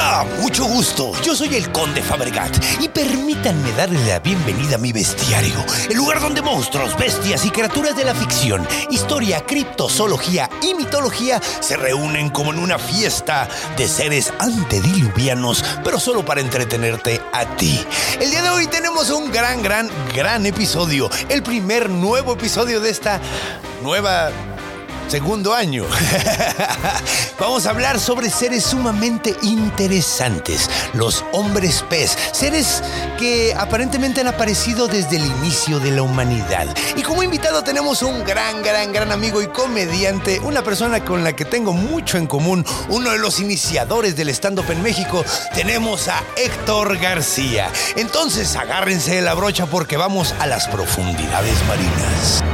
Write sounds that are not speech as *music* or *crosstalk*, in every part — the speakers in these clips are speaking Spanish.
Hola, mucho gusto. Yo soy el Conde Fabregat y permítanme darle la bienvenida a mi bestiario, el lugar donde monstruos, bestias y criaturas de la ficción, historia, criptozoología y mitología se reúnen como en una fiesta de seres antediluvianos, pero solo para entretenerte a ti. El día de hoy tenemos un gran, gran, gran episodio, el primer nuevo episodio de esta nueva segundo año. *laughs* Vamos a hablar sobre seres sumamente interesantes, los hombres pez, seres que aparentemente han aparecido desde el inicio de la humanidad. Y como invitado tenemos un gran, gran, gran amigo y comediante, una persona con la que tengo mucho en común, uno de los iniciadores del stand-up en México, tenemos a Héctor García. Entonces agárrense de la brocha porque vamos a las profundidades marinas.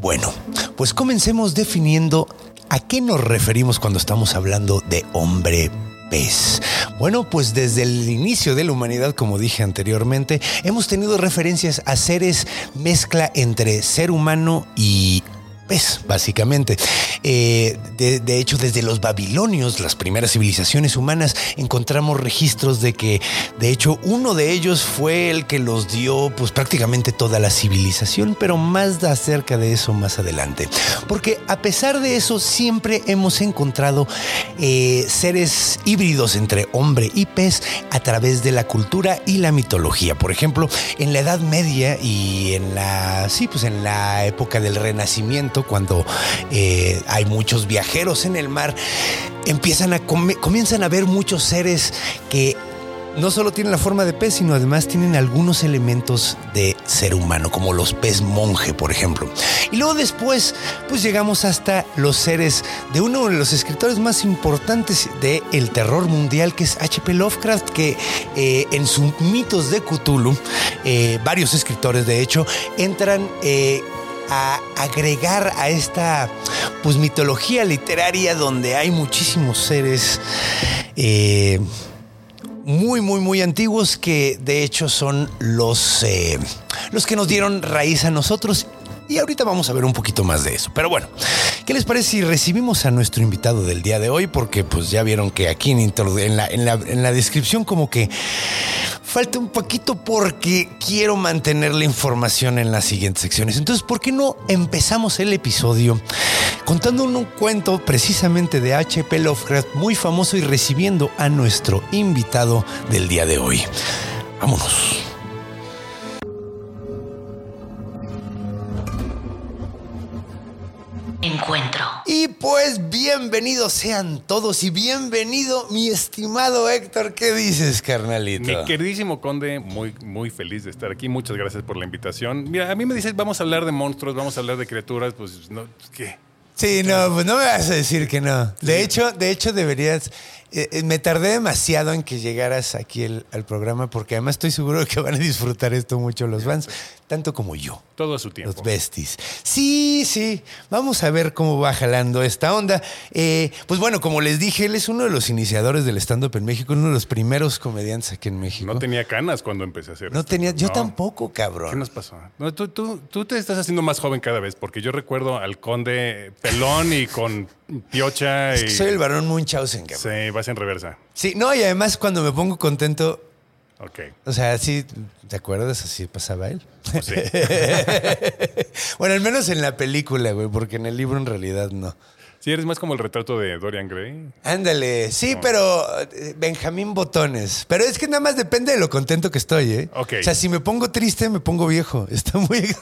Bueno, pues comencemos definiendo a qué nos referimos cuando estamos hablando de hombre pez. Bueno, pues desde el inicio de la humanidad, como dije anteriormente, hemos tenido referencias a seres mezcla entre ser humano y pez, básicamente. Eh, de, hecho, desde los babilonios, las primeras civilizaciones humanas, encontramos registros de que, de hecho, uno de ellos fue el que los dio, pues prácticamente toda la civilización, pero más acerca de eso más adelante. Porque a pesar de eso, siempre hemos encontrado eh, seres híbridos entre hombre y pez a través de la cultura y la mitología. Por ejemplo, en la Edad Media y en la, sí, pues en la época del Renacimiento, cuando eh, hay muchos viajeros en el mar, empiezan a comienzan a ver muchos seres que no solo tienen la forma de pez, sino además tienen algunos elementos de ser humano, como los pez monje, por ejemplo. Y luego después, pues llegamos hasta los seres de uno de los escritores más importantes del el terror mundial, que es H.P. Lovecraft, que eh, en sus mitos de Cthulhu, eh, varios escritores de hecho, entran... a agregar a esta pues mitología literaria donde hay muchísimos seres eh, muy, muy, muy antiguos que de hecho son los, eh, los que nos dieron raíz a nosotros. Y ahorita vamos a ver un poquito más de eso. Pero bueno, ¿qué les parece si recibimos a nuestro invitado del día de hoy? Porque pues ya vieron que aquí en, en, la, en la descripción como que falta un poquito porque quiero mantener la información en las siguientes secciones. Entonces, ¿por qué no empezamos el episodio contando un cuento precisamente de H.P. Lovecraft muy famoso y recibiendo a nuestro invitado del día de hoy? Vámonos. Encuentro. Y pues bienvenidos sean todos y bienvenido mi estimado Héctor. ¿Qué dices, carnalito? Mi queridísimo conde, muy, muy feliz de estar aquí. Muchas gracias por la invitación. Mira, a mí me dices, vamos a hablar de monstruos, vamos a hablar de criaturas, pues, no, ¿qué? Sí, no, pues no me vas a decir que no. De hecho, de hecho deberías. Eh, eh, me tardé demasiado en que llegaras aquí el- al programa porque además estoy seguro que van a disfrutar esto mucho los fans, tanto como yo. Todo a su tiempo. Los besties. Sí, sí. Vamos a ver cómo va jalando esta onda. Eh, pues bueno, como les dije, él es uno de los iniciadores del stand-up en México, uno de los primeros comediantes aquí en México. No tenía canas cuando empecé a hacer No tenía, yo No. tampoco, ¿Qué cabrón. nos pasó? No, tú, tú, tú te estás haciendo más joven cada vez, porque yo recuerdo al conde pelón y con piocha. Es y, que soy el varón Munchausen, cabrón. Sí, vas en reversa. Sí, no, y además cuando me pongo contento, Ok. o sea, sí, ¿te acuerdas? Así pasaba él. Pues sí. *laughs* bueno, al menos en la película, güey, porque en el libro en realidad no. Sí, eres más como el retrato de Dorian Gray. Ándale, sí, pero eh, Benjamín Botones. Pero es que nada más depende de lo contento que estoy, ¿eh? Ok. O sea, si me pongo triste, me pongo viejo. *laughs* Está muy...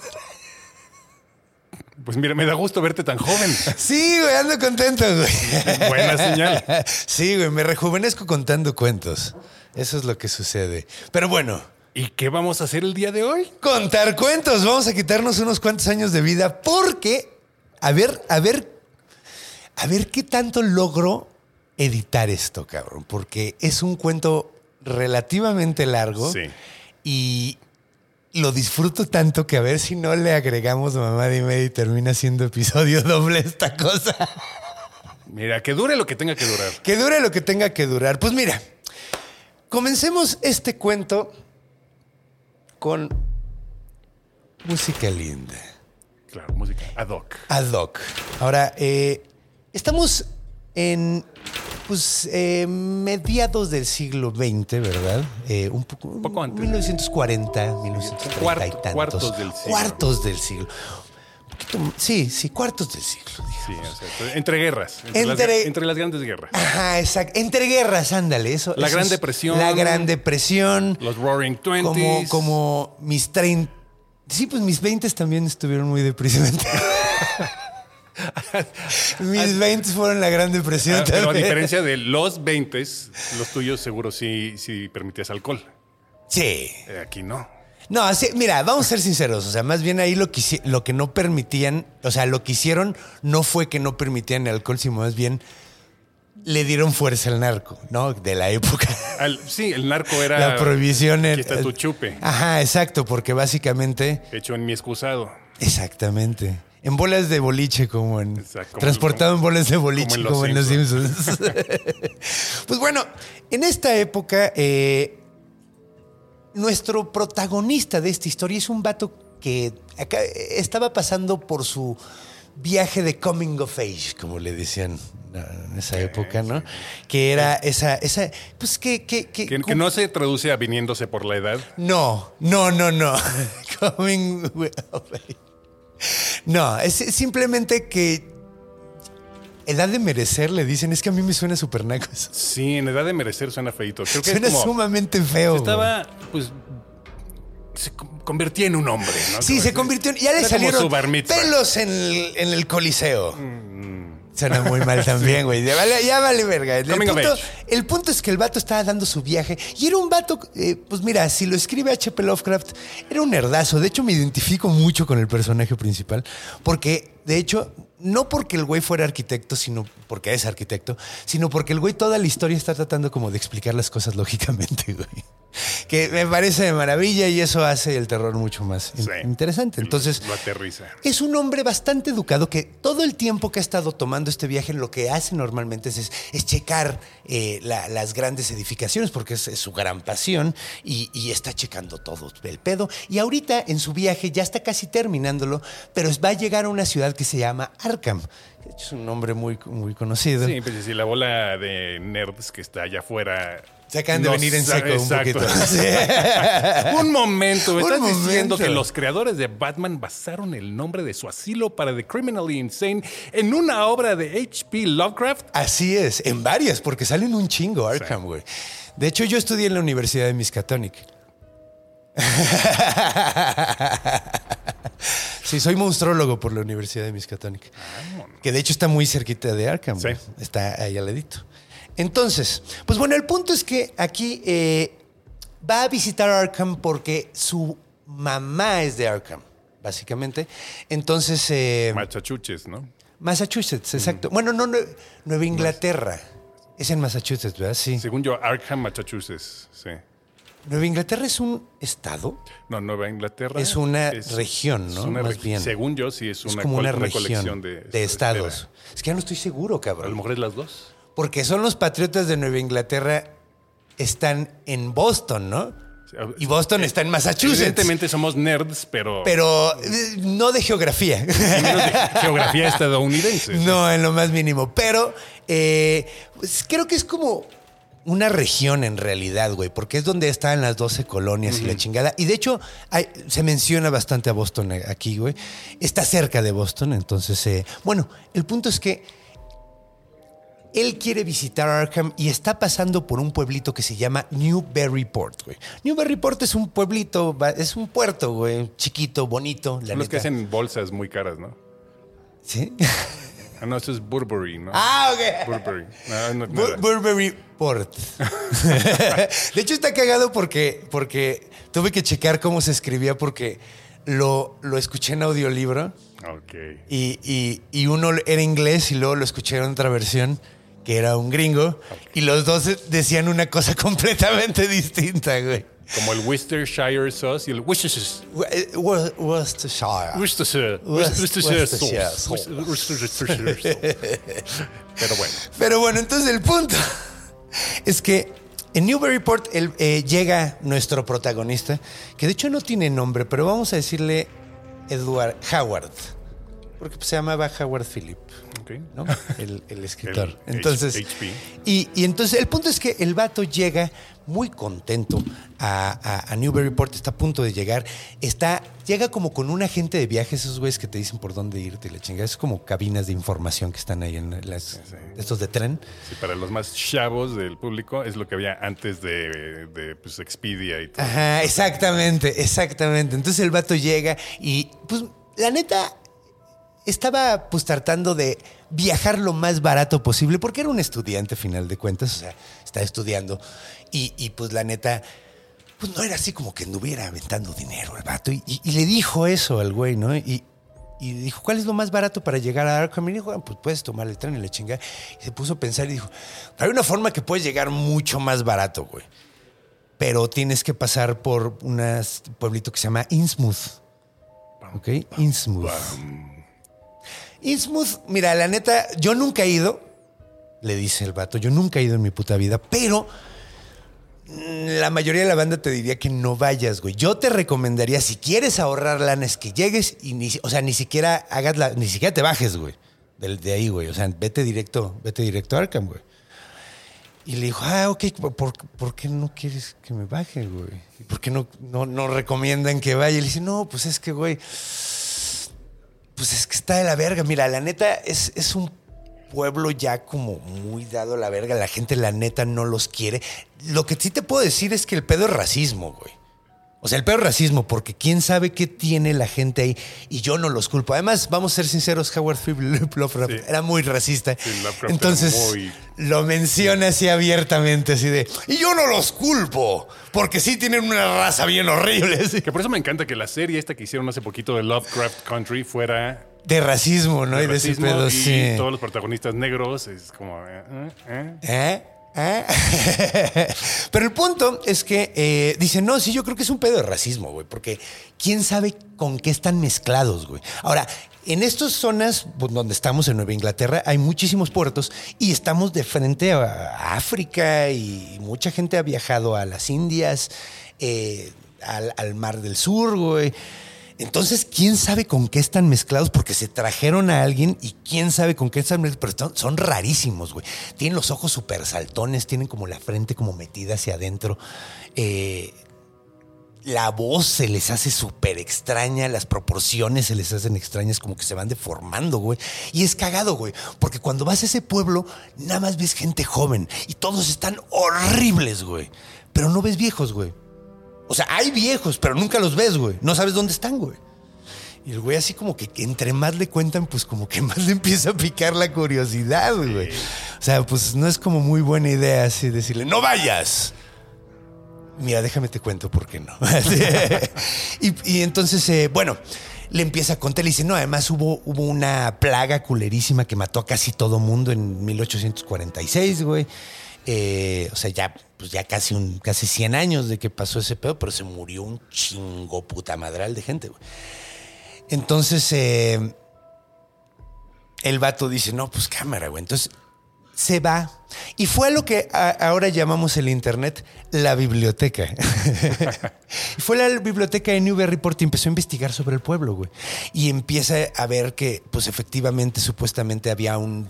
Pues mira, me da gusto verte tan joven. *laughs* Sí, güey, ando contento, güey. Buena señal. *laughs* Sí, güey, me rejuvenezco contando cuentos. Eso es lo que sucede. Pero bueno, ¿Y qué vamos a hacer el día de hoy? contar cuentos. Vamos a quitarnos unos cuantos años de vida porque, a ver, a ver, a ver qué tanto logro editar esto, cabrón. Porque es un cuento relativamente largo Sí. y lo disfruto tanto que a ver si no le agregamos mamá de media y termina siendo episodio *laughs* doble esta cosa. Mira, que dure lo que tenga que durar. Que dure lo que tenga que durar. Pues mira, comencemos este cuento con música linda. Claro, música ad hoc. Ad hoc. Ahora, eh, estamos en pues, eh, mediados del siglo XX, ¿verdad? Eh, un poco, un poco antes. 1940, 1930 y Cuarto- tantos. cuartos del siglo. Cuartos del siglo. Poquito- sí, sí, cuartos del siglo. Sí, o sea, entre guerras. Entre, las, Entre- entre las grandes guerras. Ajá, exacto. Entre guerras, ándale. Eso, La eso Gran es- Depresión. La Gran Depresión. Los Roaring Twenties. Como, como mis 30. Sí, pues mis 20 también estuvieron muy depresivamente. *laughs* *laughs* mis 20 fueron la Gran Depresión Ah, pero a diferencia de los 20, los tuyos seguro sí, sí permitías alcohol. Sí. Eh, aquí no. No, así, mira, vamos a ser sinceros. O sea, más bien ahí lo que, lo que no permitían, o sea, lo que hicieron no fue que no permitían el alcohol, sino más bien le dieron fuerza al narco, ¿no? De la época. Al- sí, el narco era. la prohibición. Aquí está tu chupe. Ajá, exacto, porque básicamente. Hecho en mi excusado. Exactamente. En bolas de boliche, como en. Exacto, como- transportado en bolas de boliche, como en como Los en los Simpsons. *laughs* pues bueno, en esta época, eh, nuestro protagonista de esta historia es un vato que acá estaba pasando por su viaje de coming of age, como le decían en esa época, ¿no? Que era esa, esa, pues que, que, que, Que, que no se traduce a viniéndose por la edad. no, no, no, no. *laughs* Coming of age. No, es simplemente que edad de merecer le dicen, es que a mí me suena súper naco eso. Sí, en edad de merecer suena feito. Creo que Suena es como. sumamente feo. Estaba, pues. Se con- convertía en un hombre, ¿no? Sí, Como se convirtió en. Ya le salieron pelos en el, en el coliseo. Suena muy mal también, güey. Ya vale, ya vale verga. El Coming punto, el punto es que el vato estaba dando su viaje y era un vato, eh, pues mira, si lo escribe H.P. Lovecraft, era un nerdazo. De hecho, me identifico mucho con el personaje principal porque, de hecho, no porque el güey fuera arquitecto, sino porque es arquitecto, sino porque el güey toda la historia está tratando como de explicar las cosas lógicamente, *laughs* güey. Que me parece de maravilla y eso hace el terror mucho más Sí. interesante. Entonces, Lo aterriza. es un hombre bastante educado que todo el tiempo que ha estado tomando este viaje lo que hace normalmente es, es- checar eh, la- las grandes edificaciones porque es, es su gran pasión y, y está checando todo el pedo. Y ahorita en su viaje ya está casi terminándolo, pero va a llegar a una ciudad que se llama Arkham. Es un nombre muy, muy conocido. Sí, pues si la bola de nerds que está allá afuera. Se acaban de no venir en seco un Exacto. poquito. *laughs* Sí. un momento, me Un estás diciendo que los creadores de Batman basaron el nombre de su asilo para The Criminally Insane en una obra de H.P. Lovecraft. Así es, en varias, porque salen un chingo Arkham, güey. De hecho, yo estudié en la Universidad de Miskatonic. *laughs* sí, soy monstrólogo por la Universidad de Miskatonic. Que de hecho está muy cerquita de Arkham. Sí. Está ahí al ladito. Entonces, pues bueno, el punto es que aquí eh, va a visitar Arkham porque su mamá es de Arkham, básicamente. Entonces, eh, Machachuches, ¿no? Massachusetts, exacto. Bueno, no, no, Nueva Inglaterra. Es en Massachusetts, ¿verdad? Sí. Según yo, Arkham, Massachusetts. Sí. Nueva Inglaterra es un estado. No, Nueva Inglaterra. Es una región, ¿no? es una Más regi- bien. Según yo, sí es Es una, como colección de, de estados. Es que ya no estoy seguro, A lo cabrón. mejor es las dos. Porque son los patriotas de Nueva Inglaterra están en Boston, ¿no? Y Boston está en Massachusetts. Evidentemente somos nerds, pero, Pero eh, no de geografía. menos de geografía estadounidense. *laughs* No, en lo más mínimo. Pero eh, pues, creo que es como una región en realidad, güey, porque es donde están las 12 colonias y la chingada. Y de hecho, hay- se menciona bastante a Boston eh, aquí, güey. Está cerca de Boston, entonces, eh, bueno, el punto es que él quiere visitar Arkham y está pasando por un pueblito que se llama Newburyport, güey. Newburyport es un pueblito, es un puerto, güey, chiquito, bonito, la Son los que hacen bolsas muy caras, ¿no? ¿Sí? *laughs* Ah, no, eso es Burberry, ¿no? ah, ok. Burberry. No, no, Bu- nada. Burberry Port. *laughs* de hecho, está cagado porque, porque tuve que checar cómo se escribía porque lo, lo escuché en audiolibro Ok. y, y- y uno era inglés y luego lo escuché en otra versión que era un gringo y los dos decían una cosa *laughs* completamente distinta, güey. Como el Worcestershire sauce y el Worcestershire. Eh, Wor- Worcestershire. Worcestershire. Wor- Worcestershire sauce. Worcestershire sauce. *laughs* Pero bueno. Pero bueno, entonces el punto *laughs* es que en Newburyport él, eh, llega nuestro protagonista, que de hecho no tiene nombre, pero vamos a decirle Edward Howard, porque se llamaba Howard Phillip. Ok. ¿no? *laughs* El, el escritor. El entonces, HP. y, y entonces el punto es que el vato llega muy contento a, a, a Newburyport, está a punto de llegar, está, llega como con un agente de viajes, esos güeyes que te dicen por dónde irte y la chingada, es como cabinas de información que están ahí en las, estos de tren. Sí, para los más chavos del público es lo que había antes de, de pues, Expedia y todo. Ajá, exactamente, exactamente. Entonces el vato llega y, pues, la neta, estaba pues tratando de viajar lo más barato posible, porque era un estudiante, a final de cuentas, o sea, está estudiando. Y, y, pues la neta, pues no era así como que anduviera aventando dinero el vato. Y, y- y le dijo eso al güey, ¿no? Y, y dijo, ¿cuál es lo más barato para llegar a Arkham? Y dijo, "Ah, pues puedes tomar el tren y le chinga. Y se puso a pensar y dijo, hay una forma que puedes llegar mucho más barato, güey pero tienes que pasar por un pueblito que se llama Innsmouth. ¿Ok? Innsmouth. Innsmouth, mira, la neta, yo nunca he ido, le dice el vato, yo nunca he ido en mi puta vida, pero mm, la mayoría de la banda te diría que no vayas, güey. Yo te recomendaría, si quieres ahorrar lana, es que llegues y ni, o sea, ni siquiera hagas la, ni siquiera te bajes, güey, del- de, ahí, güey. O sea, vete directo, vete directo a Arkham, güey. Y le dijo, ah, ok, ¿por, qué no quieres que me baje, güey? ¿Y ¿Por qué no, no recomiendan que vaya? Y le dice, no, pues es que, güey, pues es que está de la verga. Mira, la neta es, es un pueblo ya como muy dado a la verga. La gente, la neta, no los quiere. Lo que sí te puedo decir es que el pedo es racismo, güey. O sea, el peor racismo, porque quién sabe qué tiene la gente ahí y yo no los culpo. Además, vamos a ser sinceros, Howard Lovecraft Sí. era muy racista. Sí, Entonces, muy- lo menciona así abiertamente, así de, y yo no los culpo, porque sí tienen una raza bien horrible. Que por eso me encanta que la serie esta que hicieron hace poquito de Lovecraft Country fuera De racismo, ¿no? de y de ese racismo pedo, y sí. todos los protagonistas negros. Es como... eh, eh, eh. ¿Eh? *laughs* Pero el punto es que eh, dicen, no, sí, yo creo que es un pedo de racismo, güey, porque quién sabe con qué están mezclados, güey. Ahora, en estas zonas donde estamos en Nueva Inglaterra hay muchísimos puertos y estamos de frente a, África y mucha gente ha viajado a las Indias, eh, al Mar del Sur, güey. Entonces, ¿quién sabe con qué están mezclados? Porque se trajeron a alguien y quién sabe con qué están mezclados. Pero son, rarísimos, güey. Tienen los ojos súper saltones, tienen como la frente como metida hacia adentro. Eh, la voz se les hace súper extraña, las proporciones se les hacen extrañas, como que se van deformando, güey. Y es cagado, güey, porque cuando vas a ese pueblo, nada más ves gente joven y todos están horribles, güey. Pero no ves viejos, güey. O sea, hay viejos, pero nunca los ves, güey. No sabes dónde están, güey. Y el güey así como que entre más le cuentan, pues como que *laughs* más le empieza a picar la curiosidad, güey. O sea, pues no es como muy buena idea así decirle, no vayas. Mira, déjame te cuento por qué no. *laughs* y, y entonces, eh, bueno, le empieza a contar, le dice, no, además hubo, hubo una plaga culerísima que mató a casi todo mundo en 1846, güey. Eh, o sea, ya, pues ya casi, un, casi 100 años de que pasó ese pedo, pero se murió un chingo puta madral de gente. Entonces, eh, el vato dice, no, pues cámara, güey. Entonces, se va. Y fue a lo que ahora llamamos el Internet la biblioteca. *laughs* fue la biblioteca de Newburyport y empezó a investigar sobre el pueblo, güey. Y empieza a ver que, pues efectivamente, supuestamente había un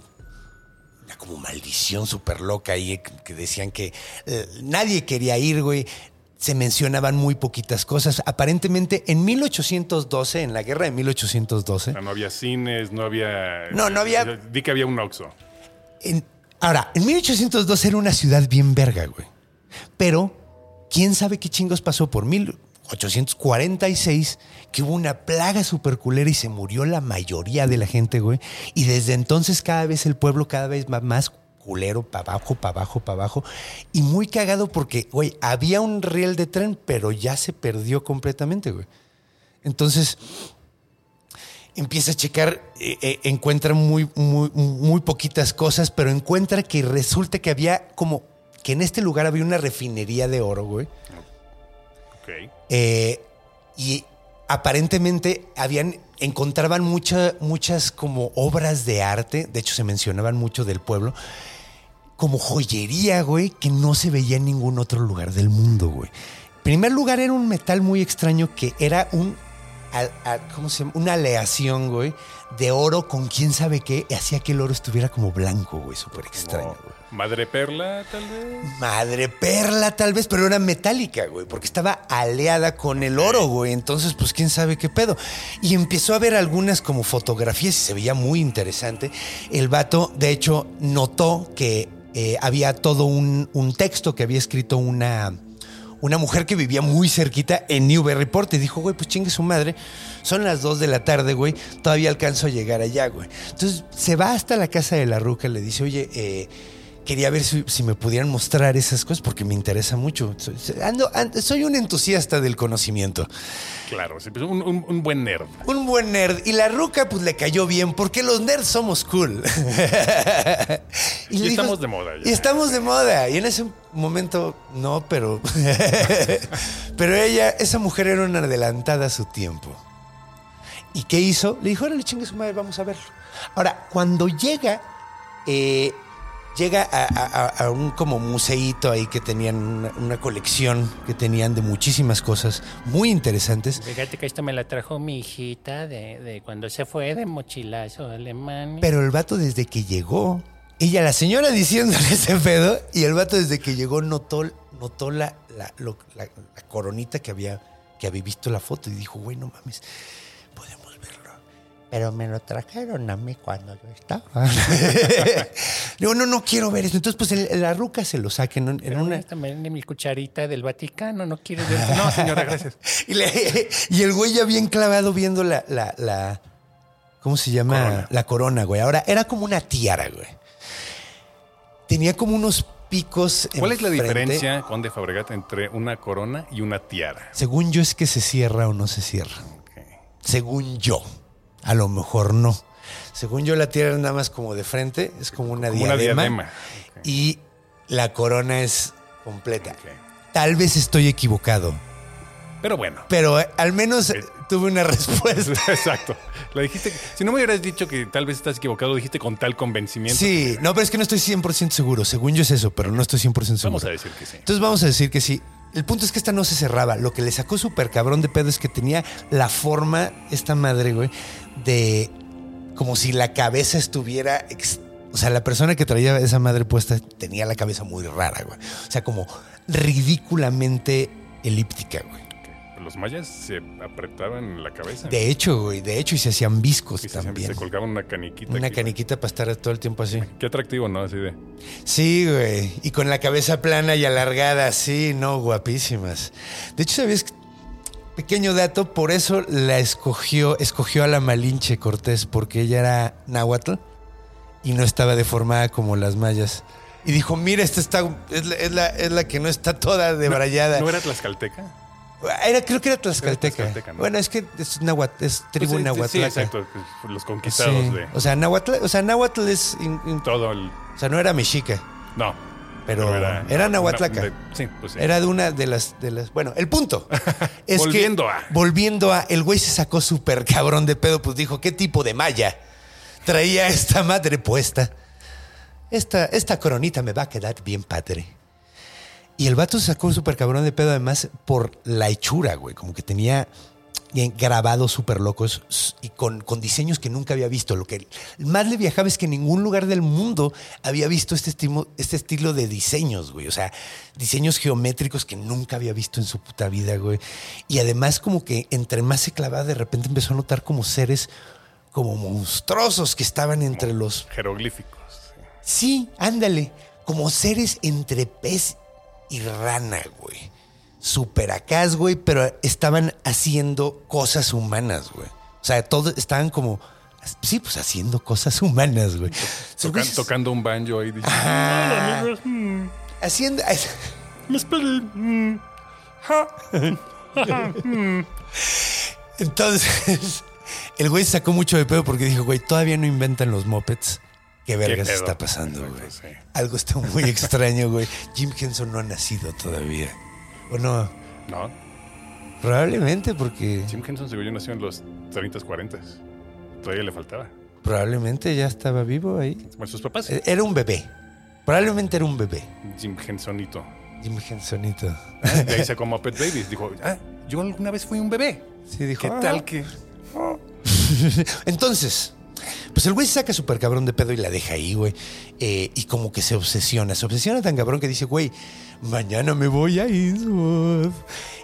como maldición súper loca ahí que que decían que eh, nadie quería ir, güey. Se mencionaban muy poquitas cosas. Aparentemente, en 1812, en la guerra de 1812, O sea, no había cines, no había... No, no había- Di que había un Oxxo. en- Ahora, en 1802 era una ciudad bien verga, güey. Pero, ¿quién sabe qué chingos pasó por 1846? Que hubo una plaga super culera y se murió la mayoría de la gente, güey. Y desde entonces cada vez el pueblo cada vez más culero, para abajo, para abajo, para abajo. Y muy cagado porque, güey, había un riel de tren, pero ya se perdió completamente, güey. Entonces, empieza a checar, eh, eh, encuentra muy, muy, muy poquitas cosas, pero encuentra que resulta que había como que en este lugar había una refinería de oro, güey. Eh, y aparentemente habían, encontraban mucha- muchas como obras de arte, de hecho se mencionaban mucho del pueblo, como joyería, güey, que no se veía en ningún otro lugar del mundo, güey. En primer lugar era un metal muy extraño que era un, ¿cómo se llama? Una aleación, güey, de oro con quién sabe qué, y hacía que el oro estuviera como blanco, güey, súper extraño, güey. Madre perla, tal vez. Madre perla, tal vez, pero era metálica, güey, porque estaba aleada con el oro, güey. Entonces, pues quién sabe qué pedo. Y empezó a ver algunas como fotografías y se veía muy interesante. El vato, de hecho, notó que eh, había todo un, un texto que había escrito una, una mujer que vivía muy cerquita en Newburyport y dijo, güey, pues chingue su madre. Son las 2 de la tarde, güey. Todavía alcanzo a llegar allá, güey. Entonces se va hasta la casa de la ruca, le dice, oye, eh, quería ver si, si me pudieran mostrar esas cosas porque me interesa mucho. Soy, ando- ando- soy un entusiasta del conocimiento. Claro, sí, pues un, un- un buen nerd. Un buen nerd. Y la ruca, pues le cayó bien porque los nerds somos cool. *laughs* Y estamos de moda ya. Y estamos de moda. Y en ese momento, no, pero. *laughs* pero ella, esa mujer era una adelantada a su tiempo. ¿Y qué hizo? Le dijo, órale, chingue su madre, vamos a verlo. Ahora, cuando llega, eh, llega a, a- a- a un como museíto ahí que tenían una, una colección que tenían de muchísimas cosas muy interesantes. Fíjate que esto me la trajo mi hijita de, de cuando se fue de mochilazo a Alemania. Pero el vato desde que llegó, ella, la señora diciéndole ese pedo, y el vato desde que llegó notó, notó la, la, lo- la- la coronita que había, que había visto la foto y dijo, güey, no mames. Pero me lo trajeron a mí cuando yo estaba. *laughs* Digo, no, no quiero ver eso. Entonces, pues el- la ruca se lo saca en, en una... también de mi cucharita del Vaticano, no quieres ver. No, señora, gracias. *laughs* Y, le- y el güey ya bien clavado viendo la, la, la- ¿cómo se llama? Corona. La corona, güey. Ahora era como una tiara, güey. Tenía como unos picos. ¿Cuál es la enfrente. diferencia, Conde Fabregat, entre una corona y una tiara? Según yo es que se cierra o no se cierra. Ok. Según yo. A lo mejor no. Según yo la tiara es nada más como de frente, es como una Como una diadema. Y la corona es completa. Tal vez estoy equivocado, Pero bueno. pero eh, al menos eh, tuve una *laughs* respuesta. Exacto. Lo dijiste. Si no me hubieras dicho que tal vez estás equivocado, lo dijiste con tal convencimiento. Sí, no, pero es que no estoy 100% seguro. Según yo es eso, pero no estoy 100% seguro. Vamos a decir que sí. Entonces vamos a decir que sí. El punto es que esta no se cerraba. Lo que le sacó súper cabrón de pedo es que tenía la forma, esta madre, güey, de como si la cabeza estuviera... o sea, la persona que traía esa madre puesta tenía la cabeza muy rara, güey. O sea, como ridículamente elíptica, güey. Los mayas se apretaban la cabeza. De hecho, güey, de hecho, y se hacían viscos Y se, también. se colgaban una caniquita. Una aquí. caniquita para estar todo el tiempo así. Qué atractivo, ¿no? Así de. Sí, güey. Y con la cabeza plana y alargada, sí, no, guapísimas. De hecho, ¿sabías? que- Pequeño dato, por eso la escogió, escogió a la Malinche Cortés, porque ella era náhuatl y no estaba deformada como las mayas. Y dijo, mira, esta está, es la, es la- es la que no está toda debrayada. ¿No era tlaxcalteca? Era, creo que era tlaxcalteca. tlaxcalteca, ¿no? Bueno, es que es náhuatl, es tribu Pues, sí, náhuatl. Sí, exacto. pues, Los conquistados Sí. de O sea, náhuatl, o sea, náhuatl es, in- in- todo el. o sea, no era mexica. No. Pero era nahuatlaca. de- sí, pues sí. Era de una de las, de las. Bueno, el punto *laughs* es Volviendo que. a. Volviendo a. El güey se sacó súper cabrón de pedo, pues dijo: ¿Qué tipo de malla traía esta madre puesta? Esta, esta coronita me va a quedar bien padre. Y el vato se sacó súper cabrón de pedo, además, por la hechura, güey. Como que tenía grabados súper locos y con, con diseños que nunca había visto. Lo que más le viajaba es que en ningún lugar del mundo había visto este, estimo- este estilo de diseños, güey. O sea, diseños geométricos que nunca había visto en su puta vida, güey. Y además como que entre más se clavaba, de repente empezó a notar como seres como monstruosos que estaban entre los Jeroglíficos. Sí, ándale. Como seres entre pez y rana, güey. Super acá, güey, pero estaban haciendo cosas humanas, güey. O sea, todos estaban como. Sí, pues haciendo cosas humanas, güey. Tocan- Güey, tocando un banjo ahí. diciendo, Ajá. Haciendo. Entonces, el güey sacó mucho de pedo porque dijo, güey, todavía no inventan los mopeds. ¿Qué vergas está pasando, güey? Sí. Algo está muy *laughs* extraño, güey. Jim Henson no ha nacido todavía. ¿O no? No, Probablemente porque... Jim Henson según yo nació en los 30s, 40s. Todavía le faltaba. Probablemente ya estaba vivo ahí. Bueno, sus papás. Eh, Era un bebé. Probablemente era un bebé. Jim Hensonito. Jim Hensonito. De ahí *laughs* sacó Muppet Babies. Dijo, ah, yo alguna vez fui un bebé. Sí, dijo. ¿Qué "Ah". tal que...? *laughs* Entonces, pues el güey se saca súper cabrón de pedo y la deja ahí, güey. Eh, y como que se obsesiona. Se obsesiona tan cabrón que dice, güey, mañana me voy a Eastwood.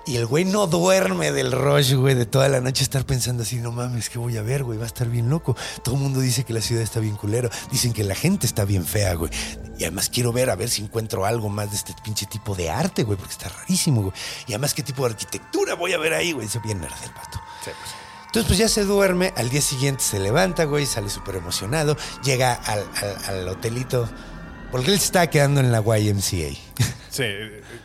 Y el güey no duerme del rush, güey, de toda la noche estar pensando así, no mames, ¿qué voy a ver, güey? Va a estar bien loco. Todo el mundo dice que la ciudad está bien culero. Dicen que la gente está bien fea, güey. Y además quiero ver a ver si encuentro algo más de este pinche tipo de arte, güey, porque está rarísimo, güey. Y además, ¿qué tipo de arquitectura voy a ver ahí, güey? Se bien nerd el vato. Sí, pues. Entonces, pues ya se duerme, al día siguiente se levanta, güey, sale súper emocionado, llega al, al- al hotelito, porque él se estaba quedando en la YMCA. Sí,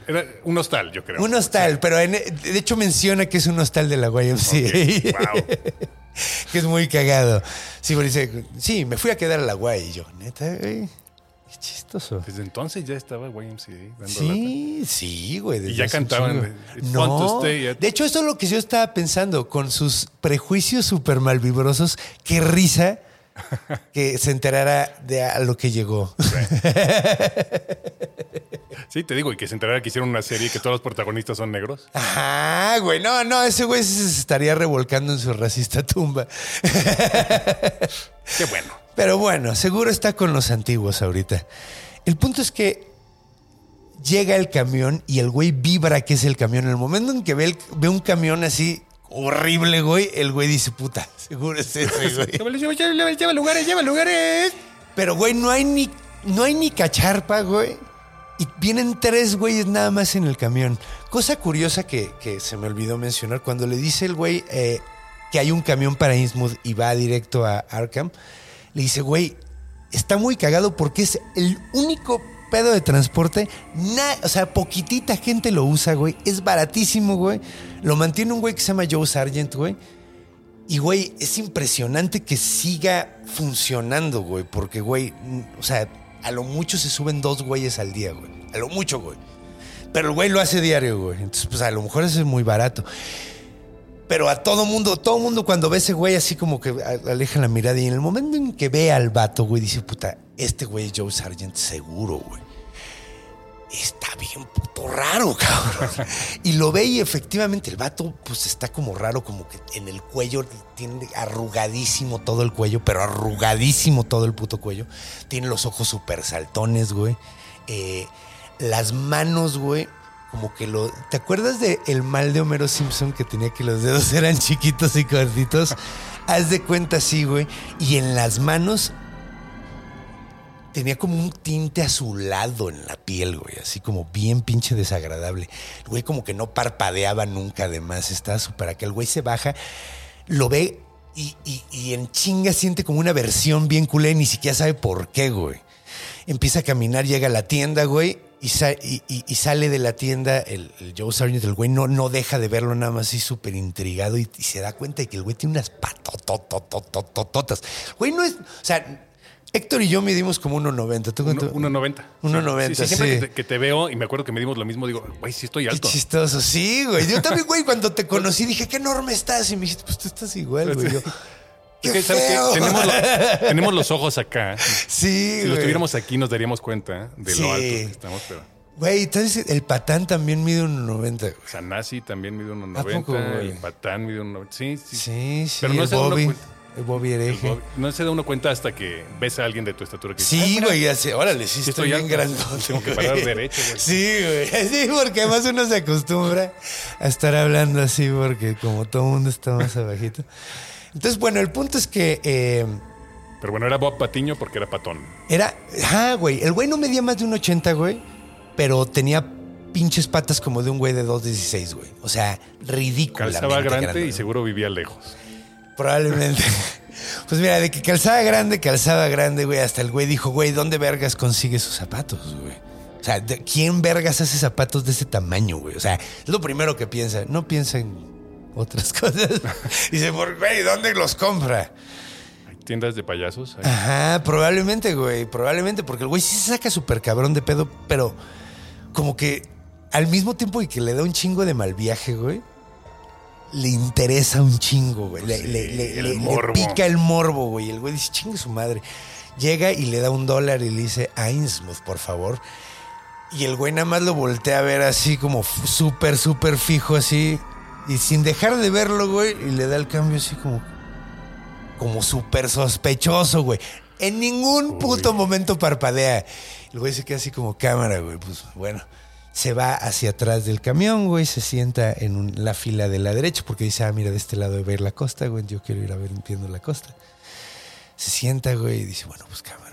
era un hostal, yo creo. un hostal, pero en- de hecho menciona que es un hostal de la YMCA. Wow. *laughs* que es muy cagado. Sí, porque dice, sí, me fui a quedar a la. Y yo, neta, güey, qué chistoso. Desde entonces ya estaba YMCA dando lata. Sí, sí, güey. Y ya cantaban chingo. de, "It's fun to No, stay at-" de hecho, esto es lo que yo estaba pensando. Con sus prejuicios súper malvibrosos, qué risa *laughs* que se enterara de a lo que llegó. Sí, te digo, y que se enterara que hicieron una serie y que todos los protagonistas son negros. Ajá, güey. No, no, ese güey se estaría revolcando en su racista tumba. Qué bueno. Pero bueno, seguro está con los antiguos ahorita. El punto es que llega el camión y el güey vibra que es el camión. En el momento en que ve, el- ve un camión así horrible, güey, el güey dice, puta, *laughs* seguro es ese, *laughs* güey. Lleva lugares, lleva lugares. Pero, güey, no hay ni, no hay ni cacharpa, güey. Y vienen tres güeyes nada más en el camión. Cosa curiosa que, que se me olvidó mencionar, cuando le dice el güey eh, que hay un camión para Innsmouth y va directo a Arkham, le dice, güey, está muy cagado porque es el único pedo de transporte. na- o sea, poquitita gente lo usa, güey. Es baratísimo, güey. Lo mantiene un güey que se llama Joe Sargent, güey. Y, güey, es impresionante que siga funcionando, güey. Porque, güey, o sea, a lo mucho se suben dos güeyes al día, güey. A lo mucho, güey. Pero el güey lo hace diario, güey. Entonces, pues a lo mejor eso es muy barato. Pero a todo mundo, todo mundo cuando ve ese güey así como que aleja la mirada y en el momento en que ve al vato, güey, dice, puta, este güey es Joe Sargent seguro, güey. Está bien puto raro, *laughs* cabrón. Y lo ve y efectivamente el vato pues está como raro, como que en el cuello tiene arrugadísimo todo el cuello, pero arrugadísimo todo el puto cuello. Tiene los ojos súper saltones, güey. Eh, las manos, güey, como que lo... ¿Te acuerdas de el mal de Homero Simpson que tenía que los dedos *laughs* eran chiquitos y cortitos? Haz de cuenta así, güey. Y en las manos tenía como un tinte azulado en la piel, güey, así como bien pinche desagradable. El güey como que no parpadeaba nunca, además, estaba súper acá. El güey se baja, lo ve y, y- y en chinga siente como una versión bien culé, ni siquiera sabe por qué, güey. Empieza a caminar, llega a la tienda, güey, y, sa- y- y- y sale de la tienda el, el Joe Sargent, el güey no, no deja de verlo nada más así súper intrigado y, se da cuenta de que el güey tiene unas patototototototas. Güey no es, o sea, Héctor y yo medimos como 1.90. ¿Tú cuánto? 1.90. 1.90, Sí, sí, siempre sí. Que, te, que te veo y me acuerdo que medimos lo mismo, digo, güey, sí estoy Qué alto. chistoso, sí, güey. Yo también, güey, cuando te conocí dije, qué enorme estás. Y me dijiste, pues tú estás igual, *laughs* güey. Yo, Es que, ¿sabes qué? Tenemos, lo- *laughs* tenemos los ojos acá. Sí, Si los tuviéramos aquí nos daríamos cuenta de Sí. lo altos que estamos, pero... Güey, entonces el patán también mide 1.90, güey. Sanasi también mide ¿A poco, 1.90, güey? el Patán mide 1.90. Sí, sí. Sí, sí. Pero no el se da uno Bobby. El Bobby hereje. No se da uno cuenta hasta que ves a alguien de tu estatura que Sí, "Ay, mira, güey, ya sé. Órale, sí, estoy estoy bien alto. grandote. *laughs* Tengo que parar derecho, güey. Sí, güey. *laughs* Sí, porque además uno se acostumbra a estar hablando así porque como todo el mundo está más abajito. Entonces, bueno, el punto es que eh, Pero bueno, era Bob Patiño porque era patón. Era, ah, güey, el güey no medía más de un 80, güey, pero tenía pinches patas como de un güey de 2.16, güey. O sea, ridículamente Calzaba grande, grande, y seguro vivía lejos. Probablemente. *laughs* *laughs* Pues mira, de que calzaba grande, calzaba grande, güey. Hasta el güey dijo, güey, ¿dónde vergas consigue sus zapatos, güey? O sea, ¿de- ¿quién vergas hace zapatos de ese tamaño, güey? O sea, es lo primero que piensa. No piensa en otras *laughs* cosas. Dice, por güey, ¿dónde los compra? Hay tiendas de payasos. ahí. Ajá, probablemente, güey. Probablemente, porque el güey sí se saca súper cabrón de pedo, pero como que al mismo tiempo y que le da un chingo de mal viaje, güey. Le interesa un chingo, güey. Le, Sí, le- le- le- le pica el morbo, güey. El güey dice, chingue su madre. Llega y le da un dólar y le dice, a Innsmouth, por favor. Y el güey nada más lo voltea a ver así como súper, súper fijo así. Y sin dejar de verlo, güey. Y le da el cambio así como como súper sospechoso, güey. En ningún puto momento parpadea. El güey se queda así como cámara, güey. Pues bueno, se va hacia atrás del camión, güey. Se sienta en un- la fila de la derecha porque dice, ah, mira, de este lado de ver la costa, güey. Yo quiero ir a ver viendo la costa. Se sienta, güey, y dice, bueno, pues cámara.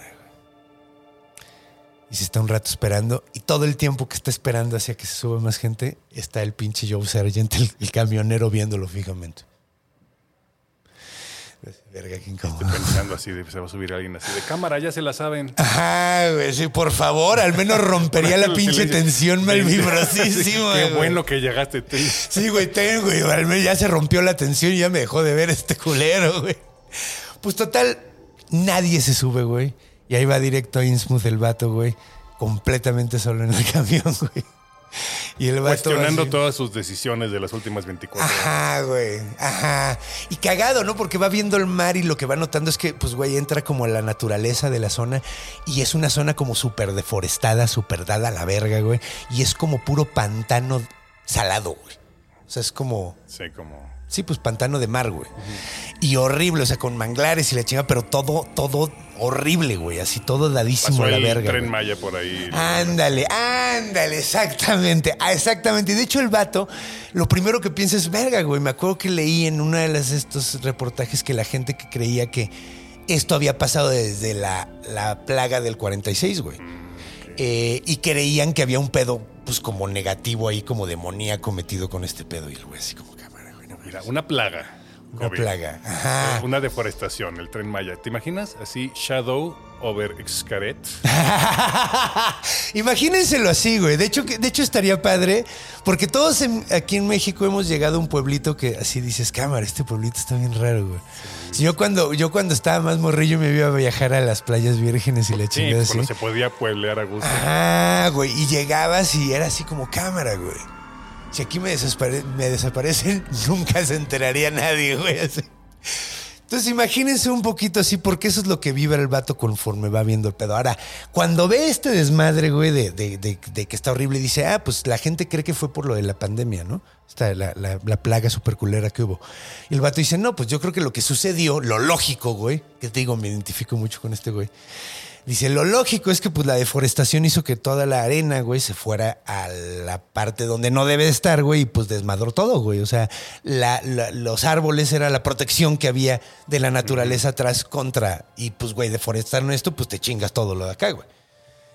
Y se está un rato esperando. Y todo el tiempo que está esperando hacia que se suba más gente, está el pinche Joe Sargent, el, el camionero, viéndolo fijamente. Verga, qué incómodo. Estoy pensando así, de, se va a subir alguien así de cámara, ya se la saben. Ajá, güey, sí, por favor, al menos rompería la *laughs* pinche tensión mal vibrosísima. Qué güey. bueno que llegaste. tú. Sí, güey, ten, güey. Al menos ya se rompió la tensión y ya me dejó de ver este culero, güey. Pues total, nadie se sube, güey. Y ahí va directo a Innsmouth el vato, güey. Completamente solo en el *laughs* camión, güey. Y el vato Cuestionando así- todas sus decisiones de las últimas 24 horas. Ajá, güey. Ajá. Y cagado, ¿no? Porque va viendo el mar y lo que va notando es que, pues, güey, entra como a la naturaleza de la zona y es una zona como súper deforestada, súper dada a la verga, güey. Y es como puro pantano salado, güey. O sea, es como... Sí, como. Sí, pues pantano de mar, güey. Y horrible, o sea, con manglares y la chinga, pero todo, todo horrible, güey. Así todo dadísimo Pasó a la el verga. tren güey. Maya por ahí. Ándale, ándale, exactamente, ah, exactamente. Y de hecho el vato, lo primero que piensa es, verga, güey, me acuerdo que leí en uno de las, estos reportajes que la gente que creía que esto había pasado desde la, la plaga del 46, güey. Eh, y creían que había un pedo, pues como negativo ahí, como demoníaco metido con este pedo. Y el güey así como Mira, una plaga. Una COVID. plaga. Ajá. Una deforestación, el tren Maya. ¿Te imaginas? Así, Shadow over Xcaret. *laughs* Imagínenselo así, güey. De hecho, de hecho estaría padre, porque todos en- aquí en México hemos llegado a un pueblito que así dices, cámara, este pueblito está bien raro, güey. Yo cuando, yo cuando estaba más morrillo me iba a viajar a las playas vírgenes y la Sí, chingada pues, así. cuando se podía pueblear a gusto. Ajá, güey. Y llegabas y era así como cámara, güey. Si aquí me, desapare- me desaparecen, *laughs* nunca se enteraría nadie, güey. Entonces imagínense un poquito así, porque eso es lo que vive el vato conforme va viendo el pedo. Ahora, cuando ve este desmadre, güey, de, de- de- que está horrible, dice, ah, pues la gente cree que fue por lo de la pandemia, ¿no? Esta, la, la- la plaga super culera que hubo. Y el vato dice, no, pues yo creo que lo que sucedió, lo lógico, güey, que te digo, me identifico mucho con este güey. Dice, lo lógico es que pues la deforestación hizo que toda la arena, güey, se fuera a la parte donde no debe de estar, güey, y pues desmadró todo, güey. O sea, la- la- los árboles era la protección que había de la naturaleza atrás contra, y pues, güey, deforestaron esto, pues te chingas todo lo de acá, güey.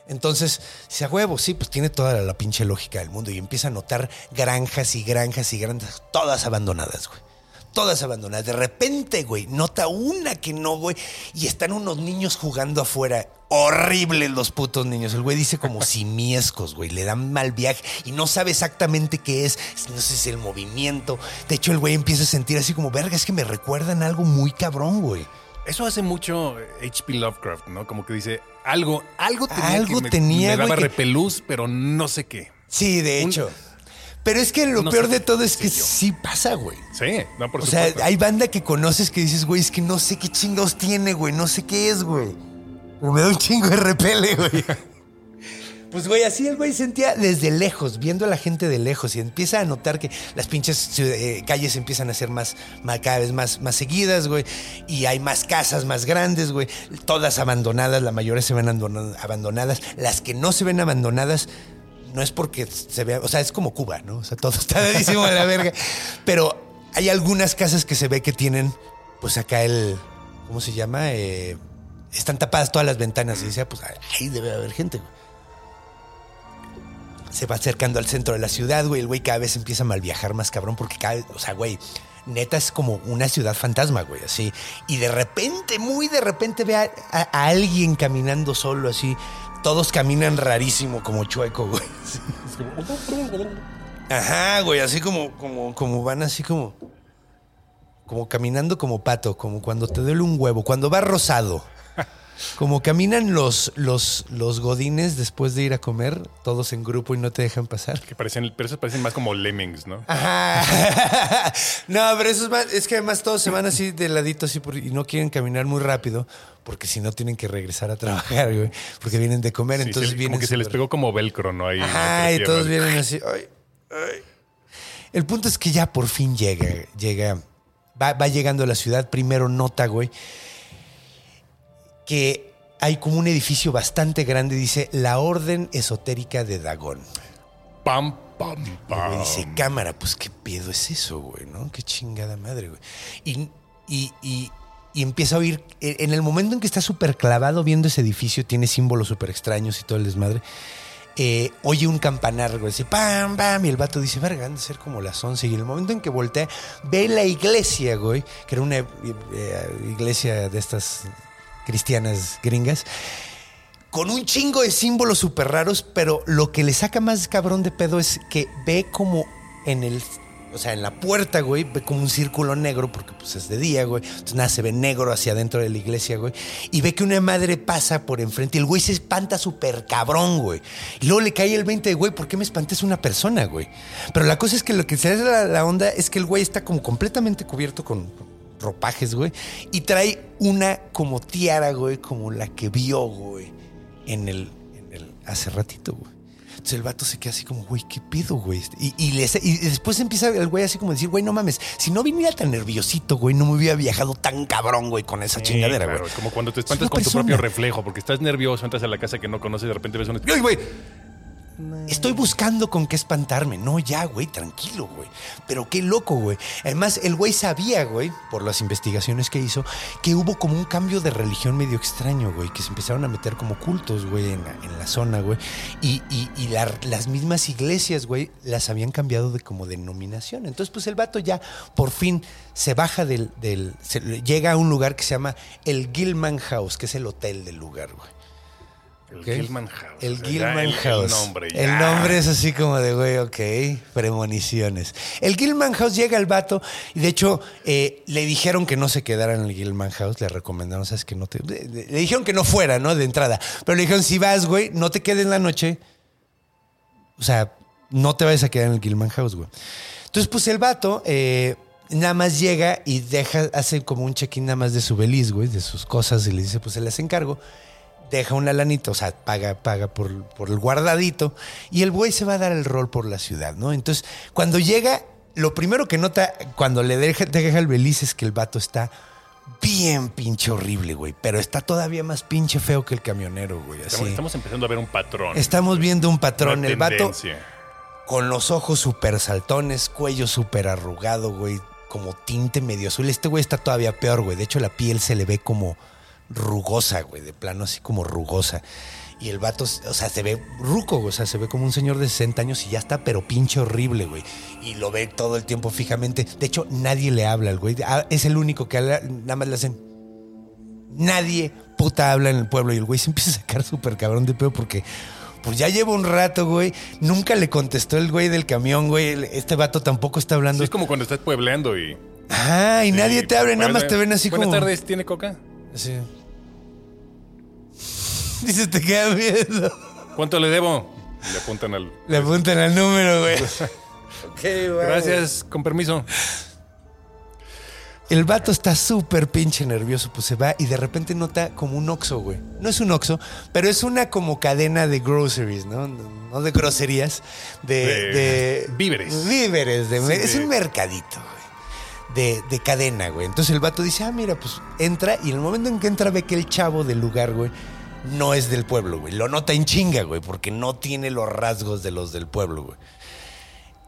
Entonces, dice, a huevo, sí, pues tiene toda la, la pinche lógica del mundo. Y empieza a notar granjas y granjas y granjas, todas abandonadas, güey. Todas abandonadas. De repente, güey, nota una que no, güey. Y están unos niños jugando afuera. Horribles los putos niños. El güey dice como *laughs* simiescos, güey. Le dan mal viaje y no sabe exactamente qué es. No sé si es el movimiento. De hecho, el güey empieza a sentir así como, verga, es que me recuerdan algo muy cabrón, güey. Eso hace mucho H.P. Lovecraft, ¿no? Como que dice, algo, algo tenía Algo que me, tenía, me güey, daba que- repelús, pero no sé qué. Sí, de Un- hecho. Pero es que lo No peor sé de todo es que sí pasa, güey. Sí, no, por O sea, hay banda que conoces que dices, güey, es que no sé qué chingados tiene, güey, no sé qué es, güey. Pero me da un chingo de repele, güey. *laughs* Pues, güey, así el güey sentía desde lejos, viendo a la gente de lejos y empieza a notar que las pinches eh, calles empiezan a ser más, más- cada vez más, más seguidas, güey. Y hay más casas más grandes, güey. Todas abandonadas, la mayoría se ven abandona- abandonadas. Las que no se ven abandonadas, no es porque se vea, o sea, es como Cuba, ¿no? O sea, todo *laughs* está dedísimo la verga. Pero hay algunas casas que se ve que tienen, pues acá el, ¿cómo se llama? Eh, están tapadas todas las ventanas y dice, pues ahí debe haber gente, güey. Se va acercando al centro de la ciudad, güey. El güey cada vez empieza a mal viajar más cabrón porque cada vez, o sea, güey, neta es como una ciudad fantasma, güey, así. Y de repente, muy de repente ve a alguien caminando solo, así. Todos caminan rarísimo, como chueco, güey. Ajá, güey, así como, como, como van así como. Como caminando como pato, como cuando te duele un huevo, cuando va rosado. Como caminan los, los, los godines después de ir a comer, todos en grupo y no te dejan pasar. Que parecen, pero esos parecen más como lemmings, ¿no? Ajá. *laughs* No, pero eso es más, es que además todos se van así de ladito así por- y no quieren caminar muy rápido porque si no tienen que regresar a trabajar, güey, porque vienen de comer, Sí, entonces se- vienen como que se les pegó como velcro, ¿no? Ahí Ajá, y todos vienen así. ay, ay. El punto es que ya por fin llega, llega, va, va llegando a la ciudad. Primero nota, güey, que hay como un edificio bastante grande, dice la Orden Esotérica de Dagón. Pam, pam, Y pam. güey dice, cámara, pues qué pedo es eso, güey, ¿no? Qué chingada madre, güey. Y, y, y- y empieza a oír, e, en el momento en que está súper clavado viendo ese edificio, tiene símbolos súper extraños y todo el desmadre, eh, oye un campanar, güey, así, pam, pam, y el vato dice, verga, han de ser como las 11. Y en el momento en que voltea, ve la iglesia, güey, que era una eh, iglesia de estas cristianas gringas, con un chingo de símbolos súper raros, pero lo que le saca más cabrón de pedo es que ve como en el. O sea, en la puerta, güey, ve como un círculo negro, porque pues es de día, güey. Entonces nada, se ve negro hacia adentro de la iglesia, güey. Y ve que una madre pasa por enfrente y el güey se espanta súper cabrón, güey. Y luego le cae el 20 de, güey, ¿por qué me espantes una persona, güey? Pero la cosa es que lo que se da la, la onda es que el güey está como completamente cubierto con ropajes, güey. Y trae una como tiara, güey, como la que vio, güey en el, en el hace ratito, güey. Entonces el vato se queda así como, güey, ¿qué pedo, güey? Y, y, le- y después empieza el güey así como a decir, güey, no mames, si no viniera tan nerviosito, güey, no me hubiera viajado tan cabrón, güey, con esa Sí, chingadera, claro, güey. es como cuando te Es espantas con tu propio reflejo, porque estás nervioso, entras a la casa que no conoces y de repente ves un... ¡Ay, güey! Estoy buscando con qué espantarme. No, ya, güey, tranquilo, güey. Pero qué loco, güey. Además, el güey sabía, güey, por las investigaciones que hizo, que hubo como un cambio de religión medio extraño, güey, que se empezaron a meter como cultos, güey, en la, en la zona, güey. Y, y- y la- las mismas iglesias, güey, las habían cambiado de como denominación. Entonces, pues el vato ya por fin se baja del. del- llega a un lugar que se llama el Gilman House, que es el hotel del lugar, güey. El. Gilman House. El Gilman el- House. El nombre. El nombre es así como de, güey, ok, premoniciones. El Gilman House llega al vato y de hecho eh, le dijeron que no se quedara en el Gilman House, le recomendaron, sabes que no te... Le, le dijeron que no fuera, ¿no? De entrada. Pero le dijeron, si vas, güey, no te quedes en la noche. O sea, no te vayas a quedar en el Gilman House, güey. Entonces, pues el vato eh, nada más llega y deja, hace como un check-in nada más de su beliz, güey, de sus cosas y le dice, pues se las encargo. Deja una lanita, o sea, paga, paga por, por el guardadito y el güey se va a dar el rol por la ciudad, ¿no? Entonces, cuando llega, lo primero que nota cuando le deja, deja el beliz es que el vato está bien pinche horrible, güey, pero está todavía más pinche feo que el camionero, güey, así. Estamos, estamos empezando a ver un patrón. Estamos viendo un patrón. El vato con los ojos súper saltones, cuello súper arrugado, güey, como tinte medio azul. Este güey está todavía peor, güey. De hecho, la piel se le ve como rugosa, güey, de plano así como rugosa. Y el vato, o sea, se ve ruco, o sea, se ve como un señor de 60 años y ya está, pero pinche horrible, güey. Y lo ve todo el tiempo fijamente. De hecho, nadie le habla al güey. Ah, Es el único que habla, nada más le hacen. Nadie puta habla en el pueblo. Y el güey se empieza a sacar súper cabrón de pedo porque. Pues ya lleva un rato, güey. Nunca le contestó el güey del camión, güey. Este vato tampoco está hablando. Sí, es como cuando estás puebleando y... Ah, y nadie te abre, nada buenas- más te ven así Buenas como. tardes, ¿tiene coca? Sí. *laughs* Dice, te queda miedo. ¿Cuánto le debo? Le apuntan al... Le apuntan al número, güey. *laughs* Ok, güey. Gracias, con permiso. El vato está súper pinche nervioso, pues se va y de repente nota como un Oxxo, güey. No es un Oxxo, pero es una como cadena de groceries, ¿no? No de groserías, de... De de- víveres. Víveres, de- Sí, es de- un mercadito, güey. De, de cadena, güey. Entonces el vato dice, ah, mira, pues entra y en el momento en que entra ve que el chavo del lugar, güey, no es del pueblo, güey. Lo nota en chinga, güey, porque no tiene los rasgos de los del pueblo, güey.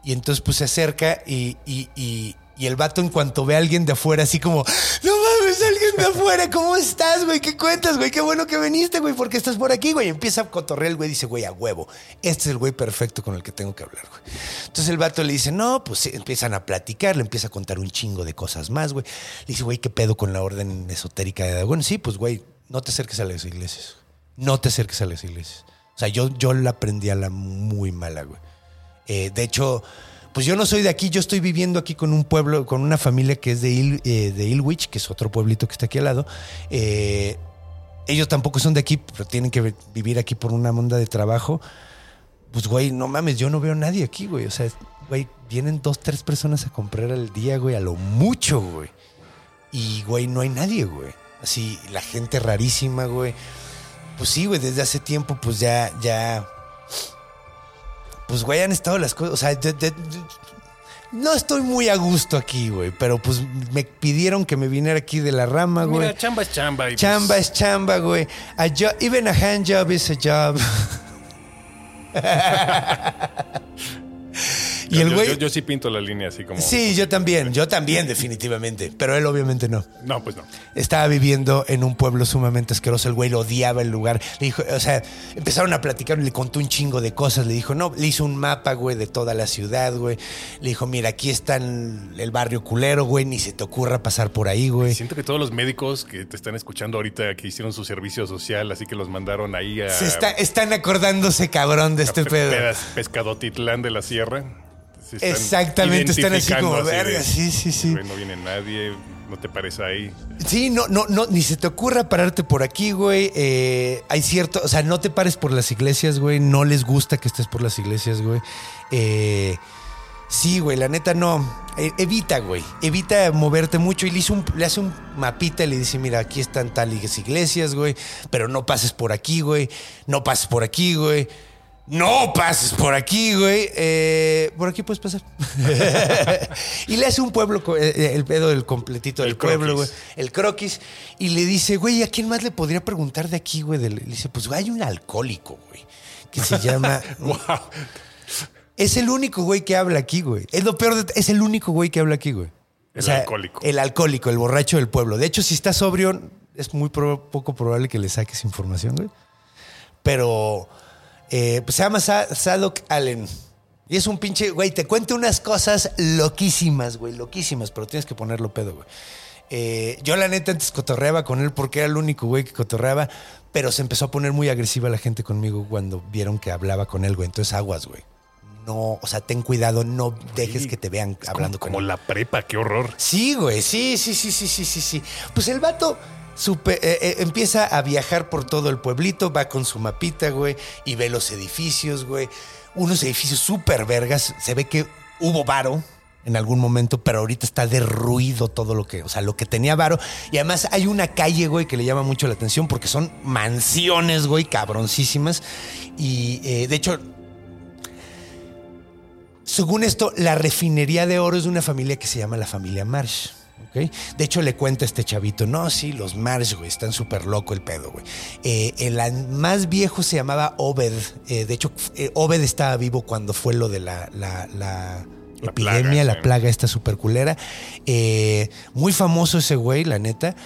Y entonces pues se acerca y, y, y- el vato en cuanto ve a alguien de afuera así como, no mames, alguien vengo afuera, ¿cómo estás, güey? ¿Qué cuentas, güey? Qué bueno que viniste, güey, porque estás por aquí, güey. Empieza a cotorrear el güey, dice, güey, a huevo. Este es el güey perfecto con el que tengo que hablar, güey. Entonces el vato le dice, no, pues empiezan a platicar, le empieza a contar un chingo de cosas más, güey. Le dice, güey, ¿qué pedo con la orden esotérica de Bueno, sí, pues, güey, no te acerques a las iglesias. No te acerques a las iglesias. O sea, yo, yo la aprendí a la muy mala, güey. Eh, de hecho, pues yo no soy de aquí, yo estoy viviendo aquí con un pueblo, con una familia que es de, Il- eh, de Ilwich, que es otro pueblito que está aquí al lado. Eh, ellos tampoco son de aquí, pero tienen que vi- vivir aquí por una onda de trabajo. Pues, güey, no mames, yo no veo nadie aquí, güey. O sea, güey, vienen dos, tres personas a comprar al día, güey, a lo mucho, güey. Y, güey, no hay nadie, güey. Así, la gente rarísima, güey. Pues sí, güey, desde hace tiempo, pues ya, ya. Pues, güey, han estado las cosas. O sea, de- de- de- no estoy muy a gusto aquí, güey. Pero pues me pidieron que me viniera aquí de la rama, güey. Mira, chamba es chamba. y pues, Chamba es chamba, güey. A job, even a hand job is a job. *laughs* y yo- el güey. Yo, yo sí pinto la línea así como. Sí, yo también, *laughs* yo también, definitivamente. Pero él obviamente no. No, pues no. Estaba viviendo en un pueblo sumamente asqueroso. El güey lo odiaba el lugar. Le dijo, o sea, empezaron a platicar, le contó un chingo de cosas. Le dijo, no, le hizo un mapa, güey, de toda la ciudad, güey. Le dijo, mira, aquí está el barrio culero, güey, ni se te ocurra pasar por ahí, güey. Siento que todos los médicos que te están escuchando ahorita que hicieron su servicio social, así que los mandaron ahí a. Se está, están acordándose, cabrón, de este pe- pedo. Pescadotitlán de la Sierra. Se están Exactamente, están así como, de, "Verga, sí, sí, sí". "Güey, No viene nadie, no te parece ahí. Sí, no, no, no, ni se te ocurra pararte por aquí, güey. Eh, hay cierto, o sea, no te pares por las iglesias, güey. No les gusta que estés por las iglesias, güey. Eh, sí, güey, la neta no. Eh, evita, güey. Evita moverte mucho. Y le, hizo un- le hace un mapita y le dice, mira, aquí están tales iglesias, güey. Pero no pases por aquí, güey. No pases por aquí, güey. No pases por aquí, güey. Eh, por aquí puedes pasar. *laughs* y le hace un pueblo, co- eh, el pedo del completito del El pueblo, croquis. güey. El croquis. Y le dice, güey, ¿a quién más le podría preguntar de aquí, güey? Le dice, pues güey, hay un alcohólico, güey. Que se *laughs* llama. Wow. Es el único güey que habla aquí, güey. Es lo peor de. Es el único güey que habla aquí, güey. El alcohólico. El alcohólico, el borracho del pueblo. De hecho, si está sobrio, es muy pro- poco probable que le saques información, güey. Pero. Eh, pues se llama Sa- Sadok Allen. Y es un pinche, güey, te cuenta unas cosas loquísimas, güey, loquísimas, pero tienes que ponerlo pedo, güey. Eh, yo la neta antes cotorreaba con él porque era el único güey que cotorreaba, pero se empezó a poner muy agresiva la gente conmigo cuando vieron que hablaba con él, güey. Entonces aguas, güey. No, o sea, ten cuidado, no dejes Sí. que te vean hablando como, con como él. la prepa, qué horror. Sí, güey, sí, sí, sí, sí, sí, sí, sí. Pues el vato eh, eh, empieza a viajar por todo el pueblito, va con su mapita, güey, y ve los edificios, güey. Unos edificios súper vergas. Se ve que hubo varo en algún momento, pero ahorita está derruido todo lo que, o sea, lo que tenía varo. Y además hay una calle, güey, que le llama mucho la atención porque son mansiones, güey, cabroncísimas. Y eh, de hecho, según esto, la refinería de oro es de una familia que se llama la familia Marsh. De hecho, le cuenta a este chavito, no, sí, los Marsh, güey, están súper loco el pedo, güey. Eh, el más viejo se llamaba Obed. eh, de hecho, eh, Obed estaba vivo cuando fue lo de la, la- la La epidemia, plaga, la sí. plaga esta súper culera. Eh, muy famoso ese güey, la neta.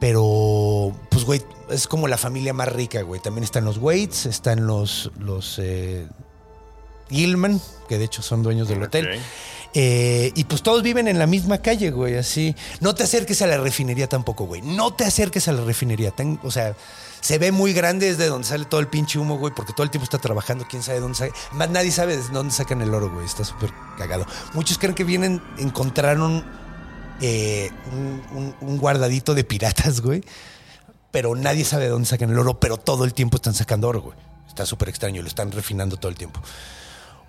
Pero, pues, güey, es como la familia más rica, güey. También están los Waits, están los, los eh, Gilman, que de hecho son dueños del hotel. Eh, y pues todos viven en la misma calle, güey, así. No te acerques a la refinería tampoco, güey. No te acerques a la refinería. O sea, se ve muy grande desde donde sale todo el pinche humo, güey, porque todo el tiempo está trabajando, quién sabe dónde sale. Más nadie sabe de dónde sacan el oro, güey. Está súper cagado. Muchos creen que vienen, encontraron eh, un- un guardadito de piratas, güey. Pero nadie sabe de dónde sacan el oro, pero todo el tiempo están sacando oro, güey. Está súper extraño, lo están refinando todo el tiempo.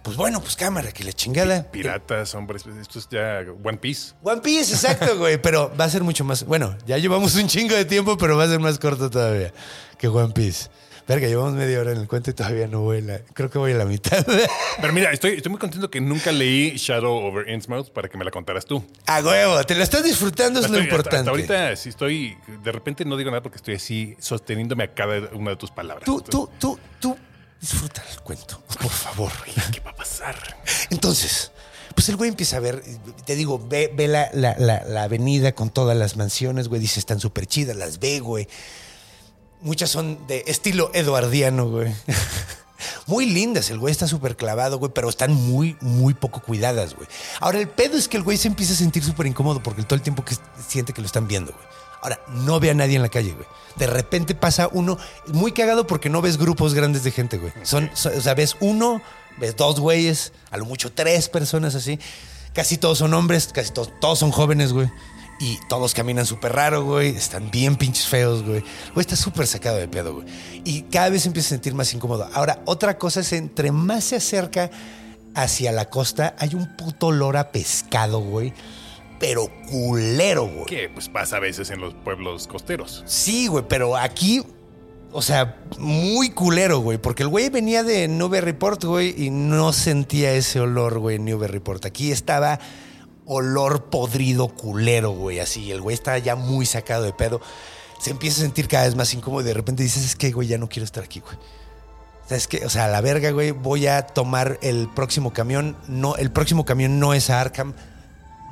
Pues bueno, pues cámara, que la chingada. Piratas, hombres, esto es ya One Piece. One Piece, exacto, *laughs* güey. Pero va a ser mucho más. Bueno, ya llevamos un chingo de tiempo, pero va a ser más corto todavía que One Piece. Verga, llevamos media hora en el cuento y todavía no voy a la. Creo que voy a la mitad. *laughs* Pero mira, estoy, estoy muy contento que nunca leí Shadow over Innsmouth para que me la contaras tú. A huevo, te lo estás disfrutando, es lo Estoy- importante. Hasta, ahorita sí estoy, de repente no digo nada porque estoy así sosteniéndome a cada una de tus palabras. Tú, tú, tú, tú disfruta el cuento, por favor. ¿Qué va a pasar? Entonces, Pues el güey empieza a ver, te digo, ve, ve la, la- la- la avenida con todas las mansiones, güey. Dice, están súper chidas, las ve, güey. Muchas son de estilo eduardiano, güey. *laughs* Muy lindas, el güey está súper clavado, güey, pero están muy, muy poco cuidadas, güey. Ahora, el pedo es que el güey se empieza a sentir súper incómodo porque todo el tiempo que siente que lo están viendo, güey. Ahora, no ve a nadie en la calle, güey. De repente pasa uno, muy cagado porque no ves grupos grandes de gente, güey. Son, son- o sea, ves uno, ves dos güeyes, a lo mucho tres personas así. Casi todos son hombres, casi todos, todos son jóvenes, güey. Y todos caminan súper raro, güey. Están bien pinches feos, güey. Güey, está súper sacado de pedo, güey. Y cada vez se empieza a sentir más incómodo. Ahora, otra cosa es, entre más se acerca hacia la costa, hay un puto olor a pescado, güey. Pero culero, güey. Que pues pasa a veces en los pueblos costeros. Sí, güey, pero aquí, o sea, muy culero, güey, porque el güey venía de Newburyport, güey, y no sentía ese olor, güey, en Newburyport. Aquí estaba olor podrido culero, güey, así. El güey estaba ya muy sacado de pedo. Se empieza a sentir cada vez más incómodo y de repente dices, es que, güey, ya no quiero estar aquí, güey. ¿Sabes qué? O sea, a la verga, güey, voy a tomar el próximo camión. No, el próximo camión no es a Arkham.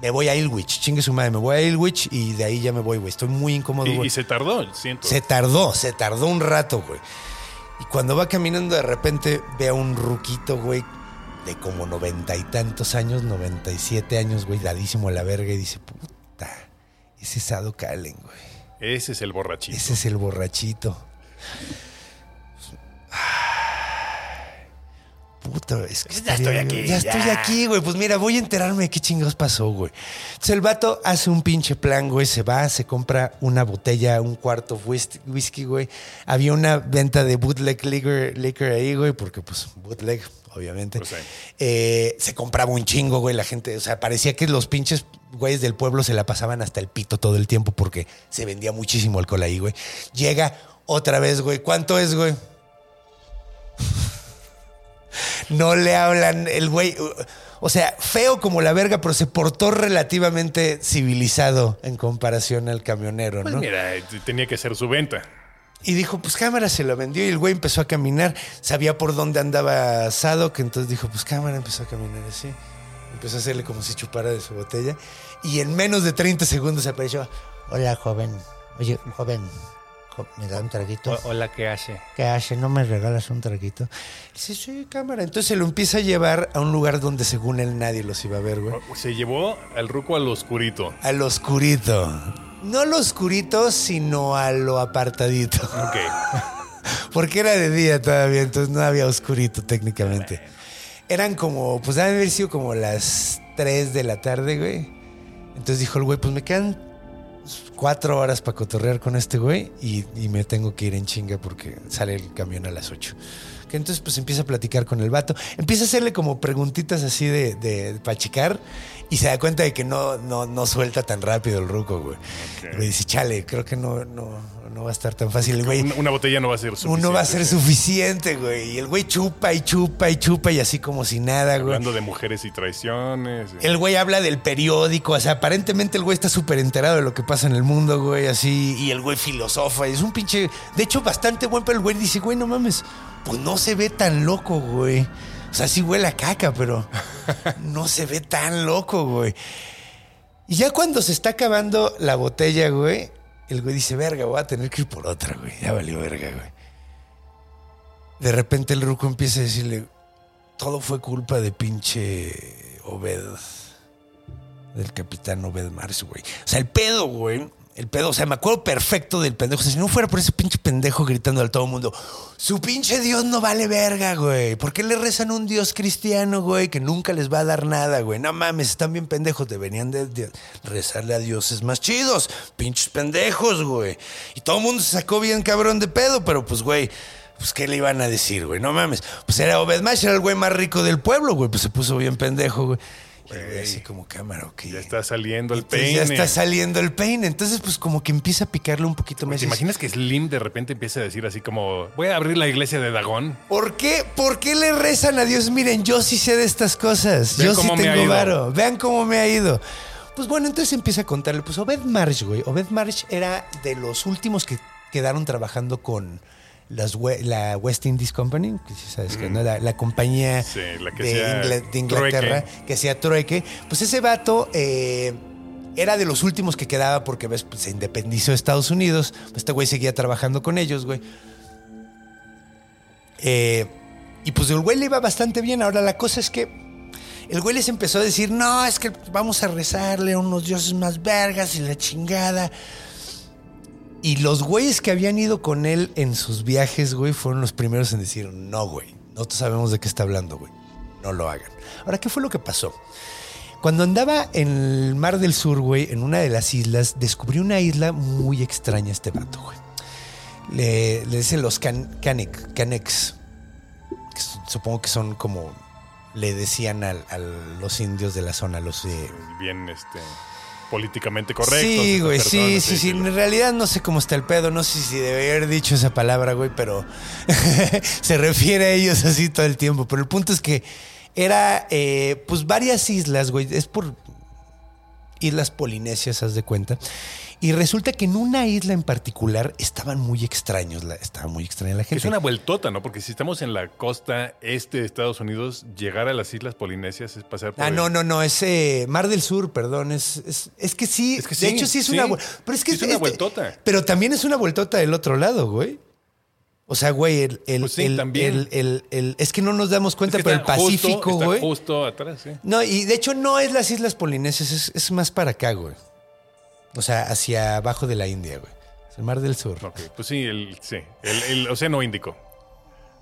Me voy a Ilwich, chingue su madre, me voy a Ilwich y de ahí ya me voy, güey. Estoy muy incómodo, Y, güey. y se tardó, siento. Se tardó, se tardó un rato, güey. Y cuando va caminando de repente ve a un ruquito, güey, de como noventa y tantos años, 97 años, güey, dadísimo a la verga y dice, puta, ese es Sado Calen, güey. Ese es el borrachito. Ese es el borrachito. Puta, es que Ya estoy aquí, Ya ya. estoy aquí, güey. Pues mira, voy a enterarme de qué chingados pasó, güey. Entonces el vato hace un pinche plan, güey. Se va, se compra una botella, un cuarto whis- whisky, güey. Había una venta de bootleg liquor, liquor ahí, güey, porque pues bootleg, obviamente. Pues. Eh, se compraba un chingo, güey. La gente, o sea, parecía que los pinches güeyes del pueblo se la pasaban hasta el pito todo el tiempo porque se vendía muchísimo alcohol ahí, güey. Llega otra vez, güey. ¿Cuánto es, güey? No le hablan el güey. O sea, feo como la verga, pero se portó relativamente civilizado en comparación al camionero, Pues ¿no? mira, tenía que ser su venta. Y dijo, pues cámara se lo vendió y el güey empezó a caminar. Sabía por dónde andaba Sadok, entonces dijo, pues cámara empezó a caminar así. Empezó a hacerle como si chupara de su botella. Y en menos de 30 segundos apareció, hola joven, oye joven, jo- ¿me da un traguito? O- Hola, ¿qué hace? ¿Qué hace? ¿No me regalas un traguito? Dice, sí, cámara. Entonces se lo empieza a llevar a un lugar donde según él nadie los iba a ver, güey. Se llevó al ruco al oscurito. Al oscurito. No al oscurito, sino a lo apartadito. Ok. *laughs* Porque era de día todavía, entonces no había oscurito técnicamente. Eran como, pues deben haber sido como las 3 de la tarde, güey. Entonces dijo el güey, pues me quedan cuatro horas para cotorrear con este güey y, y me tengo que ir en chinga porque sale el camión a las 8. Que entonces pues empieza a platicar con el vato, empieza a hacerle como preguntitas así de, de, pachicar y se da cuenta de que no, no, no suelta tan rápido el ruco, güey. Güey dice, chale, creo que no, no, no va a estar tan fácil. Güey, Una, una botella no va a ser suficiente. uno va a ser sí. suficiente, güey. Y el güey chupa y chupa y chupa y así como si nada, güey. Hablando de mujeres y traiciones. El güey habla del periódico, o sea, aparentemente el güey está súper enterado de lo que pasa en el mundo, güey, así, y el güey filosofa, es un pinche, de hecho, bastante buen, pero el güey dice, güey, no mames, pues no se ve tan loco, güey. O sea, sí huele a caca, pero no se ve tan loco, güey. Y ya cuando se está acabando la botella, güey, el güey dice, verga, voy a tener que ir por otra, güey. Ya valió verga, güey. De repente el ruco empieza a decirle, todo fue culpa de pinche Obed. Del capitán Obed Mars, güey. O sea, el pedo, güey. El pedo, o sea, me acuerdo perfecto del pendejo. O sea, si no fuera por ese pinche pendejo gritando al todo mundo, su pinche Dios no vale verga, güey. ¿Por qué le rezan un Dios cristiano, güey, que nunca les va a dar nada, güey? No mames, están bien pendejos. Deberían de, rezarle a dioses más chidos. Pinches pendejos, güey. Y todo el mundo se sacó bien cabrón de pedo, pero pues, güey. Pues, ¿qué le iban a decir, güey? No mames. Pues era Obed Mash, era el güey más rico del pueblo, güey. Pues se puso bien pendejo, güey. Así como cámara, ok. Ya está saliendo el Entonces peine. Ya está saliendo el peine. Entonces, pues como que empieza a picarle un poquito más. ¿Te imaginas que Slim de repente empieza a decir así como, voy a abrir la iglesia de Dagón? ¿Por qué? ¿Por qué le rezan a Dios? Miren, yo sí sé de estas cosas. Vean yo sí tengo varo. Vean cómo me ha ido. Pues bueno, entonces empieza a contarle. Pues Obed Marsh, güey. Obed Marsh era de los últimos que quedaron trabajando con la West Indies Company, que sí sabes que no, la, la compañía Sí, la que de, Inglaterra, trueque. que hacía trueque, pues ese vato eh, era de los últimos que quedaba porque ves, pues, se independizó de Estados Unidos. Este güey seguía trabajando con ellos, güey. Eh, y pues el güey le iba bastante bien. Ahora la cosa es que el güey les empezó a decir, no, es que vamos a rezarle a unos dioses más vergas y la chingada. Y los güeyes que habían ido con él en sus viajes, güey, fueron los primeros en decir, no, güey, nosotros sabemos de qué está hablando, güey. No lo hagan. Ahora, ¿qué fue lo que pasó? Cuando andaba en el Mar del Sur, güey, en una de las islas, descubrió una isla muy extraña este vato, güey. Le, dicen los can, Canex, que supongo que son como le decían a, los indios de la zona, los... eh, Bien, este, políticamente correctos. Sí, güey, sí, sí, sí. En realidad no sé cómo está el pedo, no sé si debería haber dicho esa palabra, güey, pero *laughs* se refiere a ellos así todo el tiempo. Pero el punto es que era, eh, pues, varias islas, güey, es por islas polinesias, haz de cuenta. Y resulta que en una isla en particular estaban muy extraños, la, estaba muy extraña la gente. Es una vueltota, ¿no? Porque si estamos en la costa este de Estados Unidos, llegar a las Islas Polinesias es pasar por. Ah, el- no, no, no, es eh, Mar del Sur, perdón. Es, es, es que sí, Es que de sí, hecho sí es sí. una Pero es que es una vueltota. Pero también es una vueltota del otro lado, güey. O sea, güey, el, el, Pues sí, el- también. el- es que no nos damos Es cuenta, que pero el está justo- Pacífico, está güey. justo atrás, sí. No, y de hecho no es las Islas Polinesias, es, es más para acá, güey. O sea, hacia abajo de la India, güey. Es el Mar del Sur. Ok, pues sí, el, sí, el, el Océano Índico.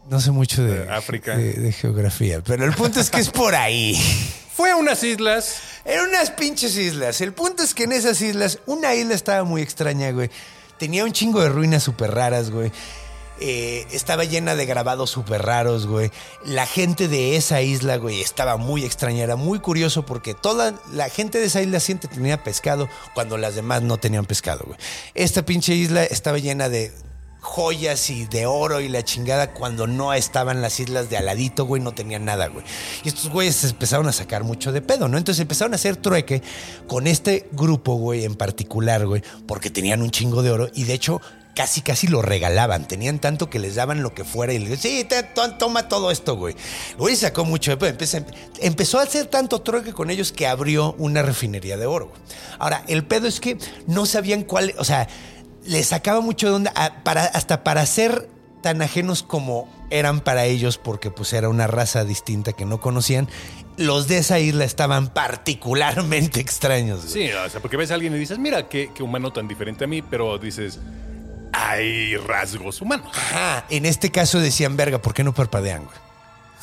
No sé mucho de, De África. de- de geografía, pero el punto es que es por ahí. *laughs* Fue a unas islas. Eran unas pinches islas. El punto es que en esas islas, una isla estaba muy extraña, güey. Tenía un chingo de ruinas súper raras, güey. Eh, estaba llena de grabados súper raros, güey. La gente de esa isla, güey, estaba muy extraña. Era muy curioso porque toda la gente de esa isla siempre tenía pescado cuando las demás no tenían pescado, güey. Esta pinche isla estaba llena de joyas y de oro y la chingada cuando no estaban las islas de aladito, güey, no tenían nada, güey. Y estos güeyes empezaron a sacar mucho de pedo, ¿no? Entonces empezaron a hacer trueque con este grupo, güey, en particular, güey, porque tenían un chingo de oro y de hecho casi casi lo regalaban, tenían tanto que les daban lo que fuera y les decían, sí, te- to- toma todo esto, güey. Güey sacó mucho de pedo, empezó, empezó a hacer tanto trueque con ellos que abrió una refinería de oro. Ahora, el pedo es que no sabían cuál, o sea, le sacaba mucho de onda a- para, hasta para ser tan ajenos como eran para ellos, porque pues era una raza distinta que no conocían. Los de esa isla estaban particularmente *laughs* extraños. güey. Sí, o sea, porque ves a alguien y dices, mira, qué, qué humano tan diferente a mí, pero dices, hay rasgos humanos. Ajá, en este caso decían, verga, ¿por qué no parpadean, güey?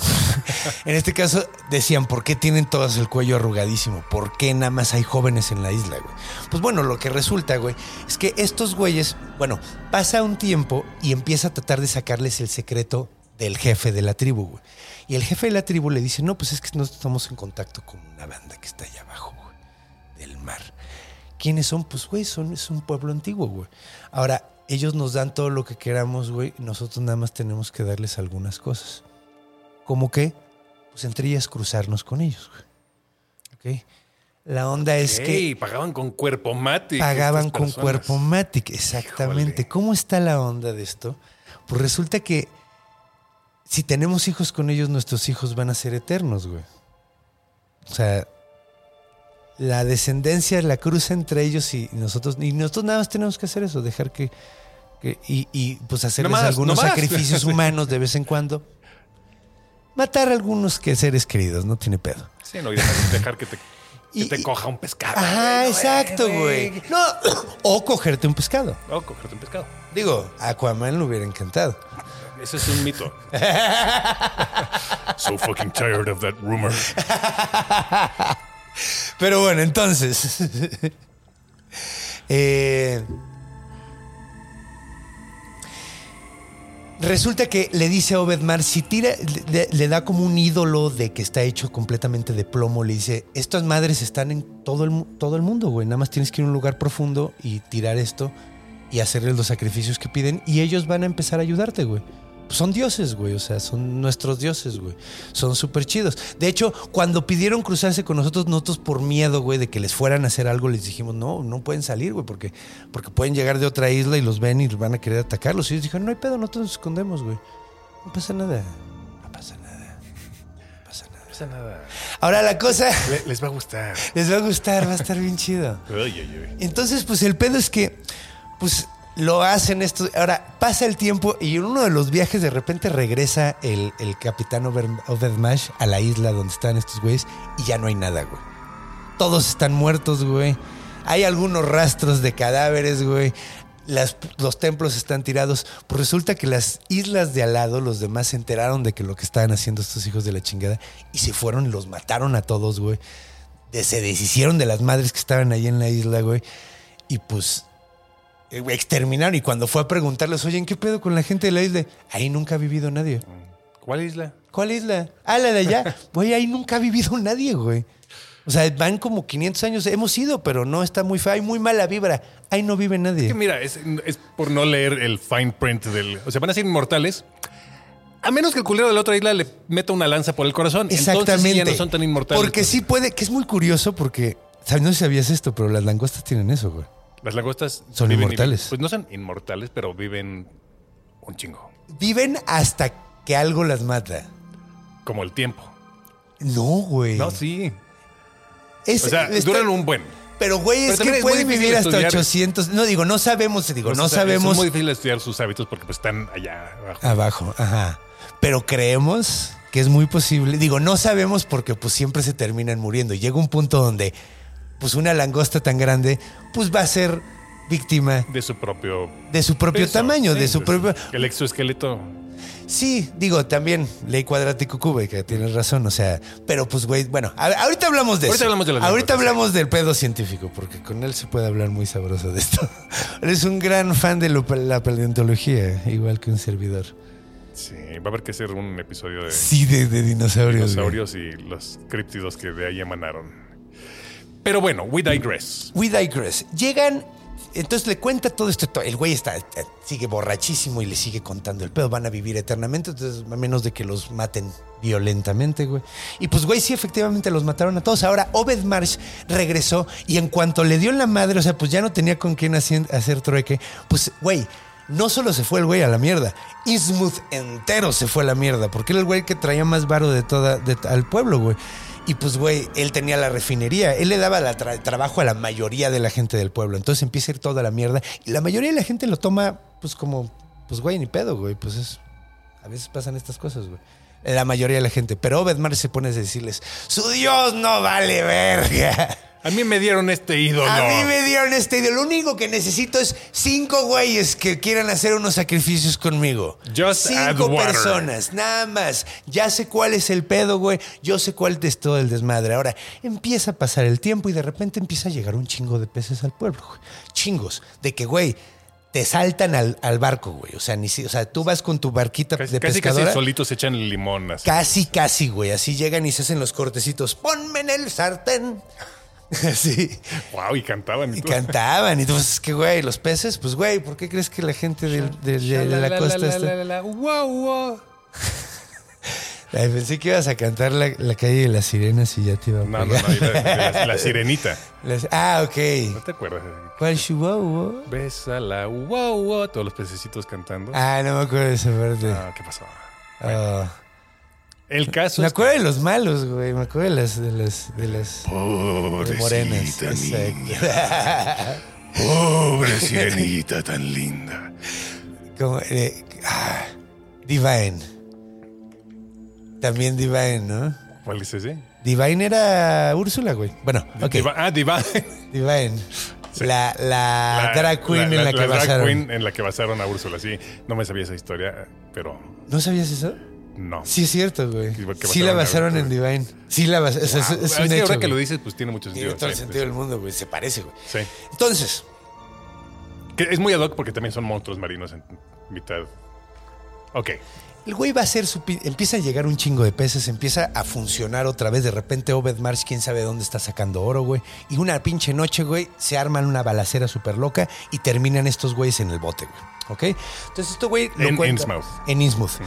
*laughs* en este caso decían, ¿por qué tienen todos el cuello arrugadísimo? ¿Por qué nada más hay jóvenes en la isla, güey? Pues bueno, lo que resulta, güey, es que estos güeyes, bueno, pasa un tiempo y empieza a tratar de sacarles el secreto del jefe de la tribu, güey. Y el jefe de la tribu le dice, no, pues es que nosotros estamos en contacto con una banda que está allá abajo, güey, del mar. ¿Quiénes son? Pues, güey, son, es un pueblo antiguo, güey. Ahora, ellos nos dan todo lo que queramos, güey. Nosotros nada más tenemos que darles algunas cosas. ¿Cómo qué? Pues entre ellas cruzarnos con ellos. ¿Ok? La onda es que pagaban con cuerpo matic. pagaban con cuerpo matic, exactamente. Híjole. ¿Cómo está la onda de esto? Pues resulta que si tenemos hijos con ellos, nuestros hijos van a ser eternos, güey. O sea, la descendencia, la cruza entre ellos y nosotros, y nosotros nada más tenemos que hacer eso, dejar que, que- y, y, pues hacerles No más, algunos no sacrificios *laughs* humanos de vez en cuando. Matar a algunos que seres queridos, no tiene pedo. Sí, no, y dejar, dejar que te, que coja un pescado. Ajá, güey, exacto, güey. No, o cogerte un pescado. No, cogerte un pescado. Digo, a Aquaman le hubiera encantado. Ese es un mito. *laughs* so fucking tired of that rumor. Pero bueno, entonces. *laughs* eh, resulta que le dice a Obedmar, si tira, le, le da como un ídolo de que está hecho completamente de plomo, le dice, estas madres están en todo el, todo el mundo, güey. Nada más tienes que ir a un lugar profundo y tirar esto y hacerles los sacrificios que piden y ellos van a empezar a ayudarte, güey. Son dioses, güey. O sea, son nuestros dioses, güey. Son súper chidos. De hecho, cuando pidieron cruzarse con nosotros, nosotros por miedo, güey, de que les fueran a hacer algo, les dijimos, no, no pueden salir, güey, porque, porque pueden llegar de otra isla y los ven y van a querer atacarlos. Y ellos dijeron, no hay pedo, nosotros nos escondemos, güey. No pasa nada. No pasa nada. No pasa nada. No pasa nada. Ahora la cosa Le- les va a gustar. *laughs* les va a gustar, va a estar bien chido. Entonces, pues el pedo es que, pues lo hacen esto. Ahora, pasa el tiempo y en uno de los viajes de repente regresa el, el capitán Over- Overmash a la isla donde están estos güeyes y ya no hay nada, güey. Todos están muertos, güey. Hay algunos rastros de cadáveres, güey. Las- los templos están tirados. Pues resulta que las islas de al lado, los demás se enteraron de que lo que estaban haciendo estos hijos de la chingada y se fueron y los mataron a todos, güey. Se deshicieron de las madres que estaban ahí en la isla, güey. Y pues exterminaron. Y cuando fue a preguntarles, oye, ¿en qué pedo con la gente de la isla? Ahí nunca ha vivido nadie. ¿Cuál isla? ¿Cuál isla? Ah, la de allá. *laughs* Güey, ahí nunca ha vivido nadie, güey. O sea, van como 500 años. Hemos ido, pero no está muy fea. Hay muy mala vibra. Ahí no vive Que nadie. mira, es, es por no leer el fine print del. O sea, van a ser inmortales. A menos que el culero de la otra isla le meta una lanza por el corazón. Exactamente. Entonces ya no son tan inmortales. Porque sí puede, que es muy curioso porque, ¿sabes? No sé si sabías esto, pero las langostas tienen eso, güey. Las langostas Son viven inmortales. pues no son inmortales, pero viven un chingo. Viven hasta que algo las mata. Como el tiempo. No, güey. No, sí. Es- O sea, está- duran un buen. Pero, güey, Pero es que pueden vivir hasta estudiar. 800. No, digo, no sabemos, digo, no O sea, sabemos Es muy difícil estudiar sus hábitos porque pues están allá abajo. abajo. Ajá. Pero creemos que es muy posible. Digo, no sabemos porque pues siempre se terminan muriendo. Y llega un punto donde pues una langosta tan grande pues va a ser víctima De su propio. de su propio peso. tamaño, de su propio... El exoesqueleto. Sí, digo, también ley cuadrático cúbica, tienes razón, o sea, pero pues, güey, bueno, a- ahorita hablamos de Ahorita eso. hablamos de Ahorita hablamos del pedo científico, porque con él se puede hablar muy sabroso de esto. *laughs* Eres un gran fan de lo- la paleontología, igual que un servidor. Sí, va a haber que hacer un episodio de Sí, de, de dinosaurios. güey. dinosaurios y los críptidos que de ahí emanaron. Pero bueno, we digress. We digress. Llegan, entonces le cuenta todo esto. to- El güey está, eh, sigue borrachísimo y le sigue contando el pedo. Van a vivir eternamente, entonces a menos de que los maten violentamente, güey. Y pues, güey, sí, efectivamente los mataron a todos. Ahora, Obed Marsh regresó y en cuanto le dio la madre, o sea, pues ya no tenía con quién hacer, hacer trueque, pues, güey. No solo se fue el güey a la mierda, Innsmouth entero se fue a la mierda, porque era el güey que traía más varo de toda, al pueblo, güey. Y pues, güey, él tenía la refinería. Él le daba trabajo a la mayoría de la gente del pueblo. Entonces empieza a ir toda la mierda. Y la mayoría de la gente lo toma, pues, como, pues, güey, ni pedo, güey. Pues es. A veces pasan estas cosas, güey. La mayoría de la gente. Pero Obed Marsh se pone a decirles: Su Dios no vale verga. A mí me dieron este ídolo. A mí me dieron este idea. Lo único que necesito es cinco güeyes que quieran hacer unos sacrificios conmigo. Just cinco personas, nada más. Ya sé cuál es el pedo, güey. Yo sé cuál es todo el desmadre. Ahora empieza a pasar el tiempo y de repente empieza a llegar un chingo de peces al pueblo, güey. Chingos. De que, güey, te saltan al, al barco, güey. O sea, ni si- o sea, tú vas con tu barquita Casi, de casi, pescadora. casi solitos se echan el limón. Así. Casi, casi, güey. Así llegan y se hacen los cortecitos. Ponme en el sartén. *laughs* Así. Wow, y cantaban. Y todo. cantaban. Y entonces, es que, güey, los peces, pues, güey, ¿por qué crees que la gente del- de, de- de la, costa está...? Wow, wow. *laughs* Pensé que ibas a cantar la, la calle de las sirenas y ya te iba a No, no, pegar. no, y la, de la- la *laughs* sirenita. Las- ah, ¿No ok. te acuerdas? ¿Cuál chihuahua? Bésala, wow, wow. Todos los pececitos cantando. Ah, no me acuerdo de esa parte. Ah, ¿qué pasó? Ah. El caso me es acuerdo de los malos, güey. Me acuerdo de las... De las, de las de morenas. Exacto. Pobre sirenita *laughs* tan linda. Como, eh, ah, Divine. También Divine, ¿no? ¿Cuál es ese? Divine era Úrsula, güey. Bueno, ok. Diva- ah, Divine. Divine. La, la, drag queen en la, que drag basaron. queen en la que basaron a Úrsula, sí. No me sabía esa historia, pero ¿No sabías eso? No. Sí, es cierto, güey. Sí, la basaron en Divine. Sí la basaron. es, es- es un hecho, ahora que lo dices, pues tiene mucho sentido. Tiene todo el sí, sentido del mundo, güey. Se parece, güey. Sí. Entonces, Que es muy ad hoc porque también son monstruos marinos en mitad. Ok. El güey va a hacer su... pi- Empieza a llegar un chingo de peces, empieza a funcionar otra vez. De repente Obed Marsh, quién sabe dónde está sacando oro, güey. Y una pinche noche, güey, se arman una balacera súper loca y terminan estos güeyes en el bote, güey. ¿Ok? Entonces esto, güey... lo En cuenta- Innsmouth. En Innsmouth.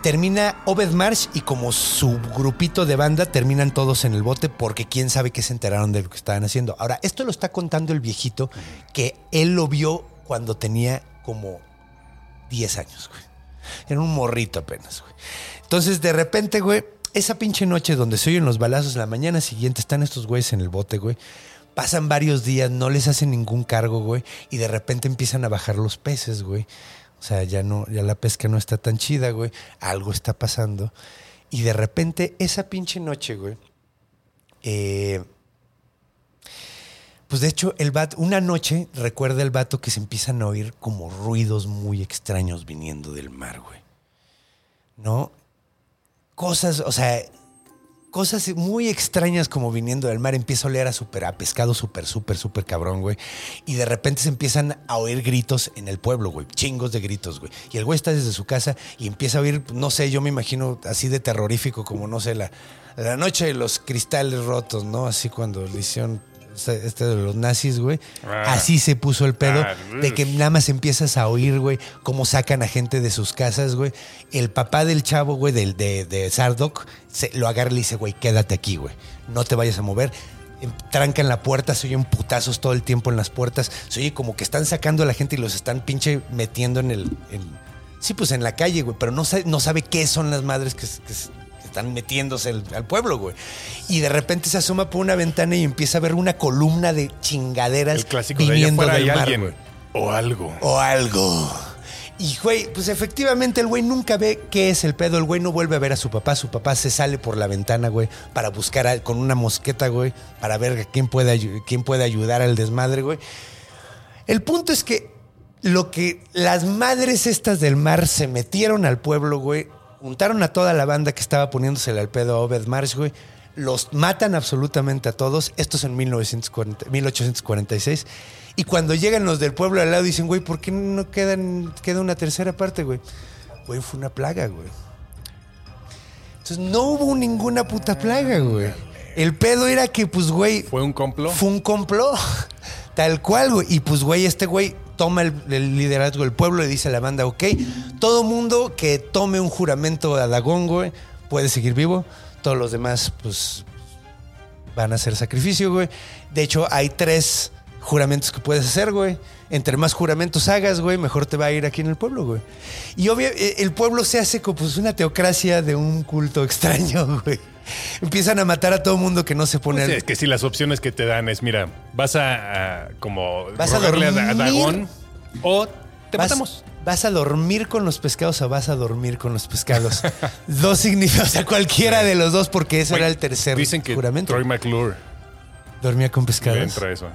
Termina Obed Marsh y como su grupito de banda terminan todos en el bote porque quién sabe qué se enteraron de lo que estaban haciendo. Ahora, esto lo está contando el viejito que él lo vio cuando tenía como 10 años, güey. Era un morrito apenas, güey. Entonces, de repente, güey, esa pinche noche donde se oyen los balazos, la mañana siguiente están estos güeyes en el bote, güey. Pasan varios días, no les hacen ningún cargo, güey. Y de repente empiezan a bajar los peces, güey. O sea, ya no, ya la pesca no está tan chida, güey. Algo está pasando. Y de repente, esa pinche noche, güey. eh, pues de hecho, el vato, una noche recuerda el vato que se empiezan a oír como ruidos muy extraños viniendo del mar, güey. ¿No? Cosas, o sea, cosas muy extrañas como viniendo del mar. Empieza a oler a, super, a pescado súper, súper, súper cabrón, güey. Y de repente se empiezan a oír gritos en el pueblo, güey. Chingos de gritos, güey. Y el güey está desde su casa y empieza a oír, no sé, yo me imagino así de terrorífico como, no sé, la, la noche de los cristales rotos, ¿no? Así cuando le hicieron este este de los nazis, güey. Ah. Así se puso el pedo Ah, de que nada más empiezas a oír, güey, cómo sacan a gente de sus casas, güey. El papá del chavo, güey, del, de, de Sardoc, se, lo agarra y le dice, güey, quédate aquí, güey. No te vayas a mover. Em, Trancan la puerta, se oyen putazos todo el tiempo en las puertas. Se oye como que están sacando a la gente y los están pinche metiendo en el. en- sí, pues en la calle, güey. Pero no sabe, no sabe qué son las madres que están metiéndose al, al pueblo, güey. Y de repente se asoma por una ventana y empieza a ver una columna de chingaderas El clásico de allá viniendo hay del mar, alguien. güey. O algo. O algo. Y, güey, pues efectivamente el güey nunca ve qué es el pedo. El güey no vuelve a ver a su papá. Su papá se sale por la ventana, güey, para buscar a- con una mosqueta, güey, para ver quién puede, quién puede ayudar al desmadre, güey. El punto es que lo que las madres estas del mar se metieron al pueblo, güey, juntaron a toda la banda que estaba poniéndosele al pedo a Obed Marsh, güey, los matan absolutamente a todos. Esto es en 1940, 1846. Y cuando llegan los del pueblo al lado dicen, güey, ¿por qué no quedan, queda una tercera parte, güey? Güey, fue una plaga, güey. Entonces no hubo ninguna puta plaga, güey. El pedo era que, pues, güey, ¿Fue un complot? fue un complot. *laughs* Tal cual, güey. Y pues, güey, este güey toma el, liderazgo del pueblo y dice a la banda, ok, todo mundo que tome un juramento a Dagón, güey, puede seguir vivo. Todos los demás, pues, van a hacer sacrificio, güey. De hecho, hay tres juramentos que puedes hacer, güey. Entre más juramentos hagas, güey, mejor te va a ir aquí en el pueblo, güey. Y obvio, eh, el pueblo se hace como pues, una teocracia de un culto *laughs* extraño, güey. Empiezan a matar a todo mundo que no se pone Pues al- es que si las opciones que te dan es, mira, vas a, a como Vas a rogarle a, Da- a dormir. Dagón o te vas, matamos. ¿Vas a dormir con los pescados o vas a dormir con los pescados? *laughs* dos significa, o sea, cualquiera de los dos, porque ese era el tercer Dicen que juramento. Troy McClure Dormía con pescados. entra eso.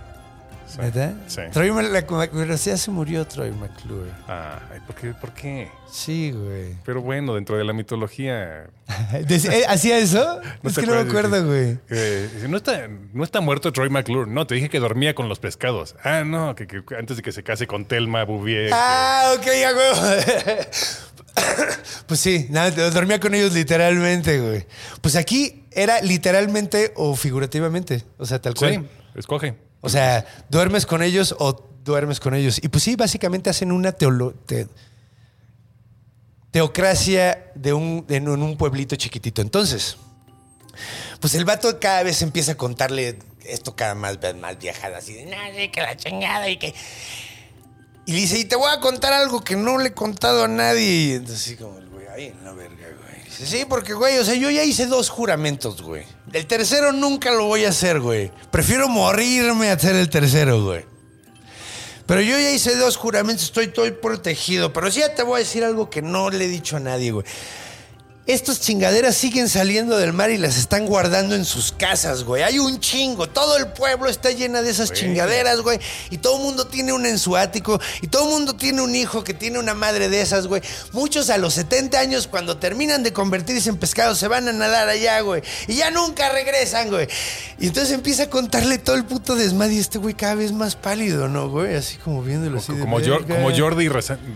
Sí. ¿Verdad? Sí. Troy Mc- pero ya se murió Troy McClure. Ay, ¿por qué? ¿Por qué? Sí, güey. Pero bueno, dentro de la mitología. *laughs* Dec- eh, ¿Hacía eso? es te que no me acuerdo, güey. Eh, no, está, no está muerto Troy McClure. No, te dije que dormía con los pescados. Ah, no, que, que antes de que se case con Telma Bouvier. que- Ah, ok, ya, güey. *coughs* Pues sí, nada, dormía con ellos literalmente, güey. Pues aquí era literalmente o figurativamente. O sea, tal cual. sí, escoge. O sea, duermes con ellos o duermes con ellos. Y pues sí, básicamente hacen una teolo- te- teocracia de un, en un- pueblito chiquitito. Entonces, pues el vato cada vez empieza a contarle esto cada más, más viajada, así de, "No, sí, que la chingada y que... Y dice, y te voy a contar algo que no le he contado a nadie. Y entonces así como el güey, ay, en la verga, güey. Sí, porque, güey, o sea, yo ya hice dos juramentos, güey. El tercero nunca lo voy a hacer, güey. Prefiero morirme a hacer el tercero, güey. Pero yo ya hice dos juramentos, estoy, estoy protegido. Pero sí ya te voy a decir algo que no le he dicho a nadie, güey. Estas chingaderas siguen saliendo del mar y las están guardando en sus casas, güey. Hay un chingo. Todo el pueblo está llena de esas chingaderas, güey. Y todo el mundo tiene una en su ático. Y todo el mundo tiene un hijo que tiene una madre de esas, güey. Muchos a los 70 años, cuando terminan de convertirse en pescado, se van a nadar allá, güey. Y ya nunca regresan, güey. Y entonces empieza a contarle todo el puto desmadre. Y este güey cada vez más pálido, ¿no, güey? Así como viéndolo así Como, como Jordi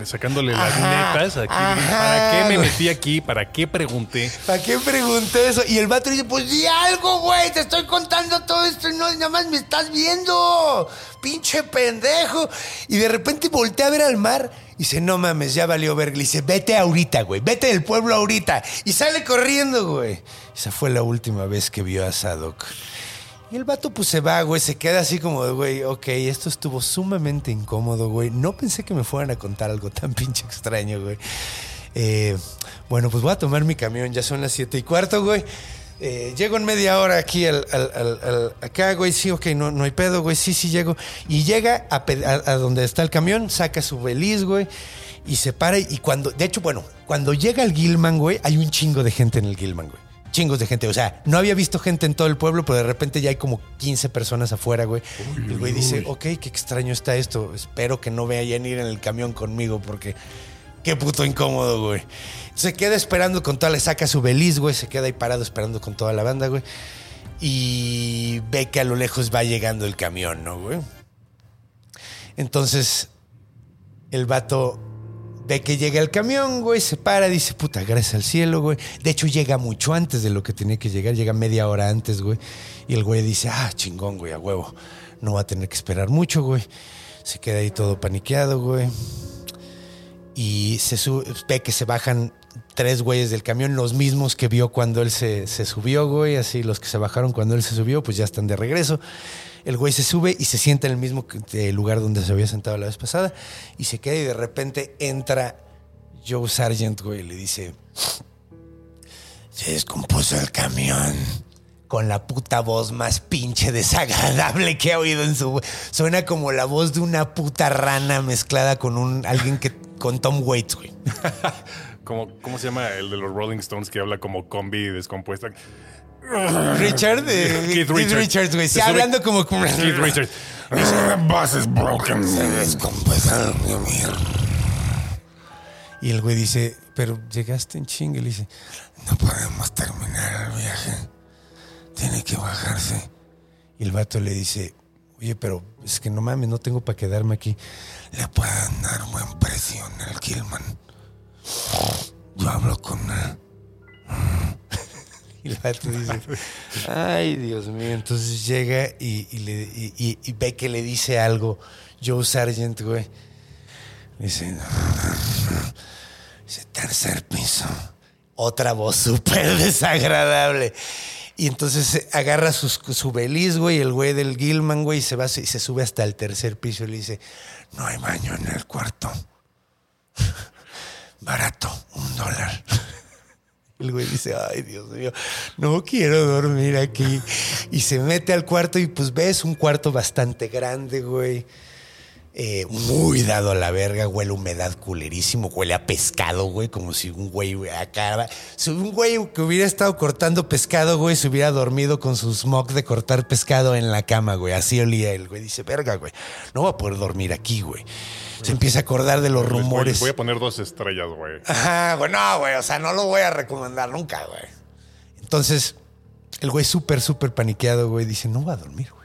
sacándole las netas. Aquí, ajá, ¿Para qué me güey. metí aquí? ¿Para qué pregunté? ¿Para qué pregunté eso? Y el vato dice, pues di algo, güey, te estoy contando todo esto y no, nada más me estás viendo. Pinche pendejo. Y de repente voltea a ver al mar y dice, no mames, ya valió verga. Le dice, vete ahorita, güey, vete del pueblo ahorita. Y sale corriendo, güey. Esa fue la última vez que vio a Sadok. Y el vato pues se va, güey, se queda así como güey, ok, esto estuvo sumamente incómodo, güey. No pensé que me fueran a contar algo tan pinche extraño, güey. Eh, bueno, pues voy a tomar mi camión, ya son las siete y cuarto, güey. Eh, llego en media hora aquí al, al- al- al- acá, güey, sí, ok, no, no hay pedo, güey, sí, sí llego. Y llega a, pe- a- a donde está el camión, saca su beliz, güey, y se para. Y cuando, de hecho, bueno, cuando llega el Gilman, güey, hay un chingo de gente en el Gilman, güey. Chingos de gente, o sea, no había visto gente en todo el pueblo, pero de repente ya hay como 15 personas afuera, güey. Y el güey dice, ok, qué extraño está esto. Espero que no vayan a ir en el camión conmigo porque Qué puto incómodo, güey. Se queda esperando con toda, le saca su beliz, güey. Se queda ahí parado esperando con toda la banda, güey. Y ve que a lo lejos va llegando el camión, ¿no, güey? Entonces, el vato ve que llega el camión, güey, se para, dice, puta, gracias al cielo, güey. De hecho, llega mucho antes de lo que tenía que llegar, llega media hora antes, güey. Y el güey dice, ah, chingón, güey, a huevo. No va a tener que esperar mucho, güey. Se queda ahí todo paniqueado, güey y se ve que se bajan tres güeyes del camión, los mismos que vio cuando él se, subió, güey, así los que se bajaron cuando él se subió, pues ya están de regreso. El güey se sube y se sienta en el mismo eh, lugar donde se había sentado la vez pasada y se queda y de repente entra Joe Sargent, güey, y le dice, se descompuso el camión. Con la puta voz más pinche desagradable que ha oído en su... Suena como la voz de una puta rana mezclada con un alguien que... Con Tom Waits, güey. *laughs* Como, ¿Cómo se llama el de los Rolling Stones que habla como combi descompuesta? Richard, eh, Keith Keith Richards. Richards, güey. Sí, hablando como... Keith Richards. Bus is broken. Y el güey dice, pero llegaste en chingue. Le dice, No podemos terminar el viaje. Tiene que bajarse. y el vato le dice, oye, pero es que no mames, no tengo para quedarme aquí. Le pueden dar buen precio en el Gilman. Yo hablo con él. *laughs* Y el vato dice, ay, Dios mío. Entonces llega y, le- y ve que le dice algo Joe Sargent, güey. Dice, Dice, tercer piso. otra voz súper desagradable. Y entonces eh, agarra sus- su beliz, güey, el güey del Gilman, güey, y se va y se sube hasta el tercer piso y le dice, No hay baño en el cuarto. *laughs* Barato, un dólar. *laughs* El güey dice, ay Dios mío, no quiero dormir aquí. Y se mete al cuarto y pues ves un cuarto bastante grande, güey. Eh, muy dado a la verga, huele a humedad culerísimo, huele a pescado, güey, como si un güey acá, si un güey que hubiera estado cortando pescado, güey, se hubiera dormido con su smog de cortar pescado en la cama, güey, así olía el güey, dice, verga, güey, no va a poder dormir aquí, güey. Se empieza a acordar de los voy- rumores. les voy a poner dos estrellas, güey. Ajá, güey, no, güey, o sea, no lo voy a recomendar nunca, güey. Entonces, el güey súper, súper paniqueado, güey, dice, no va a dormir, güey.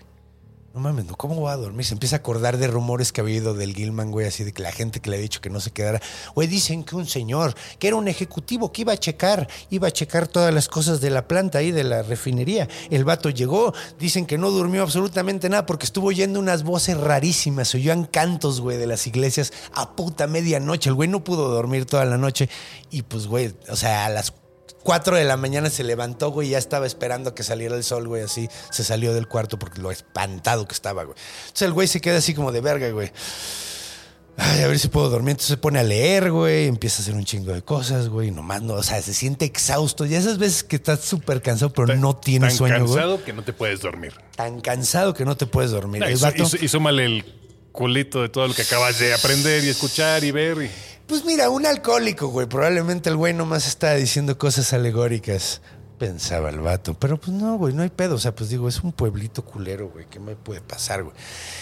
No mames, no, ¿cómo va a dormir? Se empieza a acordar de rumores que había oído del Gilman, güey, así de que la gente que le ha dicho que no se quedara. Güey, dicen que un señor, que era un ejecutivo, que iba a checar, iba a checar todas las cosas de la planta ahí, de la refinería. El vato llegó, dicen que no durmió absolutamente nada porque estuvo oyendo unas voces rarísimas, se oían cantos, güey, de las iglesias a puta medianoche. El güey no pudo dormir toda la noche y pues, güey, o sea, a las 4 de la mañana se levantó, güey, y ya estaba esperando que saliera el sol, güey, así. Se salió del cuarto porque lo espantado que estaba, güey. Entonces el güey se queda así como de verga, güey. Ay, a ver si puedo dormir. Entonces se pone a leer, güey, empieza a hacer un chingo de cosas, güey, nomás no, o sea, se siente exhausto. Y esas veces que estás súper cansado, pero no tienes Tan sueño, güey. cansado que no te puedes dormir. Tan cansado que no te puedes dormir. No, El y, su- vato- y su- y súmale el culito de todo lo que acabas de aprender y escuchar y ver. y- Pues mira, un alcohólico, güey. Probablemente el güey nomás estaba diciendo cosas alegóricas. Pensaba el vato. Pero pues no, güey, no hay pedo. O sea, pues digo, es un pueblito culero, güey. ¿Qué me puede pasar, güey?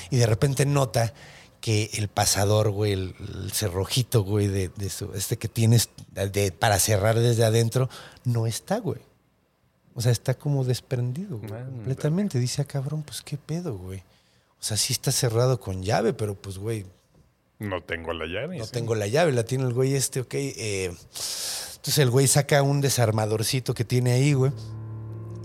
Y de repente nota que el pasador, güey, el, el cerrojito, güey, de, de su- este que tienes de- para cerrar desde adentro, no está, güey. O sea, está como desprendido, güey, completamente. Dice, ah, cabrón, pues qué pedo, güey. O sea, sí está cerrado con llave, pero pues, güey, No tengo la llave. no sí. tengo la llave, la tiene el güey este, ok. eh, entonces el güey saca un desarmadorcito que tiene ahí, güey.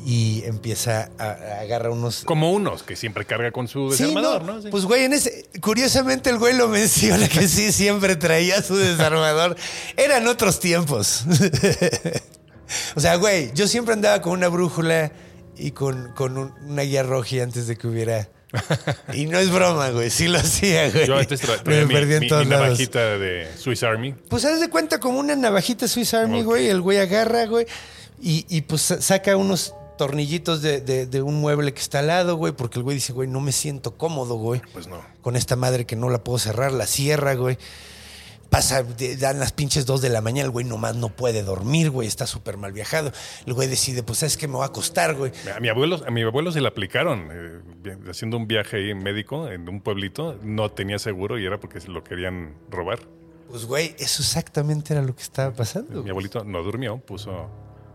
Y empieza a, a agarrar unos... Como unos que siempre carga con su Sí, desarmador, no, ¿no? Sí. Pues güey, en ese, curiosamente el güey lo menciona que sí siempre traía su desarmador. Eran otros tiempos. *laughs* o sea, güey, yo siempre andaba con una brújula y con, con un- una guía roja antes de que hubiera. Y no es broma, güey, sí lo hacía, güey. Yo antes tra- Me traía mi, perdí en mi- todos mi lados. navajita de Swiss Army. Pues haz de cuenta como una navajita Swiss Army, güey. El güey agarra, güey. Y, y, pues sa- saca unos tornillitos de, de- de un mueble que está al lado, güey. Porque el güey dice, güey, no me siento cómodo, güey. Pues no. Con esta madre que no la puedo cerrar, la cierra, güey. Pasa, dan las pinches dos de la mañana, el güey nomás no puede dormir, güey. Está súper mal viajado. El güey decide, pues, ¿sabes qué? Me voy a acostar, güey. A mi abuelo, a mi abuelo se le aplicaron eh, haciendo un viaje ahí médico en un pueblito. No tenía seguro y era porque lo querían robar. Pues, güey, eso exactamente era lo que estaba pasando. Mi abuelito no durmió, puso,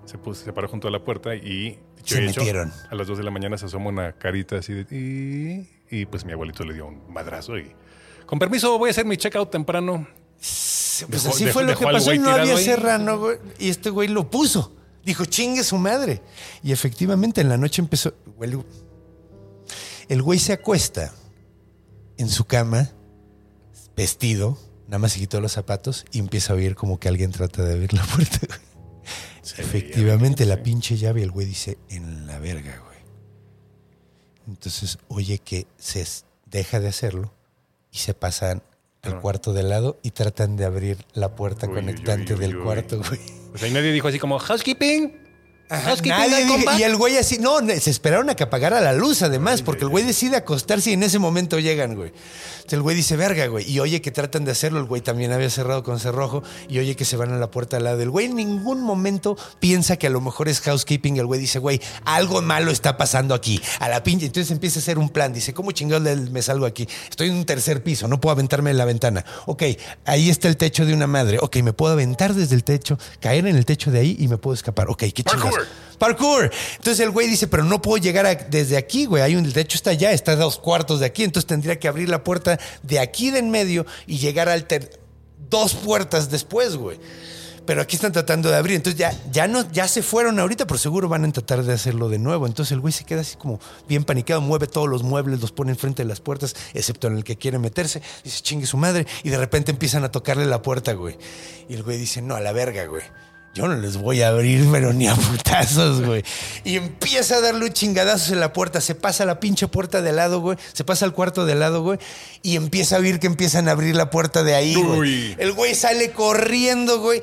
se puso, se paró junto a la puerta y Se hecho, metieron. a las 2 de la mañana se asoma una carita así de y, y pues mi abuelito le dio un madrazo y con permiso voy a hacer mi checkout temprano. Pues Dejó- así dejó- fue lo que pasó. güey No había ahí. serrano, güey. Y este güey lo puso. Dijo, chingue su madre. Y efectivamente en la noche empezó. El güey se acuesta en su cama, vestido, nada más se quitó los zapatos y empieza a oír como que alguien trata de abrir la puerta. güey. Efectivamente, la pinche llave, el güey dice, en la verga, güey. Entonces oye que se deja de hacerlo y se pasan al Ah. cuarto de lado y tratan de abrir la puerta Uy, conectante uy, uy, del cuarto, güey. Pues ahí nadie dijo así como housekeeping. Ajá, nadie dije- y el güey así, no, se esperaron a que apagara la luz además, porque el güey decide acostarse y en ese momento llegan, güey. Entonces el güey dice, verga, güey, y oye que tratan de hacerlo, el güey también había cerrado con cerrojo, y oye que se van a la puerta al lado del güey. En ningún momento piensa que a lo mejor es housekeeping, el güey dice, güey, algo malo está pasando aquí, a la pinche. Entonces empieza a hacer un plan, dice, ¿cómo chingados me salgo aquí? Estoy en un tercer piso, no puedo aventarme en la ventana. Ok, ahí está el techo de una madre, ok, me puedo aventar desde el techo, caer en el techo de ahí y me puedo escapar. Ok, qué chingados. Parkour. Entonces el güey dice, pero no puedo llegar desde aquí, güey. Hay un, el techo está allá, está a dos cuartos de aquí. Entonces tendría que abrir la puerta de aquí de en medio y llegar al ter- dos puertas después, güey. Pero aquí están tratando de abrir. Entonces ya, ya no, ya se fueron ahorita, pero seguro van a tratar de hacerlo de nuevo. Entonces el güey se queda así como bien paniqueado, mueve todos los muebles, los pone enfrente de las puertas, excepto en el que quiere meterse. Dice, chingue su madre. Y de repente empiezan a tocarle la puerta, güey. Y el güey dice, no, a la verga, güey. Yo no les voy a abrir, pero ni a putazos, güey. Y empieza a darle un chingadazos en la puerta. Se pasa la pinche puerta de lado, güey. Se pasa al cuarto de lado, güey. Y empieza a oír que empiezan a abrir la puerta de ahí, güey. El güey sale corriendo, güey.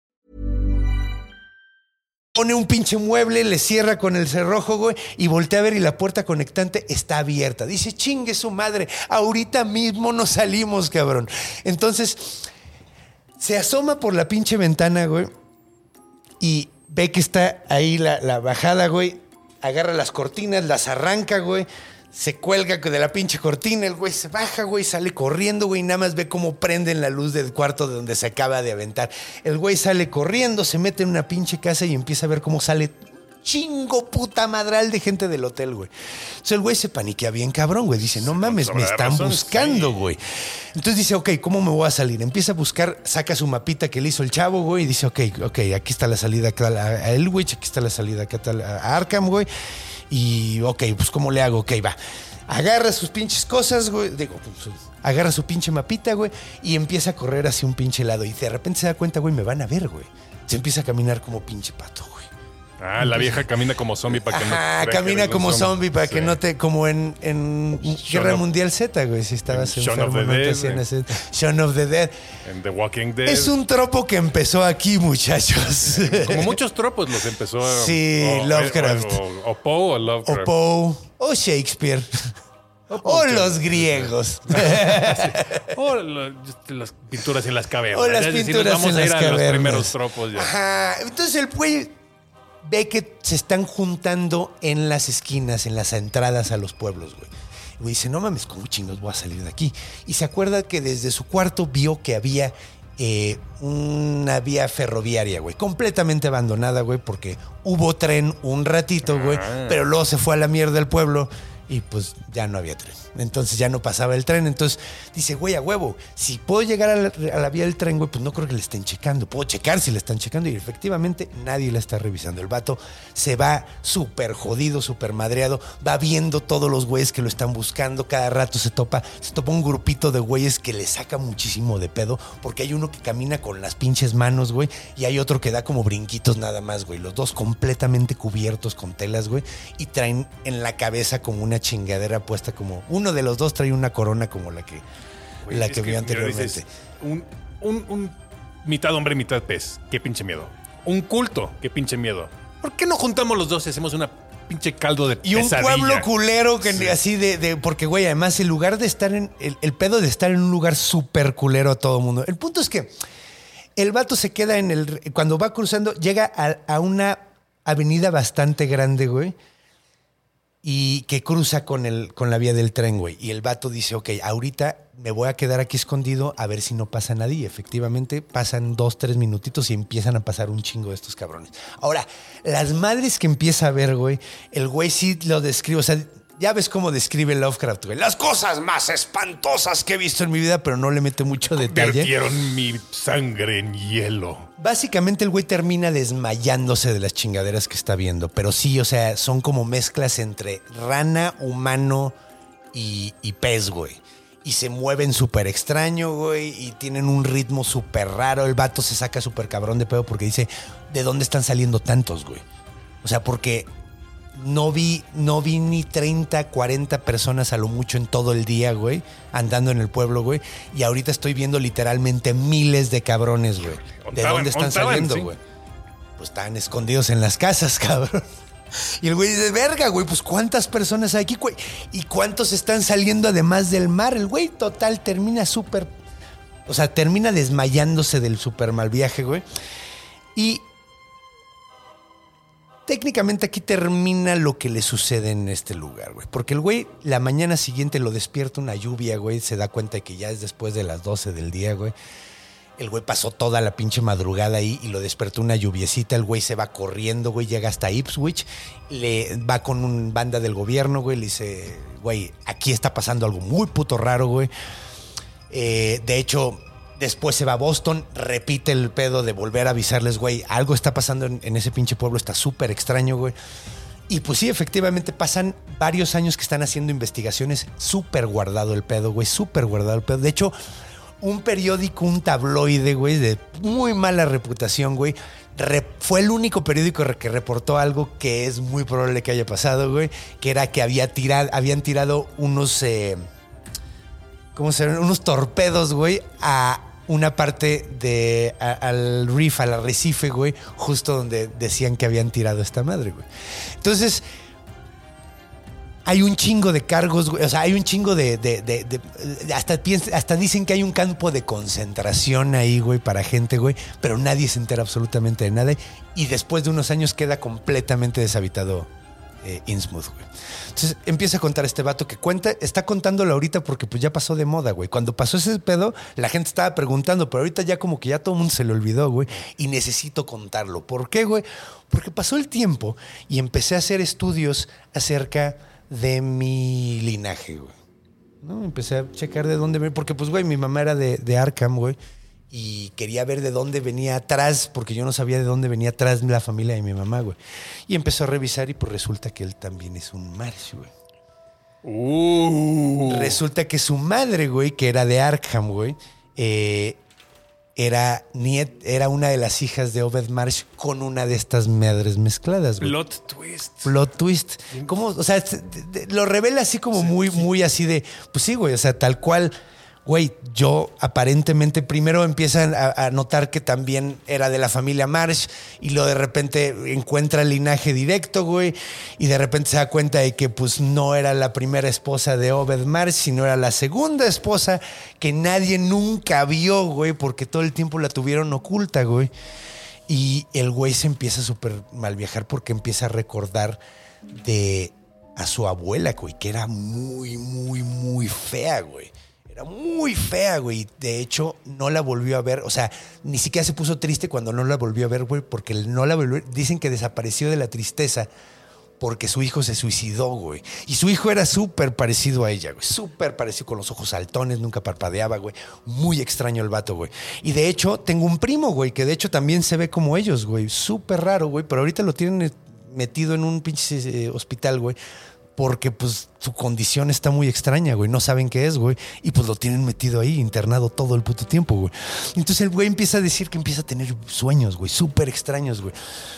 Pone un pinche mueble, le cierra con el cerrojo, güey, y voltea a ver y la puerta conectante está abierta. Dice, chingue su madre, ahorita mismo nos salimos, cabrón. Entonces, se asoma por la pinche ventana, güey, y ve que está ahí la, la bajada, güey. Agarra las cortinas, las arranca, güey. Se cuelga de la pinche cortina, el güey se baja, güey, sale corriendo, güey, y nada más ve cómo prenden la luz del cuarto de donde se acaba de aventar. El güey sale corriendo, se mete en una pinche casa y empieza a ver cómo sale chingo puta madral de gente del hotel, güey. Entonces el güey se paniquea bien cabrón, güey. Dice, no mames, me están buscando, güey. Entonces dice, ok, ¿cómo me voy a salir? Empieza a buscar, saca su mapita que le hizo el chavo, güey, y dice, ok, ok, aquí está la salida a Elwich, aquí está la salida acá a Arkham, güey. Y, ok, pues, ¿cómo le hago? Ok, va. Agarra sus pinches cosas, güey. Digo, pues, sus Agarra su pinche mapita, güey, y empieza a correr hacia un pinche lado. Y de repente se da cuenta, güey, me van a ver, güey. Se empieza a caminar como pinche pato. Ah, la vieja camina como zombie para que no. Ajá, que camina como zombie para que Sí. no te. Como en, en Guerra of- Mundial Z, güey. Si estabas en Shaun of enfermo, the no te Dead, hacer- Shaun of the Dead. En The Walking Dead. Es un tropo que empezó aquí, muchachos. *laughs* Como muchos tropos los empezó. Sí, Lovecraft. O, o Poe o o Lovecraft. Poe, o Shakespeare, o los griegos. *laughs* O *laughs* lo- las pinturas en las cavernas. O las Es decir, pinturas vamos en a ir las a los cavernas. primeros tropos ya. Ajá. Entonces el güey ve que se están juntando en las esquinas, en las entradas a los pueblos, güey. Y dice, no mames, ¿cómo chingos voy a salir de aquí? Y se acuerda que desde su cuarto vio que había eh, una vía ferroviaria, güey, completamente abandonada, güey, porque hubo tren un ratito, güey, Ah. pero luego se fue a la mierda el pueblo y pues ya no había tren. Entonces ya no pasaba el tren. Entonces dice, güey, a huevo, si puedo llegar a la, vía del tren, güey, pues no creo que le estén checando. Puedo checar si le están checando y efectivamente nadie la está revisando. El vato se va súper jodido, súper madreado, va viendo todos los güeyes que lo están buscando. Cada rato se topa, se topa un grupito de güeyes que le saca muchísimo de pedo porque hay uno que camina con las pinches manos, güey, y hay otro que da como brinquitos nada más, güey. Los dos completamente cubiertos con telas, güey, y traen en la cabeza como una chingadera puesta como uno de los dos trae una corona como la que Güey, la que vio mira, anteriormente. dices, un, un- un mitad hombre, mitad pez. Qué pinche miedo. Un culto. Qué pinche miedo. ¿Por qué no juntamos los dos y hacemos una pinche caldo de Y un pesadilla? pueblo culero que Sí. así de, de- porque güey, además el lugar de estar en el, el pedo de estar en un lugar súper culero a todo mundo. El punto es que el vato se queda en el cuando va cruzando llega a, a una avenida bastante grande, güey. Y que cruza con, el, con la vía del tren, güey. Y el vato dice, ok, ahorita me voy a quedar aquí escondido a ver si no pasa nadie. Y efectivamente pasan dos, tres minutitos y empiezan a pasar un chingo de estos cabrones. Ahora, las madres que empieza a ver, güey, el güey sí lo describe, o sea, ya ves cómo describe Lovecraft, güey. Las cosas más espantosas que he visto en mi vida, pero no le mete mucho detalle. Vertieron mi sangre en hielo. Básicamente el güey termina desmayándose de las chingaderas que está viendo. Pero sí, o sea, son como mezclas entre rana, humano y, y pez, güey. Y se mueven súper extraño, güey. Y tienen un ritmo súper raro. El vato se saca súper cabrón de pedo porque dice, ¿de dónde están saliendo tantos, güey? O sea, porque no vi, no vi ni 30, 40 personas a lo mucho en todo el día, güey, andando en el pueblo, güey. Y ahorita estoy viendo literalmente miles de cabrones, güey. ¿De dónde están saliendo, güey? Pues están escondidos en las casas, *laughs* cabrón. Y el güey dice, verga, güey, pues ¿cuántas personas hay aquí, güey? ¿Y cuántos están saliendo además del mar? El güey total termina súper... O sea, termina desmayándose del súper mal viaje, güey. Y técnicamente aquí termina lo que le sucede en este lugar, güey. Porque el güey la mañana siguiente lo despierta una lluvia, güey. Se da cuenta de que ya es después de las 12 del día, güey. El güey pasó toda la pinche madrugada ahí y lo despertó una lluviecita. El güey se va corriendo, güey, llega hasta Ipswich. Le va con un banda del gobierno, güey. Le dice, güey, aquí está pasando algo muy puto raro, güey. Eh, de hecho, después se va a Boston, repite el pedo de volver a avisarles, güey, algo está pasando en, ese pinche pueblo, está súper extraño, güey. Y pues sí, efectivamente pasan varios años que están haciendo investigaciones, súper guardado el pedo, güey, súper guardado el pedo. De hecho, un periódico, un tabloide, güey, de muy mala reputación, güey. fue el único periódico que reportó algo que es muy probable que haya pasado, güey. Que era que había tirado, habían tirado unos, eh, ¿cómo se llaman? Unos torpedos, güey, a una parte de, al reef, al arrecife, güey, justo donde decían que habían tirado esta madre, güey. Entonces, hay un chingo de cargos, güey. O sea, hay un chingo de. hasta, hasta dicen que hay un campo de concentración ahí, güey, para gente, güey. Pero nadie se entera absolutamente de nada. Y después de unos años queda completamente deshabitado eh, Innsmouth, güey. Entonces empieza a contar este vato que cuenta, está contándolo ahorita porque pues ya pasó de moda, güey. Cuando pasó ese pedo, la gente estaba preguntando, pero ahorita ya como que ya todo el mundo se le olvidó, güey. Y necesito contarlo. ¿Por qué, güey? Porque pasó el tiempo y empecé a hacer estudios acerca de mi linaje, güey. ¿no? Empecé a checar de dónde venía, porque pues, güey, mi mamá era de Arkham, güey, y quería ver de dónde venía atrás, porque yo no sabía de dónde venía atrás la familia de mi mamá, güey. Y empezó a revisar y pues resulta que él también es un Marsh, güey. Uh. Resulta que su madre, güey, que era de Arkham, güey, eh, era, niet, era una de las hijas de Obed Marsh con una de estas madres mezcladas, güey. Plot twist. Plot twist. ¿Cómo? O sea, lo revela así como muy, muy así de, pues sí, güey, o sea, tal cual. Güey, yo aparentemente primero empiezan a, notar que también era de la familia Marsh y lo de repente encuentra el linaje directo, güey, y de repente se da cuenta de que pues no era la primera esposa de Obed Marsh, sino era la segunda esposa que nadie nunca vio, güey, porque todo el tiempo la tuvieron oculta, güey. Y el güey se empieza a súper mal viajar porque empieza a recordar de a su abuela, güey, que era muy, muy, muy fea, güey. Muy fea, güey. De hecho, no la volvió a ver. O sea, ni siquiera se puso triste cuando no la volvió a ver, güey, porque no la volvió. Dicen que desapareció de la tristeza porque su hijo se suicidó, güey. Y su hijo era súper parecido a ella, güey. Súper parecido con los ojos saltones, nunca parpadeaba, güey. Muy extraño el vato, güey. Y de hecho, tengo un primo, güey, que de hecho también se ve como ellos, güey. Súper raro, güey. Pero ahorita lo tienen metido en un pinche eh, hospital, güey. Porque pues su condición está muy extraña, güey. No saben qué es, güey. Y pues lo tienen metido ahí, internado todo el puto tiempo, güey. Entonces el güey empieza a decir que empieza a tener sueños, güey. Súper extraños, güey.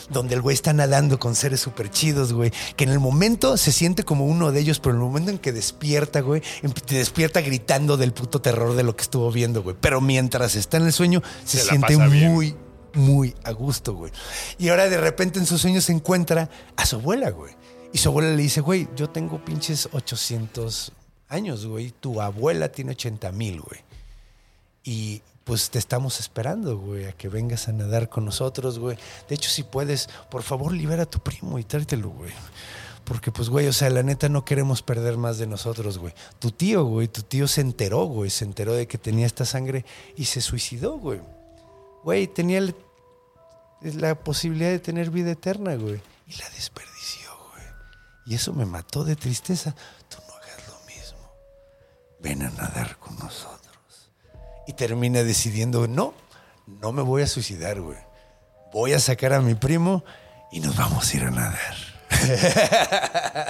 Donde el güey está nadando con seres súper chidos, güey. Que en el momento se siente como uno de ellos, pero en el momento en que despierta, güey, em- te despierta gritando del puto terror de lo que estuvo viendo, güey. Pero mientras está en el sueño, se, siente muy, muy a gusto, güey. Y ahora de repente en sus sueños se encuentra a su abuela, güey. Y su abuela le dice, güey, yo tengo pinches 800 años, güey. Tu abuela tiene 80 mil, güey. Y pues te estamos esperando, güey, a que vengas a nadar con nosotros, güey. De hecho, si puedes, por favor, libera a tu primo y tráetelo, güey. Porque, pues, güey, o sea, la neta no queremos perder más de nosotros, güey. Tu tío, güey, tu tío se enteró, güey. Se enteró de que tenía esta sangre y se suicidó, güey. Güey, tenía la posibilidad de tener vida eterna, güey. Y la desperdició. Y eso me mató de tristeza. Tú no hagas lo mismo. Ven a nadar con nosotros. Y termina decidiendo, no, no me voy a suicidar, güey. Voy a sacar a mi primo y nos vamos a ir a nadar.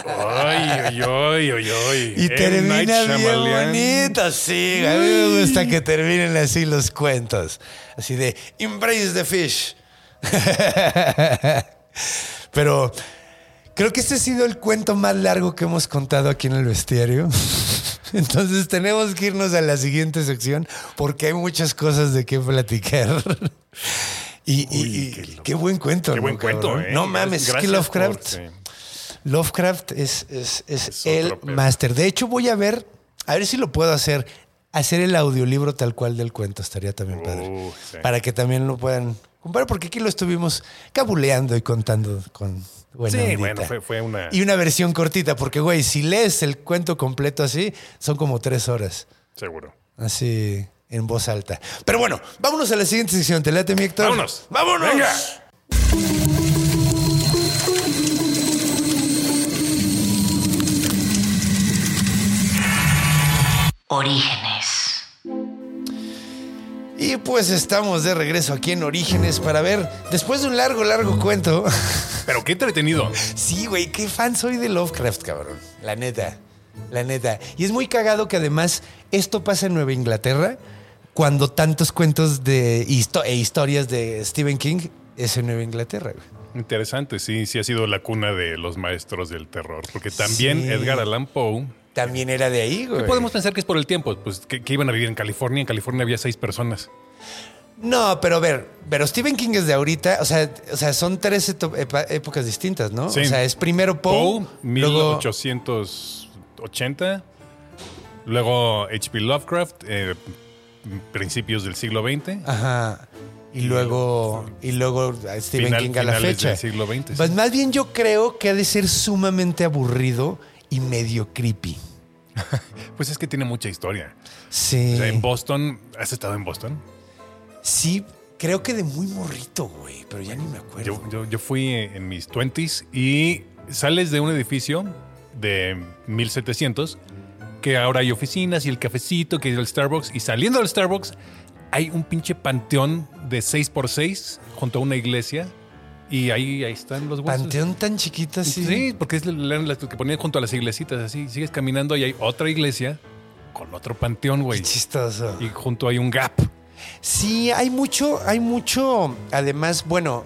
Ay, ay, ay, ay. Y termina bien bonito, sí. A mí me gusta que terminen así los cuentos. Así de, embrace the fish. *laughs* Pero creo que este ha sido el cuento más largo que hemos contado aquí en el bestiario. *laughs* Entonces tenemos que irnos a la siguiente sección porque hay muchas cosas de qué platicar. *laughs* Y, y- Uy, y qué buen cuento. Qué buen ¿no, cuento? ¿eh? No mames, es que Lovecraft. por- sí. Lovecraft es, es, es Es el máster. De hecho, voy a ver, a ver si lo puedo hacer. Hacer el audiolibro tal cual del cuento estaría también padre. Sí. Para que también lo puedan comprar, porque aquí lo estuvimos cabuleando y contando con buena Sí, ondita. bueno, fue, fue una. Y una versión cortita, porque, güey, si lees el cuento completo así, son como tres horas. Seguro. Así, en voz alta. Pero bueno, vámonos a la siguiente sección. ¿Te late, mi Héctor? Vámonos. ¡Vámonos! Venga. Orígenes. Y pues estamos de regreso aquí en Orígenes para ver, después de un largo, largo cuento. *laughs* Pero qué entretenido. Sí, güey, qué fan soy de Lovecraft, cabrón. La neta, la neta. Y es muy cagado que además esto pasa en Nueva Inglaterra cuando tantos cuentos de histo- e historias de Stephen King es en Nueva Inglaterra, güey. Interesante, sí, sí ha sido la cuna de los maestros del terror. Porque también Sí. Edgar Allan Poe. También era de ahí, güey. ¿Qué podemos pensar que es por el tiempo? Pues que, que iban a vivir en California. En California había seis personas. No, pero a ver, pero Stephen King es de ahorita, o sea, o sea son tres épocas distintas, ¿no? Sí. O sea, es primero Poe, Poe, luego 1880. Luego H.P. Lovecraft, eh, principios del siglo XX. Ajá. Y luego, y luego Stephen Final- King a la fecha. del siglo XX, Pues más bien yo creo que ha de ser sumamente aburrido y medio creepy. *laughs* Pues es que tiene mucha historia. Sí. O sea, en Boston, ¿has estado en Boston? Sí, creo que de muy morrito, güey, pero ya ni me acuerdo. Yo, yo- yo fui en mis 20s y sales de un edificio de 1700 que ahora hay oficinas y el cafecito, que es el Starbucks. Y saliendo del Starbucks hay un pinche panteón de 6x6 junto a una iglesia Y ahí, ahí están los huesos. Panteón tan chiquito así. Sí, porque es la- que ponían junto a las iglesitas así. Sigues caminando y hay otra iglesia con otro panteón, Qué güey. chistoso. Y junto hay un gap. Sí, hay mucho, hay mucho. Además, bueno,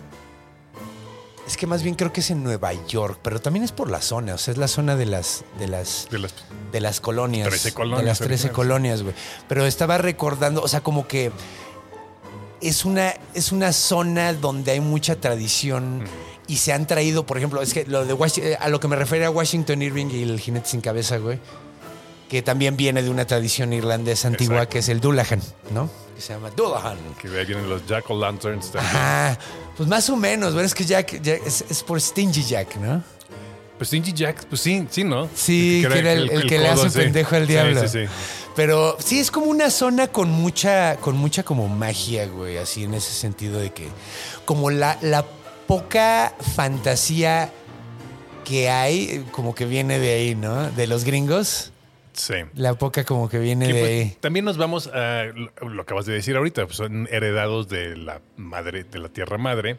es que más bien creo que es en Nueva York, pero también es por la zona, o sea, es la zona de las, de las, De las, de las colonias. 13 colonias De las 13 originales. colonias, güey. Pero estaba recordando, o sea, como que es una, es una zona donde hay mucha tradición y se han traído, por ejemplo, es que lo de eh, a lo que me refiere a Washington Irving y el jinete sin cabeza, güey, que también viene de una tradición irlandesa antigua Exacto. que es el Dullahan, ¿no? Que se llama Dullahan. que de ahí vienen los Jack o Lanterns también. Ajá, pues más o menos, ¿verdad? Es que Jack, Jack- es, es por Stingy Jack, ¿no? Pues Stingy Jack, pues sí, sí, ¿no? Sí, que era el, el que le hace pendejo al Sí, diablo. Sí, sí, Pero sí, es como una zona con mucha, con mucha como magia, güey, así en ese sentido de que como la, la poca fantasía que hay, como que viene de ahí, ¿no? De los gringos. Sí. La poca como que viene Que, de pues, ahí. también nos vamos a lo, lo acabas de decir ahorita, pues son heredados de la madre, de la tierra madre.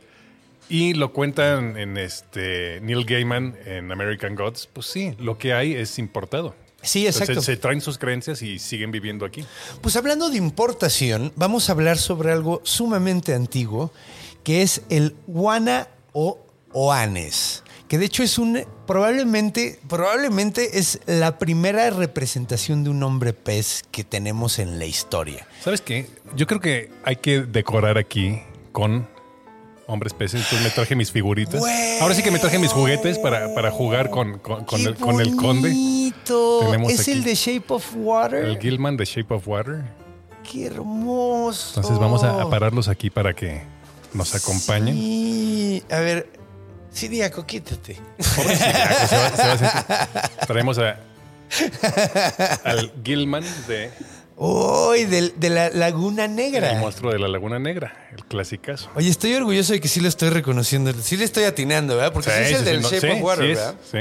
Y lo cuentan en este Neil Gaiman en American Gods. Pues sí, lo que hay es importado. Sí, exacto. Entonces, se traen sus creencias y siguen viviendo aquí. Pues hablando de importación, vamos a hablar sobre algo sumamente antiguo, que es el Wana o Oanes. Que de hecho es un. Probablemente, probablemente es la primera representación de un hombre pez que tenemos en la historia. ¿Sabes qué? Yo creo que hay que decorar aquí con hombres peces. Entonces me traje mis figuritas. Ahora sí que me traje mis juguetes para, para jugar con, con, con ¡Qué el, con el conde. Bonito! Tenemos es aquí el de Shape of Water. El Gilman de Shape of Water. ¡Qué hermoso! Entonces vamos a, a pararlos aquí para que nos acompañen. Sí. A ver, Siriaco, quítate. Pobre Siriaco, se va- se va a sentir- Traemos a, al Gilman de ¡Uy! de, de la Laguna Negra. El monstruo de la Laguna Negra, el clasicazo. Oye, estoy orgulloso de que sí lo estoy reconociendo. Sí le estoy atinando, ¿verdad? Porque sí, es el del no, Shape sí, of Water, sí es, ¿verdad? sí.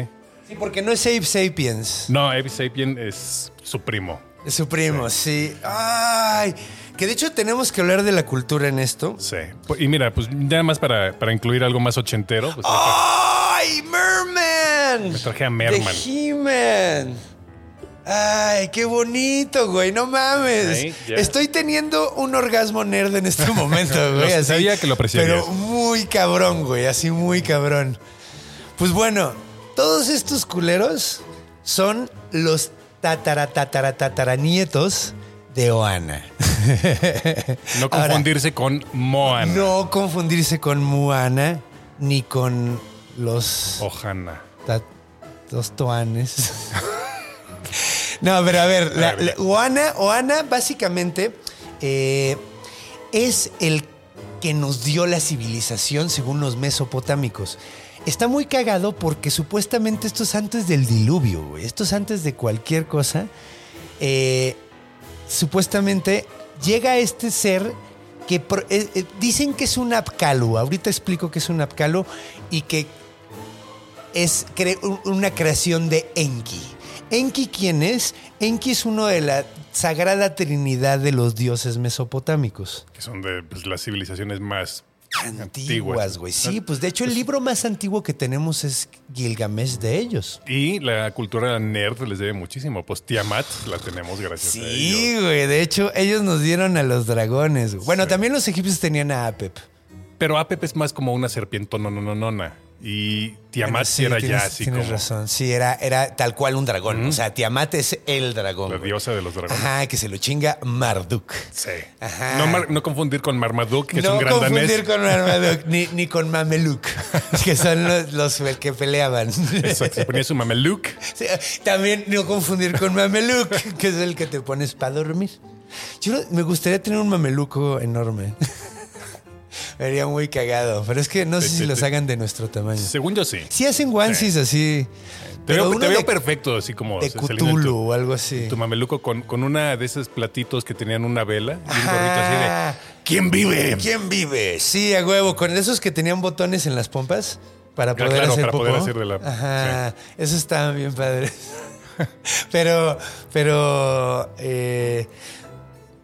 Sí, porque no es Ape Sapiens. No, Abe Sapien es su primo. Es su primo, sí. ¡Ay! Que de hecho tenemos que hablar de la cultura en esto. Sí. Y mira, pues nada más para, para incluir algo más ochentero, pues ¡Ay! ¡Merman! me traje a Merman. De. Ay, qué bonito, güey. No mames. Ahí. Estoy teniendo un orgasmo nerd en este momento, *laughs* güey. Así, sabía que lo apreciarías. Pero muy cabrón, güey. Así muy cabrón. Pues bueno, todos estos culeros son los tatara, tatara, tataranietos de Oana. No *laughs* Ahora, confundirse con Moana. no confundirse con Moana ni con los Ojana. Ta- Dos toanes. *laughs* no, pero a ver, la, la- Oana, Oana básicamente eh, es el que nos dio la civilización según los mesopotámicos. Está muy cagado porque supuestamente esto es antes del diluvio, güey. Esto es antes de cualquier cosa. Eh, supuestamente llega este ser que eh, eh, dicen que es un apcalo. Ahorita explico que es un apcalo y que es una creación de Enki. Enki, ¿quién es? Enki es uno de la sagrada trinidad de los dioses mesopotámicos. Que son de pues, las civilizaciones más Antiguas, güey. Sí, pues de hecho el libro más antiguo que tenemos es Gilgamesh de ellos. Y la cultura nerd les debe muchísimo. Pues Tiamat la tenemos gracias a ellos. Sí, güey. De hecho, ellos nos dieron a los dragones. Bueno, también los egipcios tenían a Apep. Pero Apep es más como una serpientona, no, no, nona. Y Tiamat sí era tienes, ya así tienes como razón. Sí, era, era tal cual un dragón. O sea, Tiamat es el dragón. la güey. diosa de los dragones. Ajá, que se lo chinga Marduk. Sí. Ajá. No, no confundir con Marmaduke, que es no un gran confundir danés. con Marmaduke ni, ni con Mameluk, *laughs* que son los, los que peleaban. Exacto, se ponía su mameluke. Sí, También no confundir con Mameluk, que es el que te pones para dormir. Yo no- me gustaría tener un mameluco enorme. Me haría muy cagado, pero es que no sé si los hagan de nuestro tamaño. Según yo sí. Sí hacen onesies así. Te pero veo, te veo de- perfecto, así como De Cthulhu tu- o algo así. Tu mameluco con, con una de esos platitos que tenían una vela y un gorrito así de ¿Quién vive? ¿Quién vive? Sí, a huevo, con esos que tenían botones en las pompas para Ah, poder claro, hacer para popó. poder hacer de la- Ajá, esos estaban bien padres. *laughs* pero, pero, eh,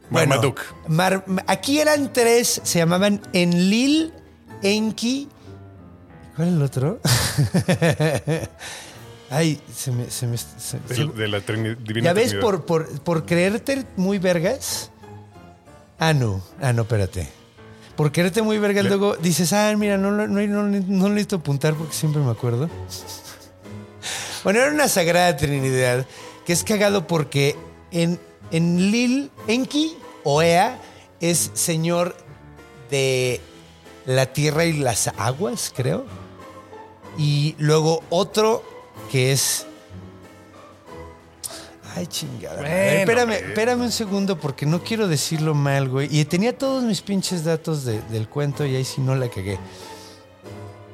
bueno, Marmaduke. Mar- aquí eran tres, se llamaban Enlil, Enki ¿Cuál es el otro? *laughs* Ay, se me... Se me se- De, la Divina ¿Ya ves por, por, por creerte muy vergas? Ah, no. Ah, no, espérate. Por creerte muy vergas, Le- luego dices, ah, mira, no, no, no, no, no necesito apuntar porque siempre me acuerdo. *laughs* Bueno, era una sagrada trinidad que es cagado porque en, en Lil Enki o Ea es señor de la tierra y las aguas, creo. Y luego otro que es. Ay, chingada. Bueno, espérame, güey. espérame un segundo porque no quiero decirlo mal, güey. Y tenía todos mis pinches datos de- del cuento y ahí sí no la cagué.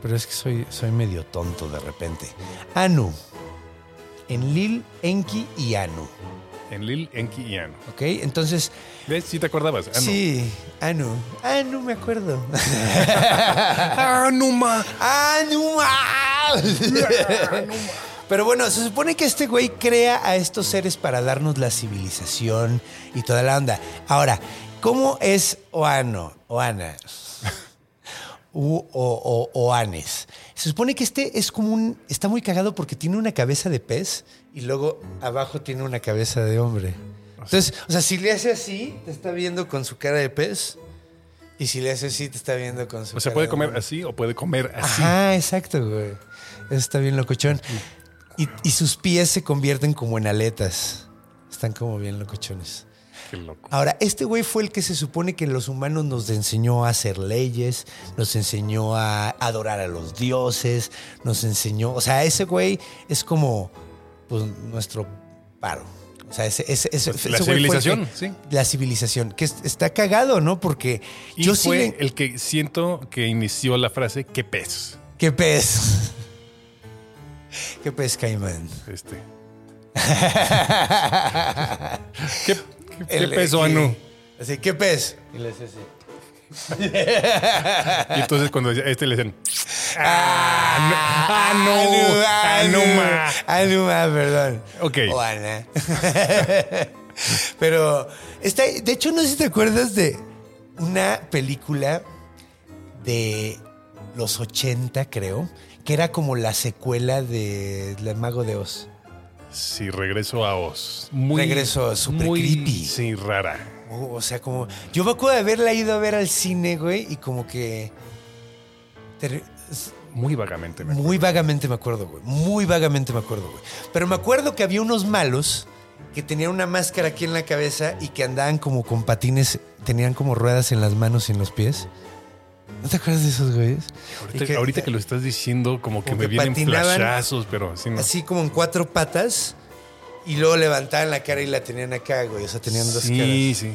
Pero es que soy, soy medio tonto de repente. Anu. En Lil, Enki y Anu. En Lil, Enki y Anu. ¿Ok? Entonces, ¿Ves? Sí te acordabas. Anu. sí, Anu. Anu, me acuerdo. *laughs* Anuma. ¡Anu! Pero bueno, se supone que este güey crea a estos seres para darnos la civilización y toda la onda. Ahora, ¿cómo es Oano? Oana. U, o, o, Oanes. Se supone que este es como un. Está muy cagado porque tiene una cabeza de pez y luego abajo tiene una cabeza de hombre. Entonces, o sea, si le hace así, te está viendo con su cara de pez. Y si le hace así, te está viendo con su O sea, cara puede de comer hombre. así o puede comer así. Ajá, exacto, güey. Eso está bien locochón. Y, y sus pies se convierten como en aletas. Están como bien locochones. Qué loco. Ahora, este güey fue el que se supone que los humanos nos enseñó a hacer leyes, nos enseñó a adorar a los dioses, nos enseñó. O sea, ese güey es como pues, nuestro paro. O sea, ese, ese- ese- Pues, ese la civilización, que- sí. La civilización, que es- está cagado, ¿no? Porque Y yo sí fue le- el que siento que inició la frase ¿qué pez? ¿Qué pez? *laughs* ¿Qué pez, Caimán? Este. ¿Qué, *laughs* qué, qué El- pez o que- Anu? Así, ¿qué pez? Y le hace así. *laughs* Y entonces cuando este le dicen ¡Ah, no! Anu, ¡Anuma! Anuma, perdón. Ok. O Ana. *laughs* Pero, está, de hecho, no sé si te acuerdas de una película de los 80, creo, que era como la secuela de El Mago de Oz. Sí, regreso a Oz. Muy, Regreso súper muy, creepy. Sí, rara. O o sea, como. Yo me acuerdo de haberla ido a ver al cine, güey, y como que. ter- Muy vagamente. me Muy vagamente me acuerdo, güey. Muy vagamente me acuerdo, güey. Pero me acuerdo que había unos malos que tenían una máscara aquí en la cabeza y que andaban como con patines, tenían como ruedas en las manos y en los pies. ¿No te acuerdas de esos güeyes? Ahorita, que- ahorita que lo estás diciendo, como que como me que vienen flashazos, pero sí, no. Así como en cuatro patas y luego levantaban la cara y la tenían acá, güey. O sea, tenían dos caras. Sí, sí.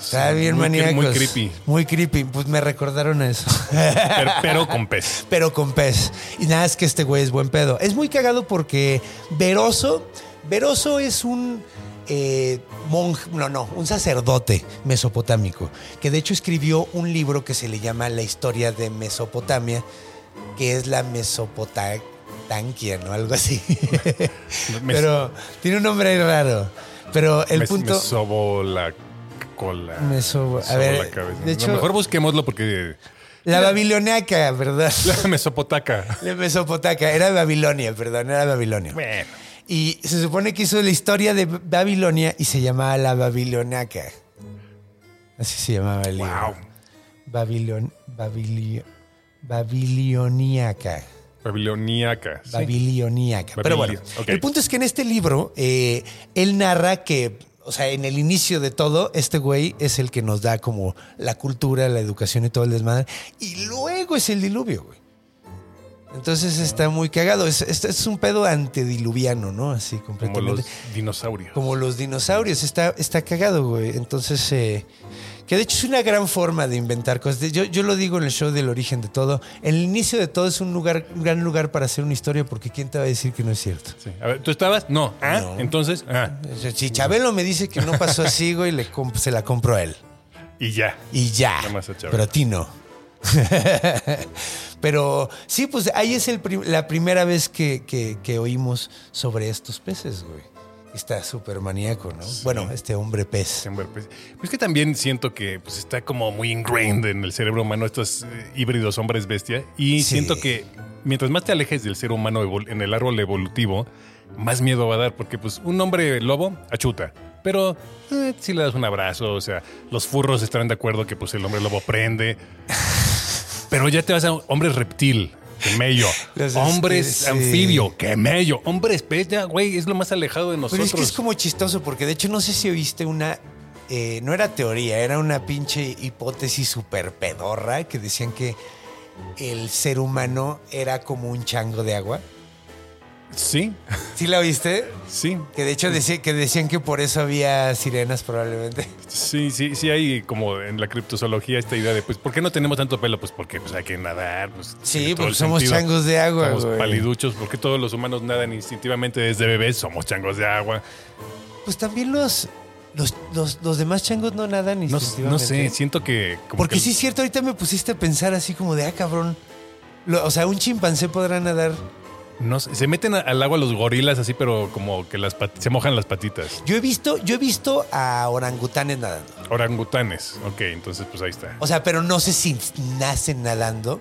Estaba bien Muy maníacos. muy creepy. Muy creepy. Pues me recordaron a eso. Pero, pero con pez. *laughs* pero con pez. Y nada, es que este güey es buen pedo. Es muy cagado porque Veroso, Veroso es un eh, monje, no, no, un sacerdote mesopotámico, que de hecho escribió un libro que se le llama La historia de Mesopotamia, que es la Mesopotamia, ¿no? Algo así. *laughs* Me- pero tiene un nombre ahí raro. Pero el me, punto... me sobo la cola. Me sobo- a sobo ver, la cabeza. de hecho- Lo mejor busquémoslo porque. La babiloniaca, ¿verdad? La mesopotaca. *laughs* La Mesopotaca, era Babilonia, perdón, era Babilonia. Bueno. Y se supone que hizo la historia de Babilonia y se llamaba la Babiloniaca. Así se llamaba el libro. Wow. Babilon, Babilio, Babiloniaca. Babiloniaca. sí. Babiloniaca. Pero bueno, el punto es que en este libro eh, él narra que, o sea, en el inicio de todo, este güey es el que nos da como la cultura, la educación y todo el desmadre. Y luego es el diluvio, güey. Entonces está muy cagado. Es, es, es un pedo antediluviano, ¿no? Así Como completamente. los dinosaurios. Como los dinosaurios. Está, está cagado, güey. Entonces, eh, que de hecho es una gran forma de inventar cosas. Yo, yo lo digo en el show del origen de todo. El inicio de todo es un, lugar, un gran lugar para hacer una historia porque ¿quién te va a decir que no es cierto? Sí. A ver, ¿tú estabas? No. ¿Ah? No. Entonces, ah. Si Chabelo me dice que no pasó así, güey, le se la compro a él. Y ya. Y ya. A. Pero a ti no. *laughs* Pero sí, pues ahí es el prim- la primera vez que, que- que oímos sobre estos peces, güey. Está súper maníaco, ¿no? Bueno, este hombre pez. Hombre, pues, pues que también siento que pues, está como muy ingrained en el cerebro humano estos eh, híbridos hombres bestia. Y Sí. siento que mientras más te alejes del ser humano en el árbol evolutivo, más miedo va a dar. Porque pues un hombre lobo achuta. Pero eh, si le das un abrazo, o sea, los furros estarán de acuerdo que pues el hombre lobo prende. *laughs* Pero ya te vas a hombres reptil, mello. Hombres anfibio, que mello. Hombres pez, ya, güey, es lo más alejado de Pero nosotros. es que es como chistoso, porque de hecho no sé si oíste una. eh, no era teoría, era una pinche hipótesis súper pedorra que decían que el ser humano era como un chango de agua. Sí, ¿Sí la oíste? sí. Que de hecho decía, que decían que por eso había sirenas probablemente. Sí, sí, sí hay como en la criptozoología esta idea de, pues, ¿por qué no tenemos tanto pelo? Pues porque pues, hay que nadar. Pues, Sí, porque somos sentido. changos de agua, Somos güey. paliduchos, porque todos los humanos nadan instintivamente desde bebés, somos changos de agua. Pues también los, los, los, los demás changos no nadan No, instintivamente. no sé, siento que... como Porque que- sí es cierto, ahorita me pusiste a pensar así como de, ah, cabrón. Lo- o sea, un chimpancé podrá nadar. No se meten al agua los gorilas así, pero como que las se mojan las patitas. Yo he visto, yo he visto a orangutanes nadando. Orangutanes, ok, entonces pues ahí está. O sea, pero no sé si nacen nadando.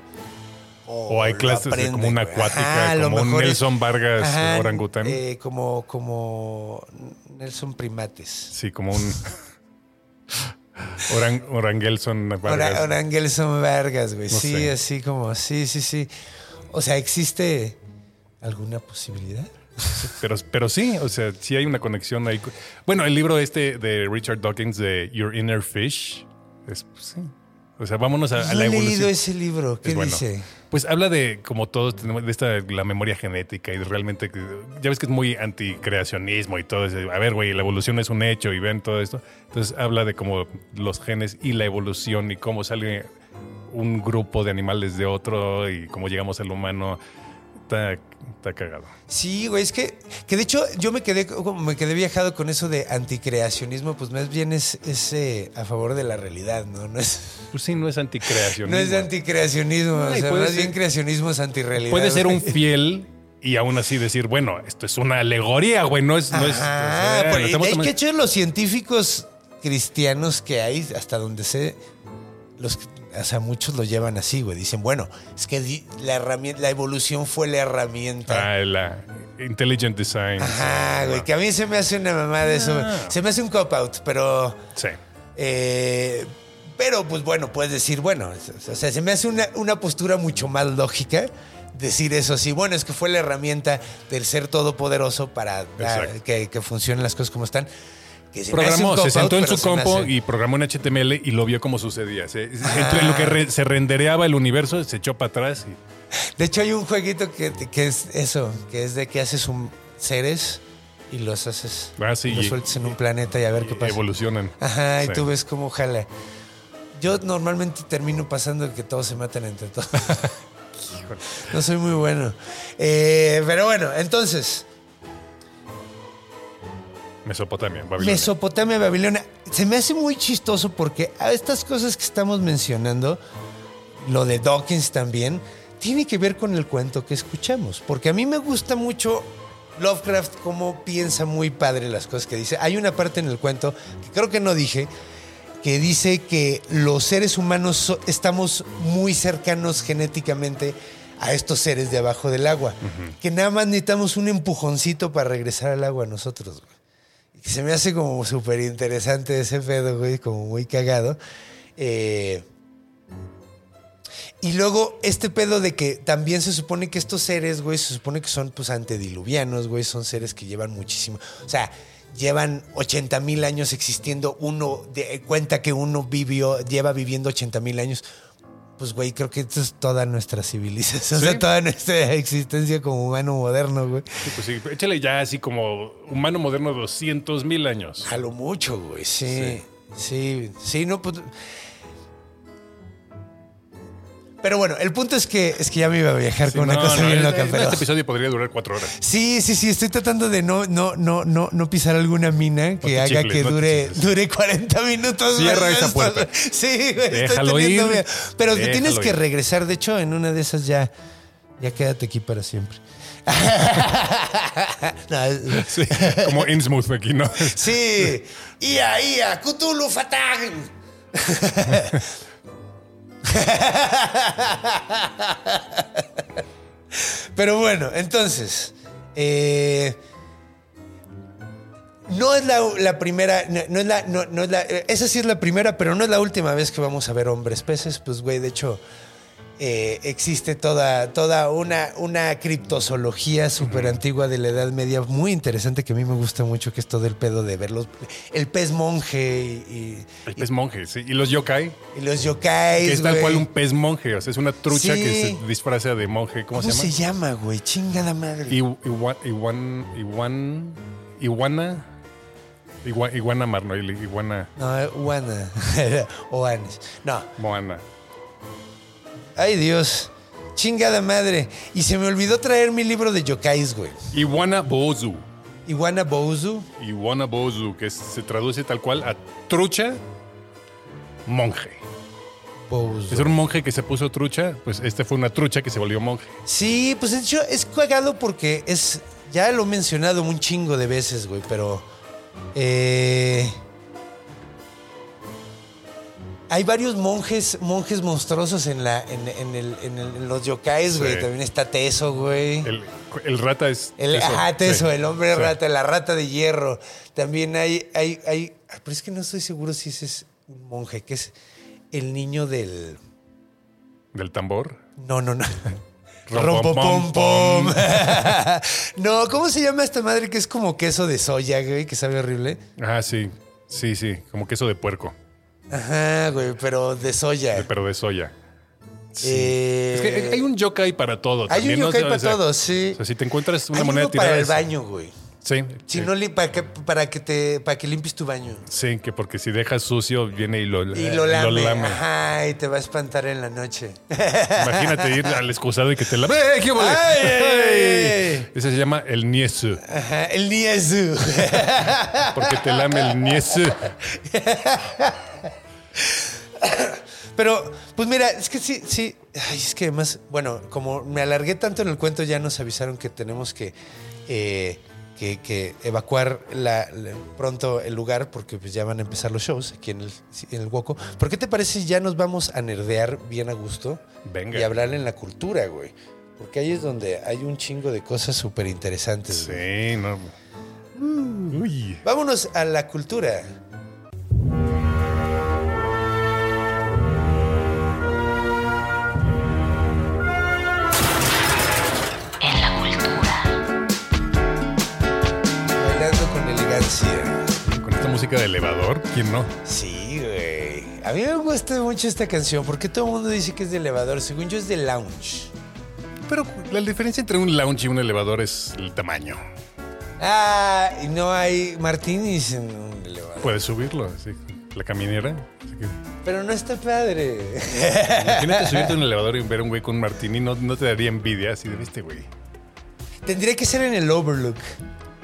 O, O hay clases de aprenden, como una acuática, Ajá, como un es- Nelson Vargas Ajá, orangután. eh, como, como Nelson Primates. Sí, como un... *laughs* Orang, Orangelson Vargas. Ora- Orangelson Vargas, güey. No sí, sé. así como, sí, sí, sí. O sea, ¿existe alguna posibilidad? *laughs* Pero, pero sí, o sea, sí hay una conexión ahí. Bueno, el libro este de Richard Dawkins de Your Inner Fish, es, pues, sí. O sea, vámonos a, la he evolución. leído ese libro. ¿Qué Es bueno. dice? Pues habla de, como todos tenemos, de esta, la memoria genética y realmente, ya ves que es muy anticreacionismo y todo eso. A ver, güey, la evolución es un hecho y ven todo esto. Entonces habla de como los genes y la evolución y cómo sale un grupo de animales de otro y cómo llegamos al humano. Está, está cagado. Sí, güey, es que, que de hecho yo me quedé como me quedé viajado con eso de anticreacionismo, pues más bien es, es, eh, a favor de la realidad, ¿no? No es, Pues sí, no es anticreacionismo. no es de anticreacionismo, o sea, más ser- bien creacionismo es antirrealidad. Puede ser un fiel y aún así decir, bueno, esto es una alegoría, güey, no es... No es o sea, de tomando- hecho los científicos cristianos que hay, hasta donde sé, los, o sea, muchos lo llevan así, güey. Dicen, bueno, es que la herramienta, la evolución fue la herramienta. Ah, la Intelligent Design. Ajá, güey, que a mí se me hace una mamá de eso. Ah. Se me hace un cop-out, pero... Sí. Eh, pero, pues bueno, puedes decir, bueno, o sea, se me hace una, una postura mucho más lógica decir eso así. Bueno, es que fue la herramienta del ser todopoderoso para dar- que, que funcionen las cosas como están. Que se Programó, se sentó en pero su compo hace- y programó en HTML y lo vio como sucedía. Se- entre lo que re- se rendereaba el universo, se echó para atrás y De hecho, hay un jueguito que, que es eso, que es de que haces un seres y los haces, Ah, sí, y los y- sueltas en un planeta y a ver qué pasa. evolucionan. Ajá, y Sí. tú ves cómo jala. Yo normalmente termino pasando que todos se matan entre todos. *laughs* no soy muy bueno. Eh, pero bueno, entonces, Mesopotamia, Babilonia. Mesopotamia, Babilonia. Se me hace muy chistoso porque a estas cosas que estamos mencionando, lo de Dawkins también, tiene que ver con el cuento que escuchamos. Porque a mí me gusta mucho Lovecraft, cómo piensa muy padre las cosas que dice. Hay una parte en el cuento que creo que no dije, que dice que los seres humanos so- estamos muy cercanos genéticamente a estos seres de abajo del agua. Que nada más necesitamos un empujoncito para regresar al agua nosotros, güey. Se me hace como súper interesante ese pedo, güey, como muy cagado. Eh, y luego este pedo de que también se supone que estos seres, güey, se supone que son pues antediluvianos, güey, son seres que llevan muchísimo, o sea, llevan 80 mil años existiendo, uno cuenta que uno vivió, lleva viviendo 80 mil años. Pues, güey, creo que esto es toda nuestra civilización, o Sí. sea, toda nuestra existencia como humano moderno, güey. Sí, pues sí, échale ya así como humano moderno 200 mil años. A lo mucho, güey, sí. Sí, sí, no, pues. Pero bueno, el punto es que es que ya me iba a viajar Sí, con una cosa no, bien este- loca, pero. Este episodio podría durar cuatro horas. Sí, sí, sí, estoy tratando de no, no, no, no, no pisar alguna mina que haga que dure, dure 40 minutos. Cierra esa esto. puerta. Sí, güey, estoy Déjalo teniendo ir, miedo. Pero déjalo tienes que ir. regresar. De hecho, en una de esas ya, Ya quédate aquí para siempre. *laughs* No, Sí, como Innsmouth aquí, ¿no? Sí. Ia, ia, Cthulhu Fatag. *laughs* *laughs* Pero bueno, entonces. eh, no es la, primera, no, es la, no, es la, esa sí es la primera, pero no es la última vez que vamos a ver hombres peces. Pues, güey, de hecho, eh, existe toda, toda una, una criptozoología súper antigua de la Edad Media, muy interesante que a mí me gusta mucho, que es todo el pedo de verlos, el pez monje y, El pez monje, sí. Y los yokai, y los yokais. que es tal cual un pez monje. O sea, es una trucha Sí. que se disfraza de monje. ¿Cómo, ¿Cómo se se llama? llama, güey? Chingada madre. Iwan, Iwan, Iwan, Iguana. Igua- Iguana mar, no, Iguana No, Juana. *laughs* o Anes. No. Moana. Ay, Dios. Chingada madre. Y se me olvidó traer mi libro de yokais, güey. Iguana Bozu. Iguana Bouzu. Iguana Bozu, que se traduce tal cual a trucha monje. Bouzu. Es un monje que se puso trucha, pues este fue una trucha que se volvió monje. Sí, pues de hecho es cagado porque es. Ya lo he mencionado un chingo de veces, güey, pero. eh, hay varios monjes, monjes monstruosos en la, en, en el- en el- en los yokais, güey. Sí. También está Teso, güey. El, el rata es. El, Teso, ajá, Teso, sí. el hombre rata, la rata de hierro. También hay, hay, hay. ah, Pero es que no estoy seguro si ese es un monje, que es el niño del. Del tambor. No, no, no. *laughs* Rompopom, pom. *laughs* no, ¿cómo se llama esta madre que es como queso de soya, güey, que sabe horrible? Ajá, sí. Sí, sí. Como queso de puerco, Ajá, güey, pero de soya. pero de soya. Eh, Es que hay un yokai para todo. hay un yokai O para sea, todo, sí. O sea, si te encuentras una Hay moneda uno tirada. para el baño, güey. Sí. Si sí. no, para que, para que te, para que limpies tu baño. Sí, que porque si dejas sucio, viene y lo, Y eh, lo lame. Ajá, y te va a espantar en la noche. *laughs* Imagínate ir al excusado y que te la. ¡Eh, qué ay, ay. Ese se llama el niesu. Ajá, el Niesu. Porque te lame el niesu. *laughs* *laughs* Pero, pues mira, es que sí, sí. Ay, es que además, bueno, como me alargué tanto en el cuento, ya nos avisaron que tenemos que, eh, que, que evacuar la- la- pronto el lugar porque pues ya van a empezar los shows aquí en el, en el. ¿Por qué te parece si ya nos vamos a nerdear bien a gusto? Venga. Y hablar en la cultura, güey. Porque ahí es donde hay un chingo de cosas súper interesantes. Sí, no. Uy. Vámonos a la cultura. Con esta música de elevador, ¿quién no? Sí, güey. A mí me gusta mucho esta canción porque todo el mundo dice que es de elevador. Según yo es de lounge. Pero la diferencia entre un lounge y un elevador es el tamaño. Ah, y no hay martinis en un elevador. Puedes subirlo, así, la caminera. así que- Pero no está padre. Imagínate *laughs* subirte a un elevador y ver a un güey con un martini, no, no te daría envidia así de este güey. Tendría que ser en el Overlook.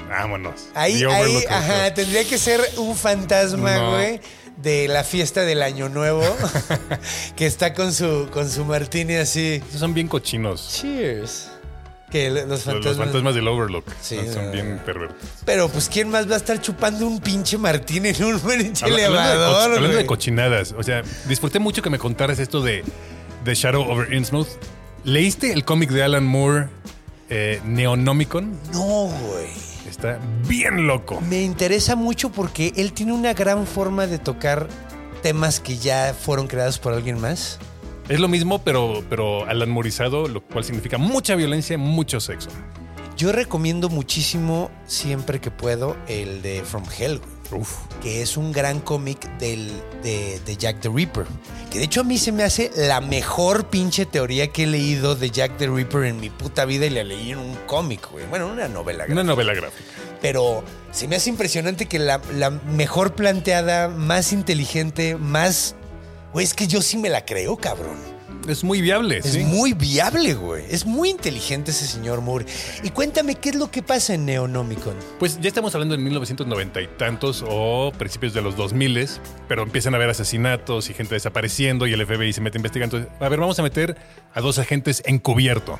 Vámonos. Ahí, ahí, ajá, tendría que ser un fantasma, No. güey, de la fiesta del Año Nuevo, *laughs* que está con su, con su martini así. Esos son bien cochinos. Cheers. Que los fantasmas. los fantasmas del Overlook. Sí, son, son no, bien no. perversos. Pero pues, ¿quién más va a estar chupando un pinche martini en un *laughs* pinche Habla- hablando, de, co- elevador, hablando de cochinadas, o sea, disfruté mucho que me contaras esto de, de Shadow over Innsmouth. ¿Leíste el cómic de Alan Moore, eh, Neonomicon? No, güey. Está bien loco. Me interesa mucho porque él tiene una gran forma de tocar temas que ya fueron creados por alguien más. Es lo mismo, pero, pero Alan lo cual significa mucha violencia, mucho sexo. Yo recomiendo muchísimo, siempre que puedo, el de From Hell, güey, Uf. que es un gran cómic del, de, de Jack the Ripper. Que de hecho a mí se me hace la mejor pinche teoría que he leído de Jack the Ripper en mi puta vida y la leí en un cómic, güey. Bueno, en una novela. Una gráfica. novela gráfica. Pero se me hace impresionante que la, la mejor planteada, más inteligente, más... Güey, es que yo sí me la creo, cabrón. Es muy viable, Es sí. muy viable, güey. Es muy inteligente ese señor Moore. Y cuéntame, ¿qué es lo que pasa en Neonomicon? Pues ya estamos hablando en 1990 y tantos o principios de los 2000, pero empiezan a haber asesinatos y gente desapareciendo y el FBI se mete investigando. A ver, vamos a meter a dos agentes encubierto.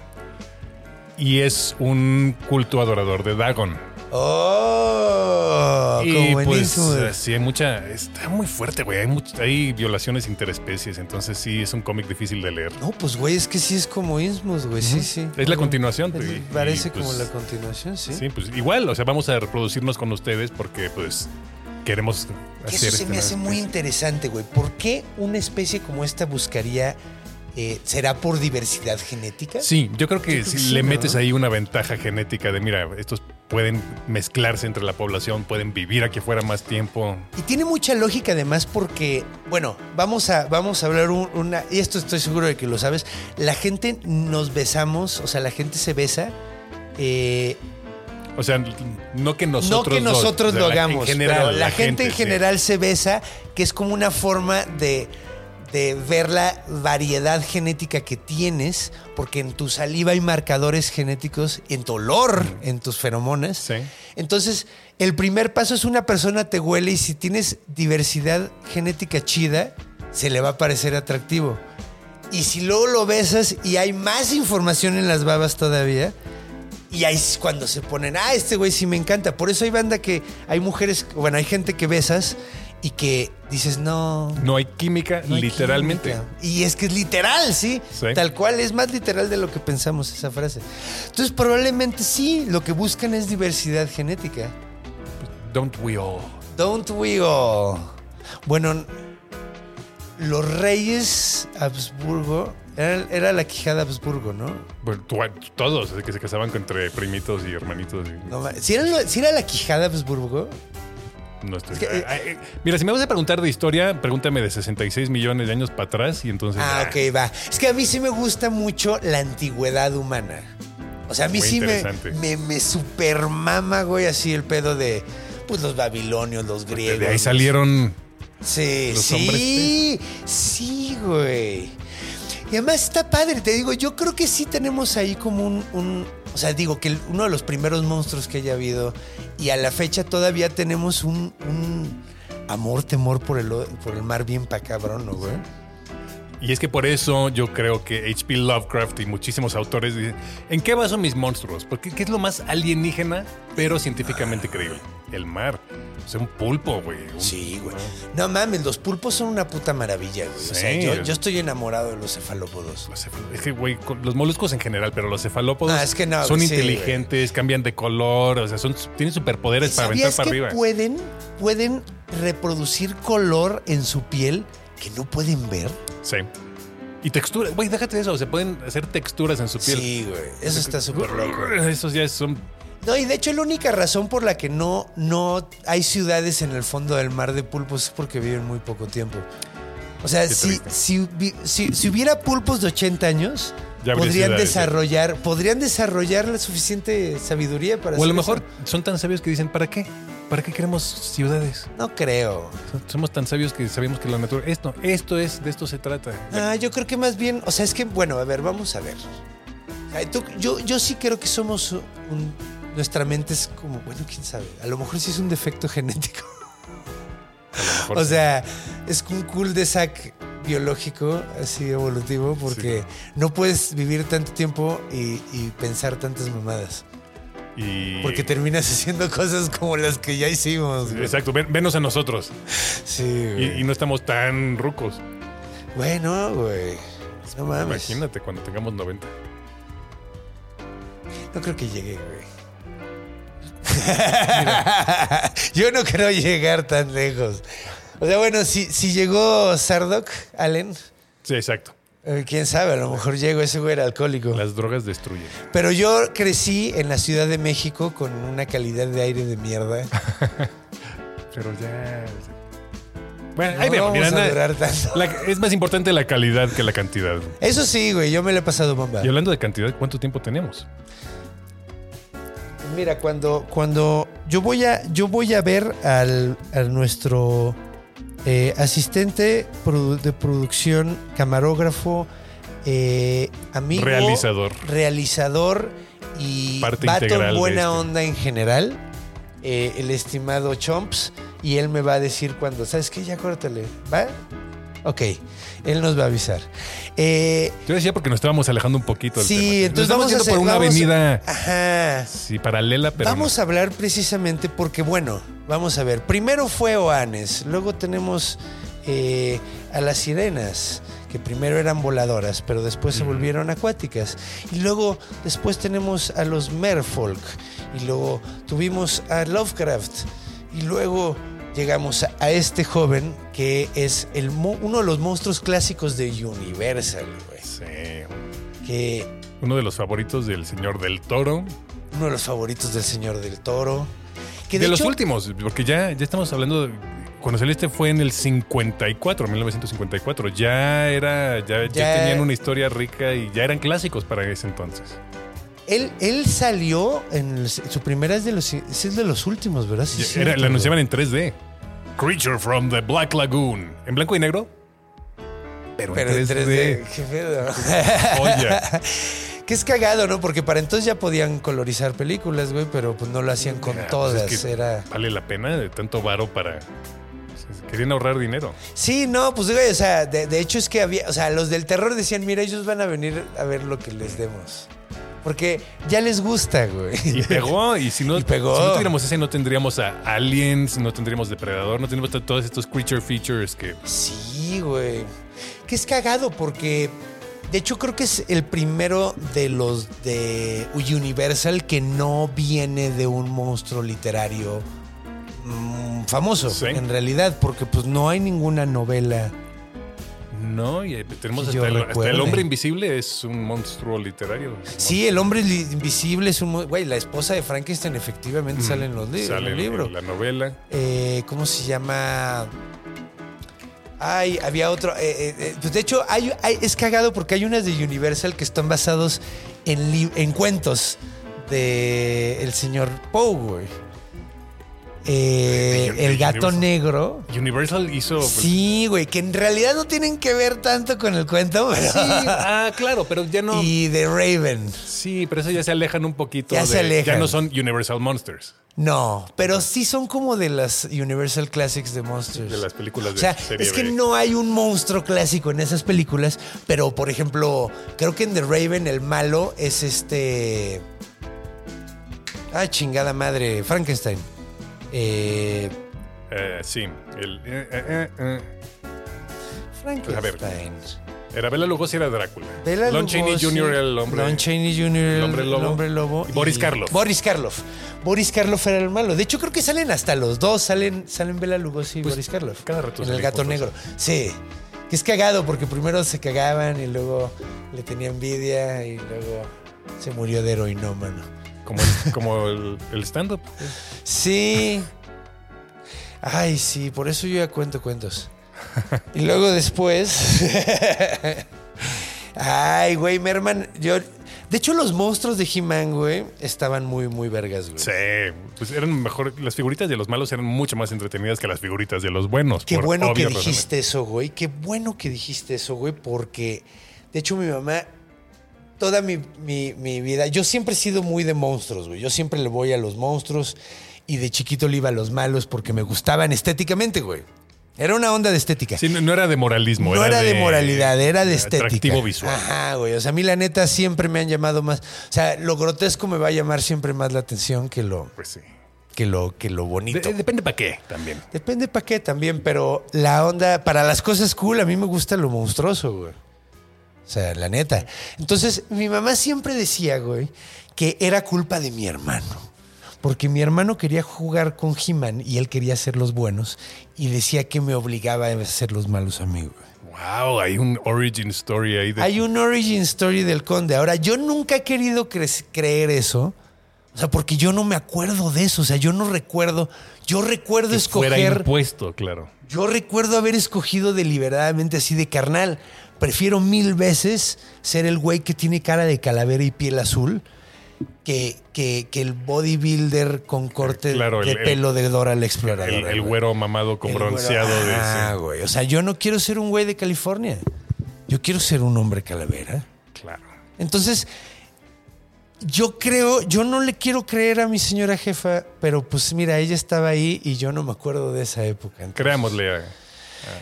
y es un culto adorador de Dagon. Oh, y como pues eh, sí, hay mucha. Está muy fuerte, güey. Hay, much- hay violaciones interespecies, entonces sí es un cómic difícil de leer. No, pues güey, es que sí es como Ismos, güey, sí, sí. Es la continuación, Es- güey, Parece y, pues, como la continuación, sí. Sí, pues igual, o sea, vamos a reproducirnos con ustedes porque pues queremos Que hacer Eso se esta me hace muy interesante, güey. ¿Por qué una especie como esta buscaría... eh, ¿Será por diversidad genética? Sí, yo creo que Yo creo si que sí, le ¿no? metes ahí una ventaja genética de, mira, estos pueden mezclarse entre la población, pueden vivir aquí afuera más tiempo. Y tiene mucha lógica además porque, bueno, vamos a, vamos a hablar un- una, y esto estoy seguro de que lo sabes, la gente nos besamos, o sea, la gente se besa, eh, O sea, no que nosotros no que nosotros o sea, lo la- hagamos, en general, pero la, gente, en sí. general se besa, que es como una forma de, de ver la variedad genética que tienes, porque en tu saliva hay marcadores genéticos, en tu olor, en tus feromonas. Sí. Entonces, el primer paso es una persona te huele y si tienes diversidad genética chida, se le va a parecer atractivo. Y si luego lo besas y hay más información en las babas todavía, y ahí es cuando se ponen, ah, este güey sí me encanta. Por eso hay banda que hay mujeres, bueno, hay gente que besas y que dices, no. No hay química, no hay literalmente. química". Y es que es literal, ¿sí? Sí. Tal cual, es más literal de lo que pensamos esa frase. Entonces, probablemente sí, lo que buscan es diversidad genética. Don't we all. Don't we all? Bueno, los reyes Habsburgo, era, era la quijada Habsburgo, ¿no? Bueno, todos, que se casaban entre primitos y hermanitos. y- no ¿sí, era, sí era la quijada Habsburgo? No estoy- es que, eh, ay, mira, si me vas a preguntar de historia, pregúntame de 66 millones de años para atrás y entonces. Ah, ok, va. Es que a mí sí me gusta mucho la antigüedad humana. O sea, a mí sí me, me, me super mama, güey, así el pedo de pues los babilonios, los griegos. De ahí salieron. Sí, los sí, hombres, sí, güey. Y además está padre, te digo, yo creo que sí tenemos ahí como un, o sea, digo que uno de los primeros monstruos que haya habido y a la fecha todavía tenemos un, amor, temor por el, por el mar bien pa' cabrón, ¿no, güey? Y es que por eso yo creo que H.P. Lovecraft y muchísimos autores dicen: ¿En qué baso mis monstruos? Porque ¿qué es lo más alienígena, pero científicamente creíble? El mar. O sea, un pulpo, güey. Un- Sí, güey. No mames, los pulpos son una puta maravilla, güey. O sea, Sí. yo, yo estoy enamorado de los cefalópodos. Los cefal- Es que, güey, los moluscos en general, pero los cefalópodos Ah, es que no, son sí, inteligentes, cambian de color, o sea, son, tienen superpoderes para aventar ¿Sabías para que arriba. pueden, pueden reproducir color en su piel que no pueden ver? Sí. Y textura, güey, déjate de eso, se pueden hacer texturas en su piel. Sí, güey. Eso está súper loco. Esos ya son. No, y de hecho la única razón por la que no, no hay ciudades en el fondo del mar de pulpos es porque viven muy poco tiempo. O sea, si, si, si- si hubiera pulpos de 80 años, podrían desarrollar, podrían desarrollar la suficiente sabiduría para O a lo mejor eso. son tan sabios que dicen, ¿para qué? ¿Para qué queremos ciudades? No creo. Somos tan sabios que sabemos que la naturaleza. Esto, esto es, de esto se trata. Ah, yo creo que más bien, o sea, es que, bueno, a ver, vamos a ver. Yo, yo sí creo que somos un- nuestra mente es como, bueno, quién sabe, a lo mejor sí es un defecto *laughs* genético. O sea, es un cool de sac biológico, así evolutivo, porque no puedes vivir tanto tiempo y, y pensar tantas mamadas. Y- Porque terminas *laughs* haciendo cosas como las que ya hicimos. güey. Exacto, ven- venos a nosotros. Sí, Y, güey. y no estamos tan rucos. Bueno, güey. No mames. Imagínate cuando tengamos 90. No creo que llegue, güey. *laughs* Yo no creo llegar tan lejos. O sea, bueno, si, si llegó Sardoc, Allen, Sí, exacto. Eh, quién sabe, a lo mejor llego, ese güey era alcohólico. Las drogas destruyen. Pero yo crecí en la Ciudad de México con una calidad de aire de mierda. *laughs* Pero ya. Bueno, No ahí vemos. vamos a durar tanto. la- es más importante la calidad que la cantidad. Eso sí, güey, yo me lo he pasado bomba. Y hablando de cantidad, ¿cuánto tiempo tenemos? Mira, cuando, cuando yo voy a, yo voy a ver al, a nuestro eh, asistente produ- de producción, camarógrafo, eh, amigo, Realizador. realizador y Parte vato en buena este. onda en general, eh, el estimado Chomps, y él me va a decir cuando, ¿sabes qué? Ya córtale, ¿va? Ok, él nos va a avisar. Eh, Yo decía porque nos estábamos alejando un poquito del sí, Nos entonces estamos vamos a yendo por una vamos- avenida Ajá. sí, paralela, pero vamos a hablar precisamente porque, bueno, vamos a ver. Primero fue Oanes, luego tenemos eh, a las sirenas, que primero eran voladoras, pero después se volvieron acuáticas. Y luego, después tenemos a los Merfolk, y luego tuvimos a Lovecraft, y luego llegamos a, este joven que es el, uno de los monstruos clásicos de Universal, güey. Sí, Que uno de los favoritos del señor del Toro. uno de los favoritos del Señor del Toro. Que de los hecho- últimos, porque ya, ya estamos hablando de, cuando salió este fue en el 54, 1954. Ya era, ya, ya Ya- tenían una historia rica y ya eran clásicos para ese entonces. Él, él salió en su primera es de los es de los últimos, ¿verdad? Sí, era- la anunciaban en 3D. Creature from the Black Lagoon. En blanco y negro. Pero, Pero en en 3D. 3D, qué pedo. *laughs* Joya. que es cagado, ¿no? Porque para entonces ya podían colorizar películas, güey, pero pues no lo hacían con pues todas. es que Era. Vale la pena de tanto varo para. Querían ahorrar dinero. Sí, no, pues güey, o sea, de, de hecho es que había, o sea, los del terror decían, mira, ellos van a venir a ver lo que les demos. Porque ya les gusta, güey. Y pegó, y si no, *laughs* Y pegó. si no tuviéramos ese, no tendríamos a Aliens, no tendríamos Depredador, no tendríamos todos estos creature features que. Sí, güey. Que es cagado porque, de hecho, creo que es el primero de los de Universal que no viene de un monstruo literario mm, famoso, Sí. en realidad, porque pues no hay ninguna novela. No, y eh, tenemos hasta el, hasta el hombre invisible, es un monstruo literario. Sí, el hombre invisible es un... Güey, la esposa de Frankenstein efectivamente sale en los li- en Sale el libro. en la novela. Eh, ¿Cómo se llama? Ay, había otro. eh, eh, eh, pues de hecho, hay, hay- es cagado porque hay unas de Universal que están basados en, en cuentos de el señor Poe, güey. Eh, De- de el gato Universal. negro. Universal hizo. Sí, güey, que en realidad no tienen que ver tanto con el cuento, pero. Sí, ah, claro, pero ya no. Y de Raven. Sí, pero eso ya se alejan un poquito. Ya de- se alejan. Ya no son Universal Monsters. No, pero sí son como de las Universal Classics de Monsters. De las películas de O sea, serie es que B. no hay un monstruo clásico en esas películas, pero por ejemplo, creo que en The Raven el malo es este. Ah, chingada madre, Frankenstein. Eh, Eh, sí. El, eh, eh, eh, Frankenstein. Era Bela Lugosi era Drácula. Bela Lon Chaney Jr. era el hombre. Lon Chaney Jr. el hombre lobo. el hombre lobo. Y Boris Karloff. Boris Karloff. Boris Karloff era el malo. De hecho, creo que salen hasta los dos. Salen, salen Bela Lugosi y Pues, Boris Karloff. cada rato En el gato negro. Sí. Que es cagado porque primero se cagaban y luego le tenía envidia y luego se murió de heroinómano. Como el, como el, el stand-up. Sí. Ay, sí, por eso yo ya cuento cuentos. Y luego después. *laughs* Ay, güey, Merman, yo. De hecho, los monstruos de He-Man, güey, estaban muy, muy vergas, güey. Sí, pues eran mejor. Las figuritas de los malos eran mucho más entretenidas que las figuritas de los buenos. Qué bueno que razones. dijiste eso, güey. Qué bueno que dijiste eso, güey, porque de hecho mi mamá, toda mi, mi- mi vida, yo siempre he sido muy de monstruos, güey. Yo siempre le voy a los monstruos y de chiquito le iba a los malos porque me gustaban estéticamente, güey. Era una onda de estética. Sí, no, no era de moralismo. no era de, moralidad, era de estética. Atractivo visual. Ajá, güey. O sea, a mí la neta siempre me han llamado más. O sea, lo grotesco me va a llamar siempre más la atención que lo, Pues sí. que lo, que lo bonito. De- depende para qué también. Depende para qué también, pero la onda, para las cosas cool, a mí me gusta lo monstruoso, güey. O sea, la neta. Entonces, mi mamá siempre decía, güey, que era culpa de mi hermano. Porque mi hermano quería jugar con He-Man y él quería ser los buenos. Y decía que me obligaba a ser los malos a mí, güey. Wow, hay un origin story ahí. De, Hay un origin story del conde. Ahora, yo nunca he querido cre- creer eso. O sea, porque yo no me acuerdo de eso. O sea, yo no recuerdo. Yo recuerdo que fuera escoger. impuesto, claro. Yo recuerdo haber escogido deliberadamente así de carnal. Prefiero mil veces ser el güey que tiene cara de calavera y piel azul que, que, que el bodybuilder con corte Claro, de el- el- pelo de Dora la exploradora. El, güero mamado con El güero- bronceado de Ah, ese. güey. O sea, yo no quiero ser un güey de California. Yo quiero ser un hombre calavera. Claro. Entonces, yo creo, yo no le quiero creer a mi señora jefa, pero pues mira, ella estaba ahí y yo no me acuerdo de esa época. Entonces, Creámosle a.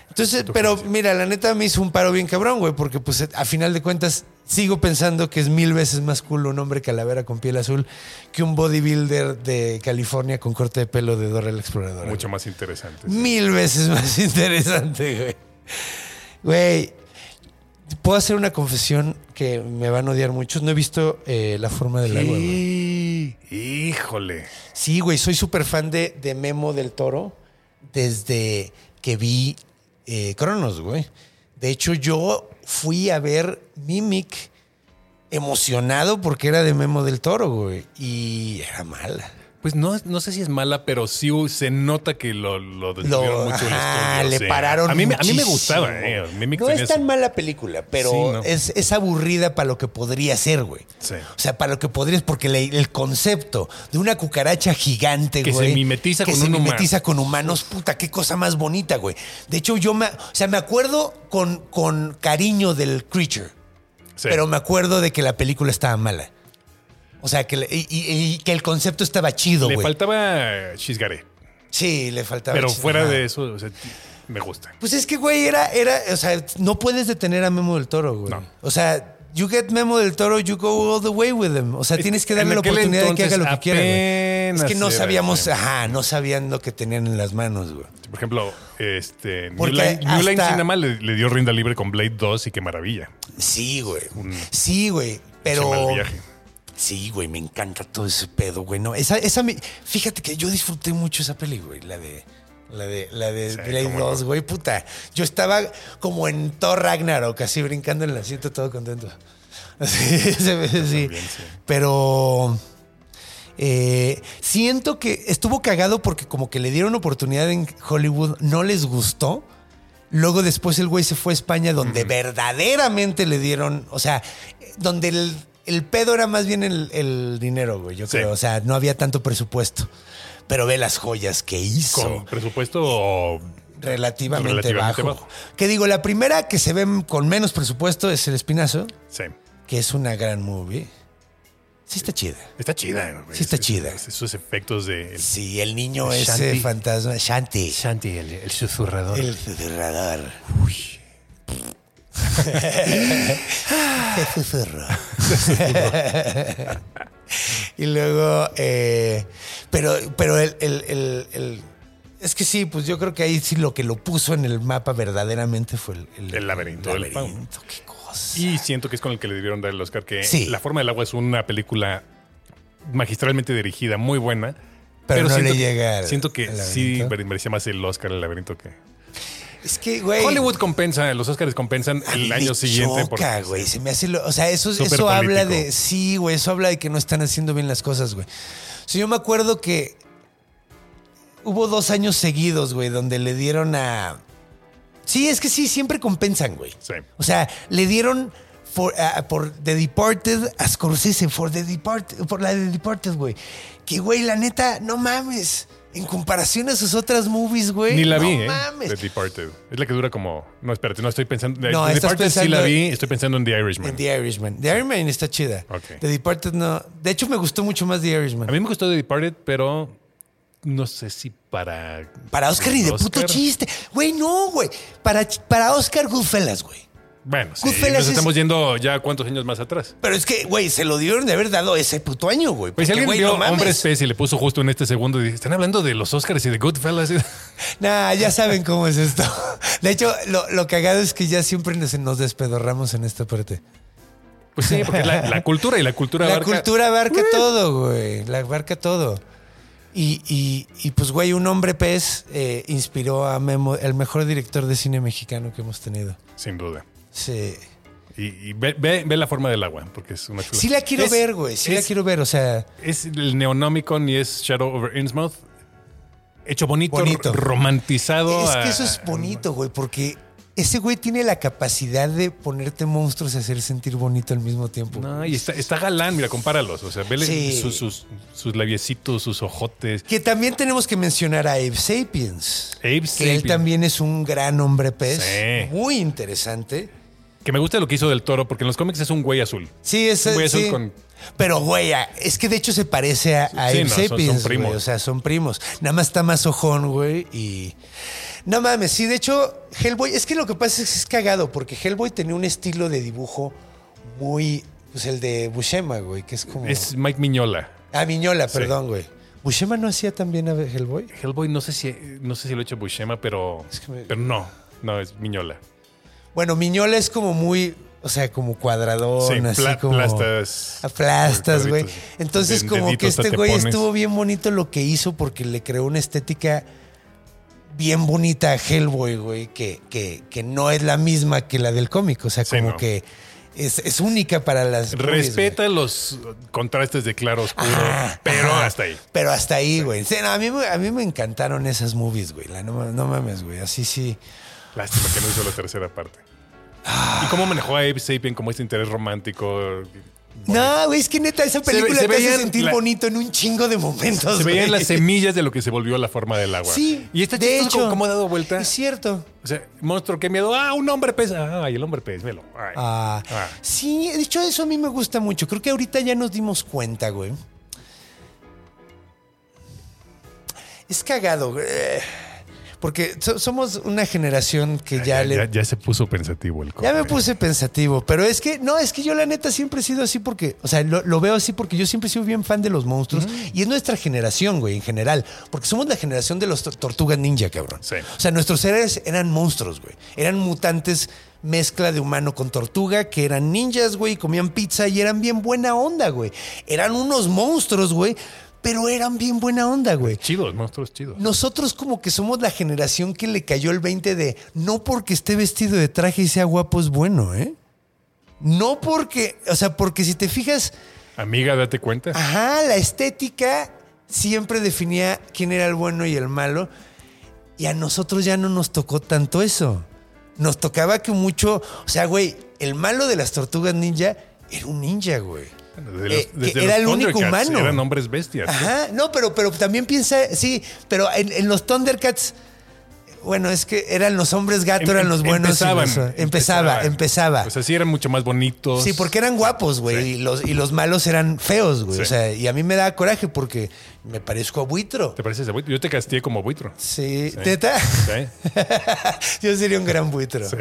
Entonces, pero mira, la neta me hizo un paro bien cabrón, güey, porque pues a final de cuentas sigo pensando que es mil veces más cool un hombre calavera con piel azul que un bodybuilder de California con corte de pelo de Dora la Exploradora. Mucho más interesante. sí. Mil veces más *laughs* interesante, güey. Güey, puedo hacer una confesión que me van a odiar muchos. No he visto eh, La Forma del Agua, güey. Híjole. Sí, güey, soy súper fan de, de Memo del Toro desde que vi eh, Cronos, güey. De hecho, yo fui a ver Mimic emocionado porque era de Memo del Toro, güey. Y era mala. Pues no, no sé si es mala, pero sí se nota que lo, lo mucho el ajá, estudio, le sí. pararon A mí, me- a mí me muchísimo, gustaba, eh. No es tan mala película, pero Sí, no. es, es aburrida para lo que podría ser, güey. Sí. O sea, para lo que podría porque le- el concepto de una cucaracha gigante, Que güey. se mimetiza que con se un humano. mimetiza con humanos, puta, qué cosa más bonita, güey. De hecho, yo me, o sea, me acuerdo con, con cariño del creature, pero me acuerdo de que la película estaba mala. O sea, que, le- y, y- y que el concepto estaba chido, Le güey. faltaba Chisgaré. Sí, le faltaba. Pero fuera de eso, o sea, me gusta. Pues es que, güey, era, era, o sea, no puedes detener a Memo del Toro, güey. No. O sea, you get Memo del Toro, you go all the way with him. O sea, Es tienes que darle la oportunidad de que haga lo que quiera, güey. Es que no sabíamos, ajá, no sabían lo que tenían en las manos, güey. Por ejemplo, este, New Line, New Line hasta- Cinema le, le dio rienda libre con Blade 2 y qué maravilla. Sí, güey. Sí, güey. Pero. Ese mal viaje. Sí, güey, me encanta todo ese pedo, güey. No, esa, esa me- fíjate que yo disfruté mucho esa peli, güey. La de. La de, la de Sí, Blade cómo 2, no. güey, puta. Yo estaba como en Thor Ragnarok, así brincando en el asiento, todo contento. *laughs* Así, bien, sí. Pero. eh, siento que estuvo cagado porque, como que le dieron oportunidad en Hollywood, no les gustó. Luego, después, el güey se fue a España, donde verdaderamente le dieron. O sea, donde el, el pedo era más bien el, el dinero, güey, yo Sí. creo. O sea, no había tanto presupuesto. Pero ve las joyas que hizo. Con presupuesto Relativamente, Relativamente bajo. bajo. Que digo, la primera que se ve con menos presupuesto es El Espinazo, Sí. que es una gran movie. Sí está chida. Está chida. güey. Sí está Es- chida. es- Esos efectos de... Sí, el niño El ese Shanti. fantasma. Shanti. Shanti, el, el susurrador. El susurrador. Susurro. *laughs* y luego, eh, pero, pero el, el- el- el- es que sí, pues yo creo que ahí sí lo que lo puso en el mapa verdaderamente fue el, El laberinto del fauno. laberinto, Qué cosa. Y siento que es con el que le debieron dar el Oscar, que Sí. La Forma del Agua es una película magistralmente dirigida, muy buena. Pero no siento le que- llega al- Siento que sí laberinto. merecía más el Oscar el laberinto que... Es que, güey. Hollywood compensa, los Oscars compensan el año siguiente. choca, güey. Se me hace lo- o sea, eso, Súper eso habla de. Sí, güey. Eso habla de que no están haciendo bien las cosas, güey. O sea, yo me acuerdo que hubo dos años seguidos, güey, donde le dieron a. Sí, es que sí, siempre compensan, güey. Sí. O sea, le dieron por The Departed a Scorsese, por, The Departed, por la The Departed, güey. Que, güey, la neta, no mames. En comparación a sus otras movies, güey. Ni la no vi, ¿eh? mames. The Departed. Es la que dura como... No, espérate, no estoy pensando... No, The estás Departed sí la pensando- vi, estoy pensando en The Irishman. En The Irishman. The Irishman está chida. Ok. The Departed no. De hecho, me gustó mucho más The Irishman. A mí me gustó The Departed, pero no sé si para... para Oscar y de puto chiste. Güey, no, güey. Para, para Oscar Goodfellas, güey. Bueno, sí, nos es- estamos yendo ya cuántos años más atrás. Pero es que, güey, se lo dieron de haber dado ese puto año, güey. Pues si alguien güey, vio no. Hombre Especie y le puso justo en este segundo y dice, están hablando de los Oscars y de Goodfellas. *laughs* Nah, ya saben cómo es esto. De hecho, lo, lo cagado es que ya siempre nos, nos despedorramos en esta parte. Pues sí, porque la, la cultura y la cultura La abarca- cultura abarca todo, güey. La abarca todo. Y, y- y, pues, güey, un hombre pez eh, inspiró a Memo, el mejor director de cine mexicano que hemos tenido. Sin duda. Sí. Y, y ve, ve- ve la forma del agua, porque es una chula. Sí la quiero Es- ver, güey. Sí la quiero ver. O sea, Es el Neonomicon y es Shadow over Innsmouth. Hecho bonito, Bonito. romantizado. es que a- eso es bonito, güey, porque ese güey tiene la capacidad de ponerte monstruos y hacer sentir bonito al mismo tiempo. No, y está, está galán, mira, compáralos. O sea, vele Sí. sus, sus, sus labiecitos, sus ojotes. Que también tenemos que mencionar a Abe Sapiens. Abe Que él también es un gran hombre pez. Sí. Muy interesante. Que me gusta lo que hizo del toro, porque en los cómics es un güey azul. Sí, es Un güey azul con Pero, güey, es que de hecho se parece a, a Sí, son- son Sapiens, güey. primos. O sea, son primos. Nada más está más ojón, güey. Y. No mames, sí, de hecho, Hellboy. Es que lo que pasa es que es cagado, porque Hellboy tenía un estilo de dibujo muy. Pues el de Buscema, güey, que es como. Es Mike Miñola. Ah, Miñola, Sí. perdón, güey. ¿Buscema no hacía también a Hellboy? Hellboy no sé si no sé si lo ha hecho Buscema, pero, Es que me- pero no. No, es Miñola. Bueno, Miñola es como muy. O sea, como cuadradón, Sí, así pla- como. aplastas- Aplastas, güey. Entonces, De- como que este te güey estuvo bien bonito lo que hizo porque le creó una estética bien bonita a Hellboy, güey, que, que, que no es la misma que la del cómic. O sea, Sí, como no. que es, es única para las. movies, Respeta los contrastes de claro oscuro. Ajá, pero ajá. hasta ahí. Pero hasta ahí, güey. Sí, no, a, mí, me- a mí me encantaron esas movies, güey. La- no, no mames, güey. Así sí. Lástima que no hizo la tercera parte. ¿Y cómo manejó a Abe Sapien como este interés romántico? No, güey, es que neta, esa Se- película se te hace sentir la- bonito en un chingo de momentos. Se veían las semillas de lo que se volvió la forma del agua. Sí, Y este de hecho, ¿cómo ha dado vuelta? Es cierto. O sea, monstruo, qué miedo. Ah, un hombre pez. Ay, el hombre pez, velo. Ay. Ah, Ah. Sí, de hecho, eso a mí me gusta mucho. Creo que ahorita ya nos dimos cuenta, güey. Es cagado, güey. Porque so- somos una generación que ya, ya, le. ya- ya se puso pensativo el Ya me puse pensativo, pero es que, no, es que yo la neta siempre he sido así porque, o sea, lo, lo veo así porque yo siempre he sido bien fan de los monstruos y es nuestra generación, güey, en general, porque somos la generación de los tor- tortugas ninja, cabrón. Sí. O sea, nuestros seres eran monstruos, güey. Eran mutantes mezcla de humano con tortuga, que eran ninjas, güey, comían pizza y eran bien buena onda, güey. Eran unos monstruos, güey, pero eran bien buena onda, güey. Chidos, monstruos chidos. Nosotros como que somos la generación que le cayó el 20 de no porque esté vestido de traje y sea guapo es bueno, ¿eh? No porque, o sea, porque si te fijas, Amiga, date cuenta. ajá, la estética siempre definía quién era el bueno y el malo y a nosotros ya no nos tocó tanto eso. Nos tocaba que mucho, o sea, güey, el malo de las tortugas ninja era un ninja, güey. Desde Eh, los- desde que los era el único humano. Eran hombres bestias. Ajá, no, pero, pero también piensa, sí, pero en, en los Thundercats, bueno, es que eran los hombres gato, Em- eran los em- buenos. Empezaban, los- empezaba, empezaba. O sea, sí eran mucho más bonitos. Sí, porque eran guapos, güey, Sí. y, los, y los malos eran feos, güey. Sí. O sea, y a mí me da coraje porque me parezco a buitro. ¿Te pareces a buitro? Yo te castigué como buitro. Sí, Sí. ¿teta? Sí. *laughs* Yo sería un gran buitro. Sí.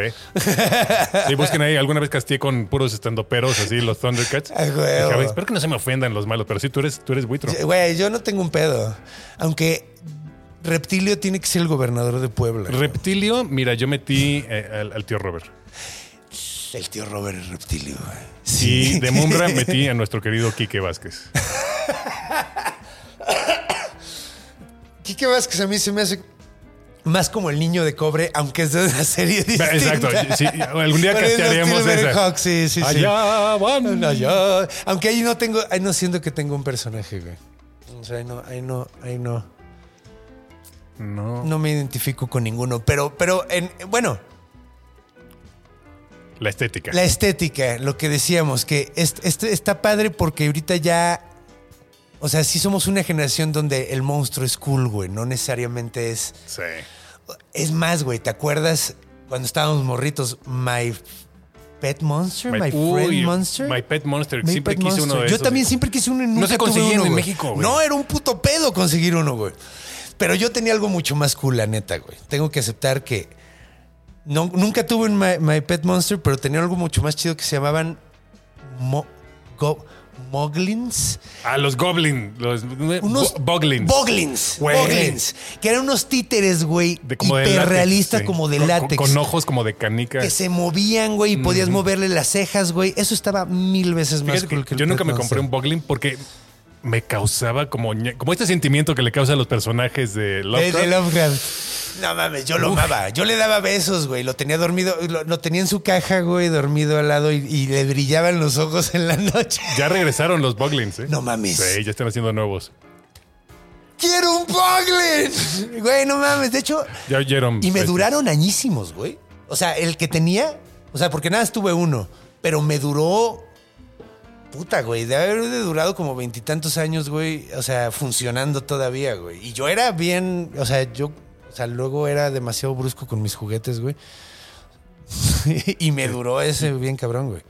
Sí, busquen ahí. Alguna vez castigué con puros estandoperos, así, los Thundercats. *laughs* Ay, güey. Espero que no se me ofendan los malos, pero sí, tú eres, tú eres buitro. Güey, yo no tengo un pedo. Aunque Reptilio tiene que ser el gobernador de Puebla. Reptilio, mira, yo metí eh, al, al tío Robert. El tío Robert es reptilio, güey. Y de Mumbra metí a nuestro querido Quique Vázquez. *laughs* Quique Vázquez a mí se me hace más como el niño de cobre, aunque es de una serie distinta. Exacto. Sí, algún día *laughs* Silverhawks, esa. sí, sí, sí. Allá van. Allá. Aunque ahí no tengo, ahí no siento que tengo un personaje, güey. O sea, ahí no, ahí no, ahí no. No. No me identifico con ninguno. Pero, pero en, bueno, La estética. la estética, lo que decíamos, que es- está padre porque ahorita ya. O sea, sí somos una generación donde el monstruo es cool, güey. No necesariamente es. Sí. Es más, güey, ¿te acuerdas cuando estábamos morritos? My Pet Monster, My, Uy, Friend Monster. My Pet Monster. My siempre Pet quise Monster. uno de Yo esos. también siempre quise uno y nunca se tuve conseguían uno, en. México, güey. No, era un puto pedo conseguir uno, güey. Pero yo tenía algo mucho más cool, la neta, güey. Tengo que aceptar que no, nunca tuve un My, My Pet Monster, pero tenía algo mucho más chido que se llamaban Mo- Go- Moglins. Ah, los Goblin. Los Unos Bo- Boglins. Boglins. Boglins. Que eran unos títeres, güey. De, como hiperrealistas, sí. como de Con- látex. Con, ojos como de canica. que se movían, güey, y podías moverle las cejas, güey. Eso estaba mil veces más Fíjate que cool que el yo nunca me compré un Boglin porque me causaba como, como este sentimiento que le causa a los personajes de Lovecraft. de Lovecraft. No mames, yo lo amaba. Yo le daba besos, güey. Lo tenía dormido, lo, lo tenía en su caja, güey, dormido al lado y, y le brillaban los ojos en la noche. Ya regresaron los Boglins, ¿eh? No mames. Sí, ya están haciendo nuevos. ¡Quiero un Boglin! Güey, no mames. De hecho, Ya oyeron. y me este, duraron añísimos, güey. O sea, el que tenía, o sea, porque nada, estuve uno, pero me duró. Puta, güey, de haber durado como veintitantos años, güey. O sea, funcionando todavía, güey. Y yo era bien, o sea, yo, o sea, luego era demasiado brusco con mis juguetes, güey. *laughs* y me duró ese bien cabrón, güey.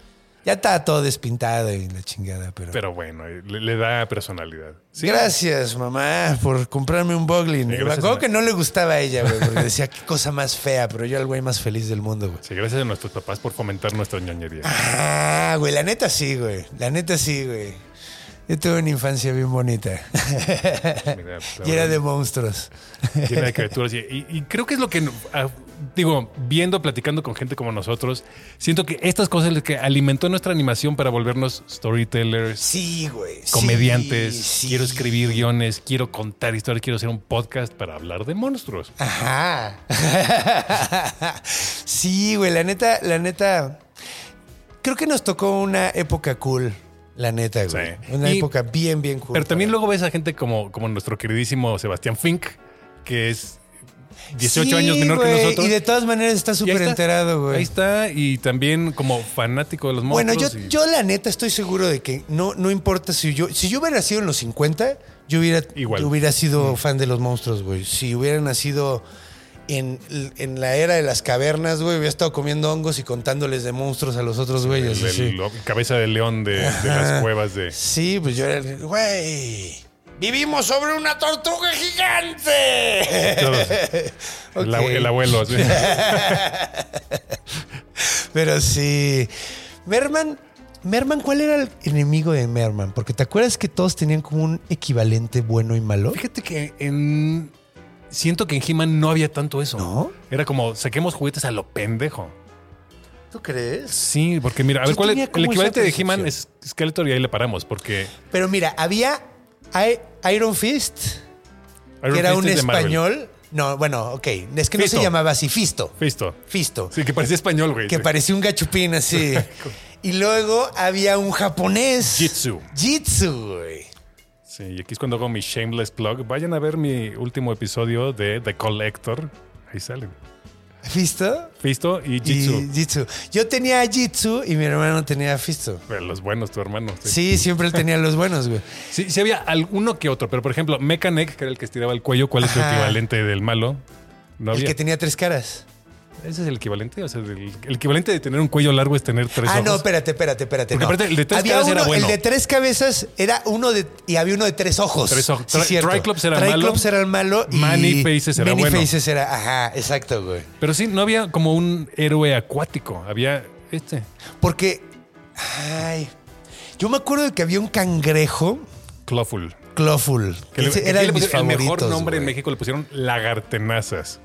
Ya está todo despintado y la chingada, pero. Pero bueno, le, le da personalidad. Sí. Gracias, mamá, por comprarme un Boglin. Me gracias, acuerdo que no le gustaba a ella, güey, porque decía qué cosa más fea, pero yo era el güey más feliz del mundo, güey. Sí, gracias a nuestros papás por fomentar nuestra ñoñería. Ah, güey, la neta sí, güey. La neta sí, güey. Yo tuve una infancia bien bonita. Mira, *laughs* y era de monstruos. llena de criaturas. Y, y- y creo que es lo que, digo, viendo, platicando con gente como nosotros, siento que estas cosas es lo que alimentó nuestra animación para volvernos storytellers, Sí, güey. comediantes. sí. Quiero escribir guiones, quiero contar historias, quiero hacer un podcast para hablar de monstruos. Ajá. *laughs* sí, güey, la neta, la neta. Creo que nos tocó una época cool, la neta, güey. Sí. Una Y- época bien, bien cool. Pero también luego ves a gente como, como nuestro queridísimo Sebastián Fink, que es 18 Sí, años menor que nosotros. Y de todas maneras está súper enterado, güey. Ahí está, y también como fanático de los Bueno, yo, monstruos. y- yo la neta estoy seguro de que no, no importa si yo, si yo hubiera nacido en los 50, yo hubiera, Igual. yo hubiera sido fan de los monstruos, güey. Si hubiera nacido en, en la era de las cavernas, güey, hubiera estado comiendo hongos y contándoles de monstruos a los otros güeyes. el- el- cabeza de león de, de las cuevas de... Sí, pues yo era, güey. Vivimos sobre una tortuga gigante. *laughs* El, el abuelo. sí. *laughs* Pero sí. Merman, Merman, ¿cuál era el enemigo de Merman? Porque te acuerdas que todos tenían como un equivalente bueno y malo. Fíjate que en... Siento que en He-Man no había tanto eso. ¿No? Era como, saquemos juguetes a lo pendejo. ¿Tú crees? Sí, porque mira, a ver, ¿cuál es? El equivalente de He-Man es Skeletor y ahí le paramos, porque... Pero mira, había Iron Fist, Iron que era Fist un es español. No, bueno, ok. Es que no se llamaba así, Fisto. Fisto. Fisto. Sí, que parecía español, güey. Que parecía un gachupín así. *laughs* y luego había un japonés. Jitsu. Jitsu, güey. Sí, y aquí es cuando hago mi shameless plug. Vayan a ver mi último episodio de The Collector. Ahí salen. ¿Fisto? Fisto y Jitsu. Y Jitsu. Yo tenía a Jitsu y mi hermano tenía a Fisto. Pero Los buenos, tu hermano. Sí. Sí, siempre él tenía los buenos, güey. Sí, sí había alguno que otro, pero por ejemplo, Mechanic, que era el que estiraba el cuello, ¿cuál es su equivalente del malo? No El había. que tenía tres caras. Ese es el equivalente. O sea, el, el equivalente de tener un cuello largo es tener tres ah, ojos. no, espérate, espérate, espérate. Porque no. aparte el de tres Había cabezas era uno- bueno. El de tres cabezas era uno de. Y había uno de tres ojos. Tres ojos. Sí, Tri-. Triclops era malo. Triclops era el malo. Y Many Faces era Many bueno. Faces era. Ajá, exacto, güey. Pero sí, no había como un héroe acuático. Había este. Porque. Ay. Yo me acuerdo de que había un cangrejo. Clawful. Clawful. Que que era le el mejor nombre en. México le pusieron lagartenazas.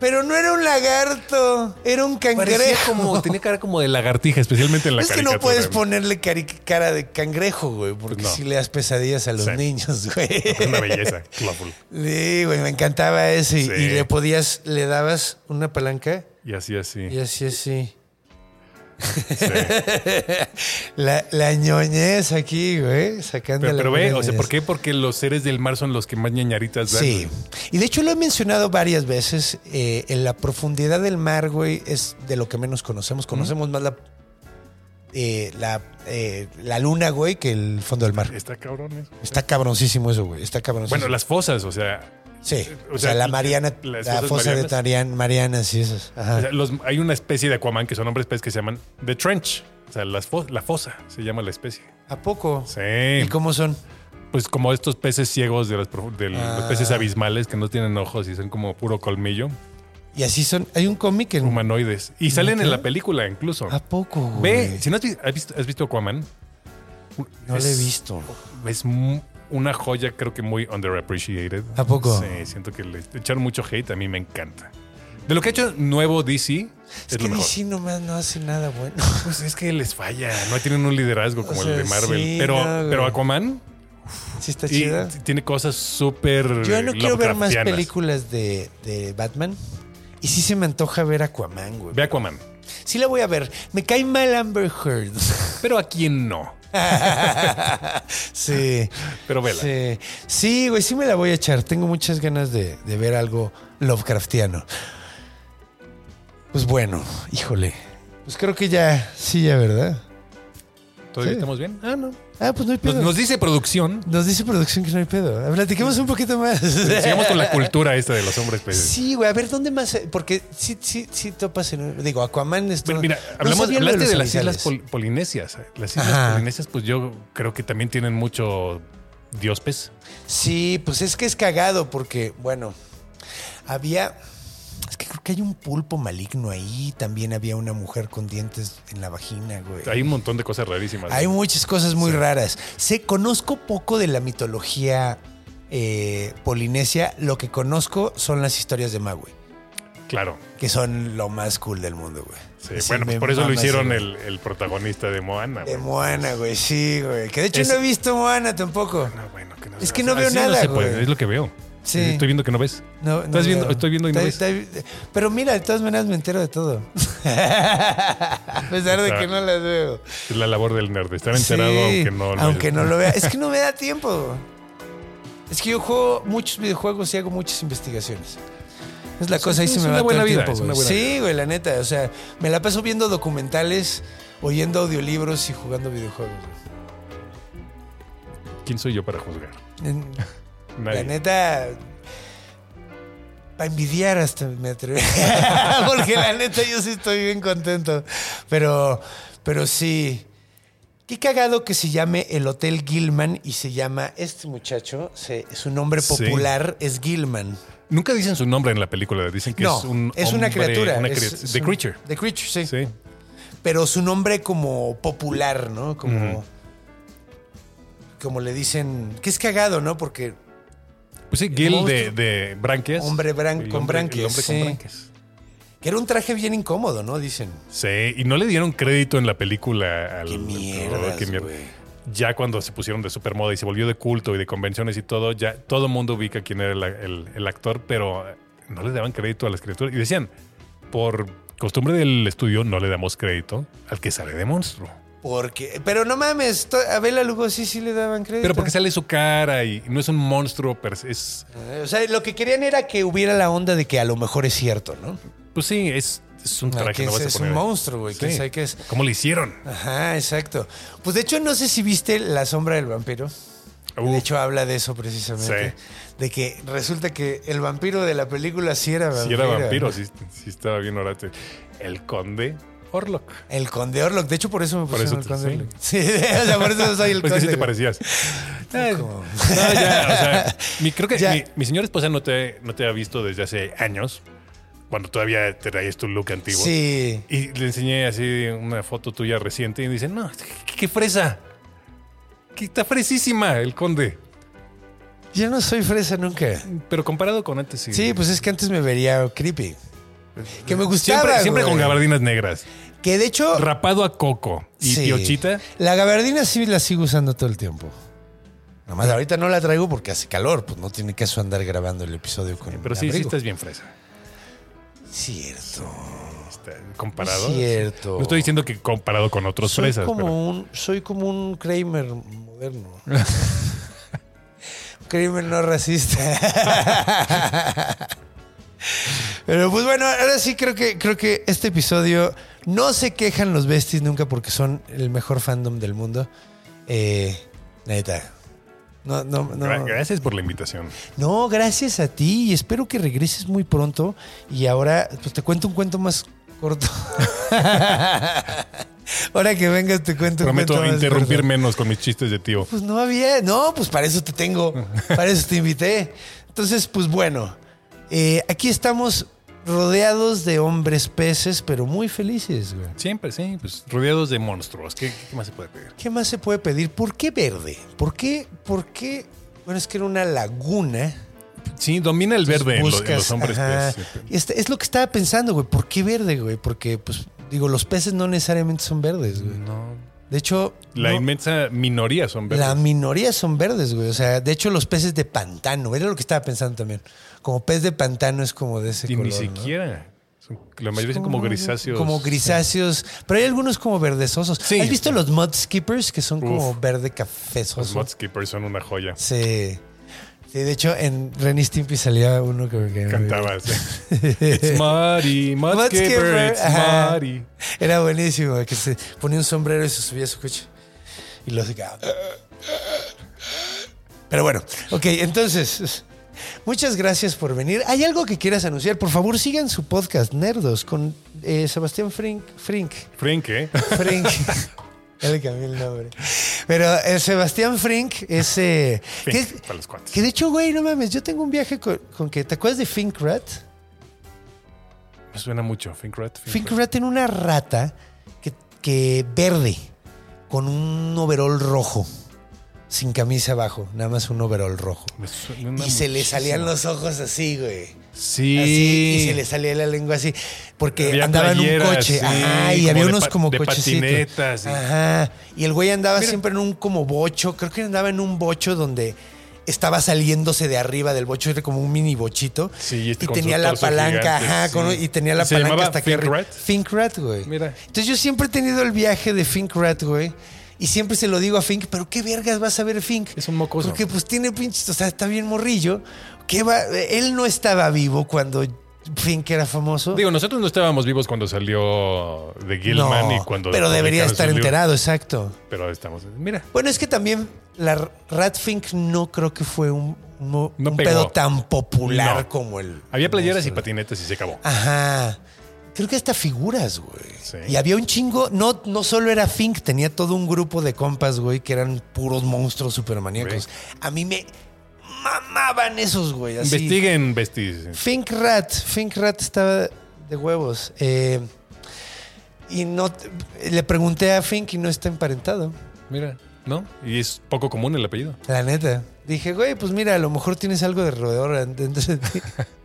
Pero no era un lagarto, era un Parecía cangrejo. como, tenía cara como de lagartija, especialmente en la es que no puedes ponerle cara de cangrejo, güey, porque no. si le das pesadillas a los Sí. niños, güey. Es una belleza, Clawful. Sí, güey, me encantaba ese. Sí. Y le podías, le dabas una palanca Y así, así. y así, así. Sí. *laughs* La, la ñoñez aquí, güey, sacando Pero, pero ve, o sea. ¿por qué? Porque los seres del mar son los que más ñañaritas dan. Sí. Y de hecho lo he mencionado varias veces. eh, en la profundidad del mar, güey, es de lo que menos conocemos. Conocemos más la, eh, la, eh, la luna, güey, que el fondo del mar. Está cabrón eso. Está cabroncísimo eso, güey. Está cabroncísimo. Bueno, las fosas, o sea, Sí. o O sea, sea, la Mariana, la fosa de marianas. Marian, Marianas y esas. Ajá. o sea, los- hay una especie de Aquaman que son hombres pez que se llaman The Trench. O sea, las fo- la fosa se llama la especie. ¿A poco? Sí. ¿Y cómo son? Pues como estos peces ciegos de los, de los Ah. peces abismales que no tienen ojos y son como puro colmillo, Y así son. Hay un cómic en. humanoides. Y salen en ¿Neta? la película incluso. ¿A poco, güey? Ve, si no has vi- has visto, has visto Aquaman, No es- lo he visto. es una joya, creo que muy underappreciated. ¿A poco? Sí, siento que le echaron mucho hate, a mí me encanta. De lo que ha hecho nuevo DC, es, Es, lo que mejor. DC nomás no hace nada bueno. *laughs* Pues es que les falla, no tienen un liderazgo como O el de Marvel. sí, pero, no, pero Aquaman Sí está chida. tiene cosas súper. Yo no quiero ver más películas de, de Batman. Y sí se me antoja ver Aquaman, güey. Ve Aquaman. Sí la voy a ver. Me cae mal Amber Heard. Pero a quién no. *laughs* sí. Pero vela. Sí. Sí, güey, sí me la voy a echar. Tengo muchas ganas de, de ver algo Lovecraftiano. Pues bueno, híjole. Pues creo que ya, sí, ya, ¿verdad? ¿Todavía Sí. estamos bien? Ah, no. Ah, pues no hay Nos, pedo. nos dice producción. Nos dice producción que no hay pedo. Platiquemos un poquito más. Sigamos con la *laughs* cultura esta de los hombres peces. Sí, güey, a ver, ¿dónde más? Porque sí, sí, sí topas en... Digo, Aquaman es... Pero mira, no hablamos, hablaste de, las islas pol- polinesias. Las islas Ajá. polinesias, pues yo creo que también tienen mucho dios pez. Sí, pues es que es cagado porque, bueno, había... Que creo que hay un pulpo maligno ahí. También había una mujer con dientes en la vagina, güey. Hay un montón de cosas rarísimas. Hay muchas cosas muy raras. Sé, conozco poco de la mitología eh, polinesia. Lo que conozco son las historias de Maui, Claro. que son lo más cool del mundo, güey. Sí, Sí, bueno, pues por eso lo hicieron el, el protagonista de Moana. De güey. Moana, güey, sí, güey. Que de hecho Es- no he visto Moana tampoco. No, bueno, que no Es que no veo así nada, se puede, güey. es lo que veo. Sí. Estoy viendo que no ves. No, no Estás viendo- estoy viendo y no Está- está- Pero mira, de todas maneras me entero de todo. *laughs* A pesar de que no las veo. Es la labor del nerd. Estar enterado Sí, aunque no lo aunque no lo vea. Es que no me da *laughs* tiempo. Es que yo juego muchos videojuegos y hago muchas investigaciones. Es la cosa, ahí se me va buena el vida, tiempo, es una buena Sí, güey, la neta. O sea, me la paso viendo documentales, oyendo audiolibros y jugando videojuegos. ¿Quién soy yo para juzgar? Nadie. La neta. Para envidiar hasta me atrevo. *laughs* Porque la neta yo sí estoy bien contento. Pero, pero sí. Qué cagado que se llame el Hotel Gilman y se llama este muchacho. se- su nombre Sí. popular es Gilman. Nunca dicen su nombre en la película. Dicen que no, es un es una criatura. una es- criatura. es The Creature. The Creature, sí. Sí. Pero su nombre como popular, ¿no? Como. Ujú. Como le dicen. Que es cagado, ¿no? Porque Pues sí, Gil de, de branquias. Hombre bran- con El hombre sí. con branquias. que era un traje bien incómodo, ¿no? Dicen. Sí, y no le dieron crédito en la película al. Qué al- mierdas, qué mierda. Ya cuando se pusieron de supermoda y se volvió de culto y de convenciones y todo, ya todo el mundo ubica quién era el, el- el actor, pero no le daban crédito a las criaturas. Y decían, por costumbre del estudio, no le damos crédito al que sale de monstruo. Porque, pero no mames, a Bela Lugosi sí le daban crédito. Pero porque sale su cara y no es un monstruo, per se, es. Eh, O sea, lo que querían era que hubiera la onda de que a lo mejor es cierto, ¿no? Pues sí, es, es un Ah, traje. no es, vas a es un monstruo, güey. Sí. qué es. ¿Cómo le hicieron? Ajá, exacto. Pues de hecho, no sé si viste La Sombra del Vampiro. Uh, De hecho, habla de eso precisamente. De que resulta que el vampiro de la película sí era vampiro. si era vampiro, sí, sí estaba bien orate. El conde Orlok. El conde Orlok. De hecho, por eso me Por pusieron eso el conde Orlok. Sí, *laughs* o sea, por eso soy el Pues conde. sí te parecías. No, ya, o sea, *laughs* mi, creo que mi, mi señora esposa no te, no te ha visto desde hace años, cuando todavía te traías tu look antiguo. Sí. Y le enseñé así una foto tuya reciente y dice, no, qué, qué fresa. Que está fresísima el conde. Yo no soy fresa nunca. Pero comparado con antes, sí. Sí, pues es que antes me vería creepy. Que me gustaba. Siempre, siempre con gabardinas negras. Que de hecho. Rapado a coco. Y sí, piochita. La gabardina sí la sigo usando todo el tiempo. Nomás ahorita no la traigo porque hace calor, pues no tiene caso andar grabando el episodio con Pero sí, sí abrigo. estás bien fresa. Cierto. Está comparado. Cierto. No estoy diciendo que comparado con otros soy fresas. como pero- un soy como un Kramer moderno. *laughs* Kramer no racista. *laughs* Pero pues bueno, ahora sí creo que creo que este episodio no se quejan los besties nunca porque son el mejor fandom del mundo. Eh, neta. No, no, no. Gra- Gracias por la invitación. No, gracias a ti y espero que regreses muy pronto. Y ahora, pues te cuento un cuento más corto. *laughs* ahora que vengas te cuento un Prometo cuento interrumpir corto. menos con mis chistes de tío. Pues no había, no, pues para eso te tengo, *laughs* para eso te invité. Entonces, pues bueno, eh, aquí estamos rodeados de hombres peces, pero muy felices, güey. Siempre, sí, pues rodeados de monstruos. ¿Qué, qué más se puede pedir? ¿Qué más se puede pedir? ¿Por qué verde? ¿Por qué? ¿Por qué? Bueno, es que era una laguna. Sí, domina el verde en, los hombres. pues. Este- es lo que estaba pensando, güey. ¿Por qué verde, güey? Porque, pues, digo, los peces no necesariamente son verdes, güey. No. De hecho, La no- inmensa minoría son verdes. la minoría son verdes, güey. O sea, de hecho, los peces de pantano, era lo que estaba pensando también. Como pez de pantano es como de ese y color. ni ¿no? siquiera. La mayoría son como grisáceos. Como grisáceos. Pero hay algunos como verdesosos. Sí. ¿Has visto los mud skippers que son como Uf. verde Los cafezoso? Mudskippers son una joya. Sí. Sí, de hecho, en Renny Stimpy salía uno que, que Cantabas. It's Muddy, Mudskipper, *laughs* it's. Muddy. Era buenísimo, que se ponía un sombrero y se subía a su coche. Y los Pero bueno, ok, entonces, muchas gracias por venir. ¿Hay algo que quieras anunciar? Por favor, sigan su podcast, Nerdos, con eh, Sebastián Frink. Frink. Frink, ¿eh? Frink. *laughs* Ya le cambié el nombre. Pero eh, Sebastián Frink es. Fink, que, para los cuates. que de hecho, güey, no mames, yo tengo un viaje con, con que. ¿Te acuerdas de Fink Rat? Me suena mucho. Fink Rat. Fink Rat en una rata que, que verde, con un overol rojo, sin camisa abajo, nada más un overol rojo. Y se le salían los ojos así, güey. Sí. Así, y se le salía la lengua así. Porque Había andaba en un coche. sí, Ajá, y había unos como de cochecitos. patinetas, sí. Ajá. Y el güey andaba Mira. siempre en un como bocho. Creo que andaba en un bocho donde estaba saliéndose de arriba del bocho. Era como un mini bochito. Sí, este y tenía la palanca. gigante, ajá. sí. con- y tenía la ¿Y se palanca hasta Fink arriba. Rat? Fink Rat, güey. Mira. Entonces yo siempre he tenido el viaje de Fink Rat, güey. Y siempre se lo digo a Fink, pero qué vergas vas a ver Fink. Es un mocoso. Porque pues tiene pinches, o sea, está bien morrillo. ¿Qué va? Él no estaba vivo cuando Fink era famoso. Digo, nosotros no estábamos vivos cuando salió de Gilman No, y cuando. pero debería estar enterado, exacto. Pero estamos. Mira. Bueno, es que también la Rat Fink no creo que fue un, un, No pedo tan popular No. como el. Había playeras y patinetas y se acabó. Ajá. Creo que hasta figuras, güey. Sí. Y había un chingo, no, no solo era Fink, tenía todo un grupo de compas, güey, que eran puros monstruos supermaníacos. A mí me mamaban esos, güey. así. Investiguen. Fink Rat, Fink Rat estaba de huevos. Eh, y no le pregunté a Fink y no está emparentado. Mira, ¿no? Y es poco común el apellido. La neta. Dije, güey, pues mira, a lo mejor tienes algo de roedor dentro de ti. *laughs*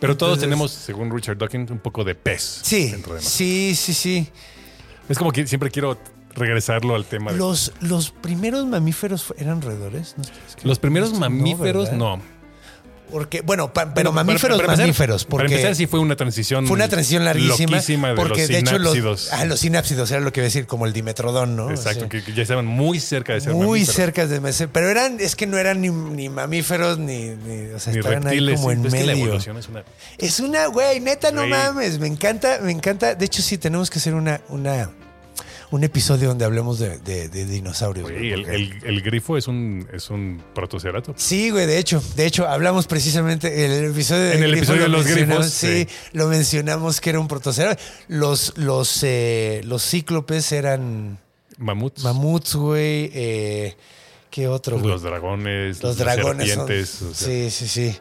Pero todos Entonces- tenemos, según Richard Dawkins, un poco de pez. Sí, dentro de sí, sí, sí. Es como que siempre quiero regresarlo al tema de. Los, los primeros mamíferos eran roedores. ¿no? Es que- Los primeros mamíferos, no. Porque, bueno, pa- pero mamíferos, para- para empezar- mamíferos. Porque Para empezar, sí fue una transición. fue una transición larguísima. de porque los de hecho los, sinápsidos. ah, los sinápsidos era lo que iba a decir, como el dimetrodón, ¿no? Exacto, que, que ya estaban muy cerca de ser Muy mamíferos. cerca de ser. Pero eran, es que no eran ni, ni mamíferos ni, ni- o sea, Ni estaban reptiles. ahí como en pero es que la medio. evolución es una. Es una, güey, neta, no Güey. mames. Me encanta, me encanta. De hecho, sí, tenemos que hacer una, una, un episodio donde hablemos de, de- de dinosaurios. Güey, güey, el, porque- el- el grifo es un, es un protocerato. Sí, güey, de hecho, de hecho, hablamos precisamente en el episodio de En el episodio de lo los grifos, Sí, sí. lo mencionamos que era un protoceratops. Los, los, eh, los cíclopes eran Mamuts. mamuts, güey. Eh, ¿Qué otro? güey? Los dragones. Los dragones son- serpientes. o sea, Sí, sí, sí.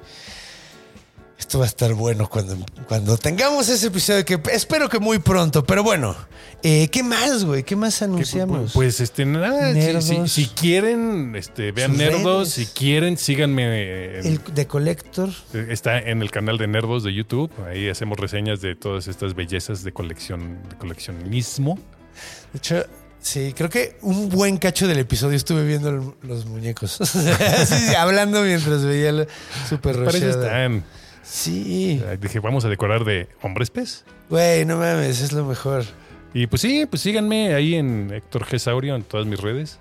Esto va a estar bueno cuando, cuando tengamos ese episodio que espero que muy pronto. Pero bueno, eh, ¿qué más, güey? ¿Qué más que, anunciamos? Pues este, nada, si- quieren, este, vean Sus Nerdos, si quieren, síganme. en- el de Collector. Está en el canal de Nerdos de YouTube. Ahí hacemos reseñas de todas estas bellezas de colección, de coleccionismo. De hecho, sí, creo que un buen cacho del episodio estuve viendo los muñecos. *laughs* Sí, sí, hablando mientras veía la super Para eso están. Sí. Dije, vamos a decorar de hombres pez. Güey, no mames, es lo mejor. Y pues sí, pues síganme ahí en Héctor G. Saurio en todas mis redes.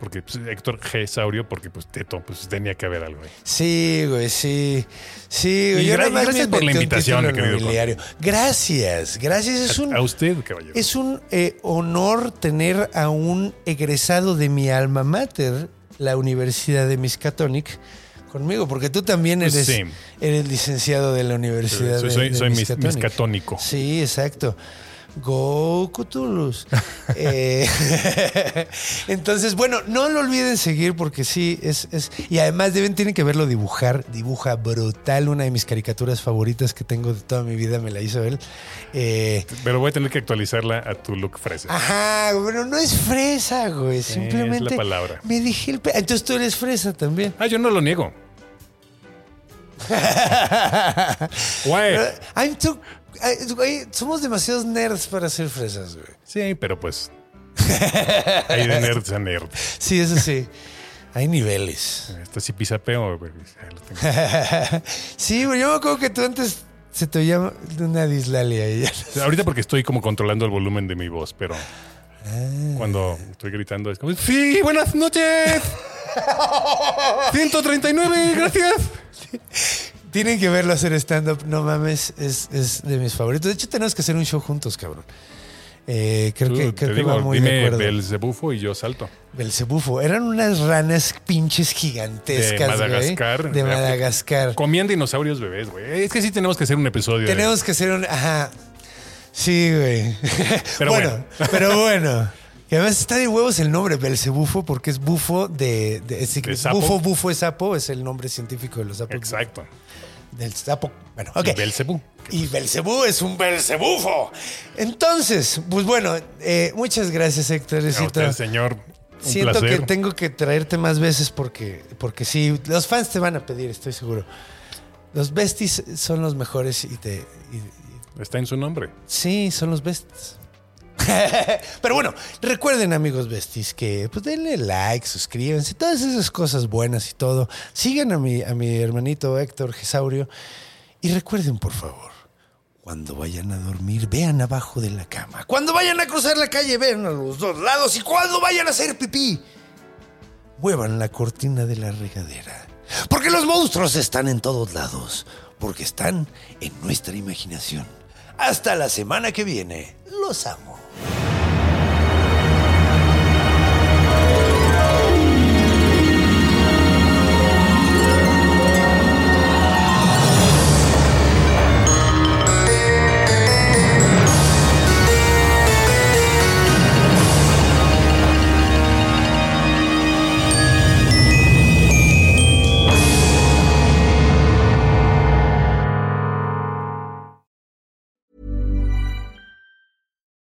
Porque pues, Héctor G. Saurio, porque pues teto, pues tenía que haber algo ahí. Sí, güey, sí. Sí, güey. Y Yo gra- gracias por la invitación, querido. Gracias, gracias. Es A, un, a usted, caballero. es un eh, honor tener a un egresado de mi alma mater, la Universidad de Miskatonic, conmigo, porque tú también Pues eres, sí. eres licenciado de la Universidad soy de, soy, de soy miscatónico. Sí, exacto. Go Cthulhus. *laughs* Eh, *laughs* entonces, bueno, no lo olviden seguir porque sí, es, es. Y además deben, tienen que verlo dibujar. Dibuja brutal. Una de mis caricaturas favoritas que tengo de toda mi vida me la hizo él. Eh, Pero voy a tener que actualizarla a tu look fresa. ajá, bueno, no es fresa, güey. Simplemente. es la palabra. Me dije el. pe- Entonces tú eres fresa también. Ah, yo no lo niego. Güey. I'm too- ay, güey, somos demasiados nerds para ser fresas, güey. Sí, pero pues. Hay de nerds a nerd. Sí, eso sí. Hay niveles. Esto sí güey. Lo tengo. sí, güey, yo me acuerdo que tú antes se te oía una dislalia y ya. Ahorita porque estoy como controlando el volumen de mi voz, pero Ah. cuando estoy gritando es como, sí, buenas noches. *laughs* 139, gracias. Tienen que verlo hacer stand-up, no mames, es, es de mis favoritos. De hecho, tenemos que hacer un show juntos, cabrón. Eh, creo Tú, que, te creo que digo, va muy de dime acuerdo. Belzebufo y yo salto. Belcebufo. Eran unas ranas pinches gigantescas, De güey, Madagascar. De África. Madagascar. Comían dinosaurios bebés, güey. Es que sí tenemos que hacer un episodio. de- Tenemos que hacer un. Ajá. Sí, güey. *laughs* Pero bueno, bueno. *laughs* pero bueno. Y además está de huevos el nombre Belcebufo porque es bufo de. de- es- De sapo. Bufo, bufo es sapo, es el nombre científico de los sapos. Exacto. Del sapo. Bueno, ok. Y Belcebú. Y Belcebú es un Belcebufo. Entonces, pues bueno, eh, muchas gracias, Héctor. A usted, señor. Un Siento placer. que tengo que traerte más veces porque, porque sí, los fans te van a pedir, estoy seguro. Los besties son los mejores y te. y- Está en su nombre. sí, son los besties. *laughs* Pero bueno, recuerden, amigos besties, que pues denle like, suscríbanse, todas esas cosas buenas y todo. Sigan a mi, a mi hermanito Héctor Gesaurio. Y recuerden, por favor, cuando vayan a dormir, vean abajo de la cama. Cuando vayan a cruzar la calle, vean a los dos lados. Y cuando vayan a hacer pipí, muevan la cortina de la regadera. Porque los monstruos están en todos lados. Porque están en nuestra imaginación. Hasta la semana que viene. Los amo.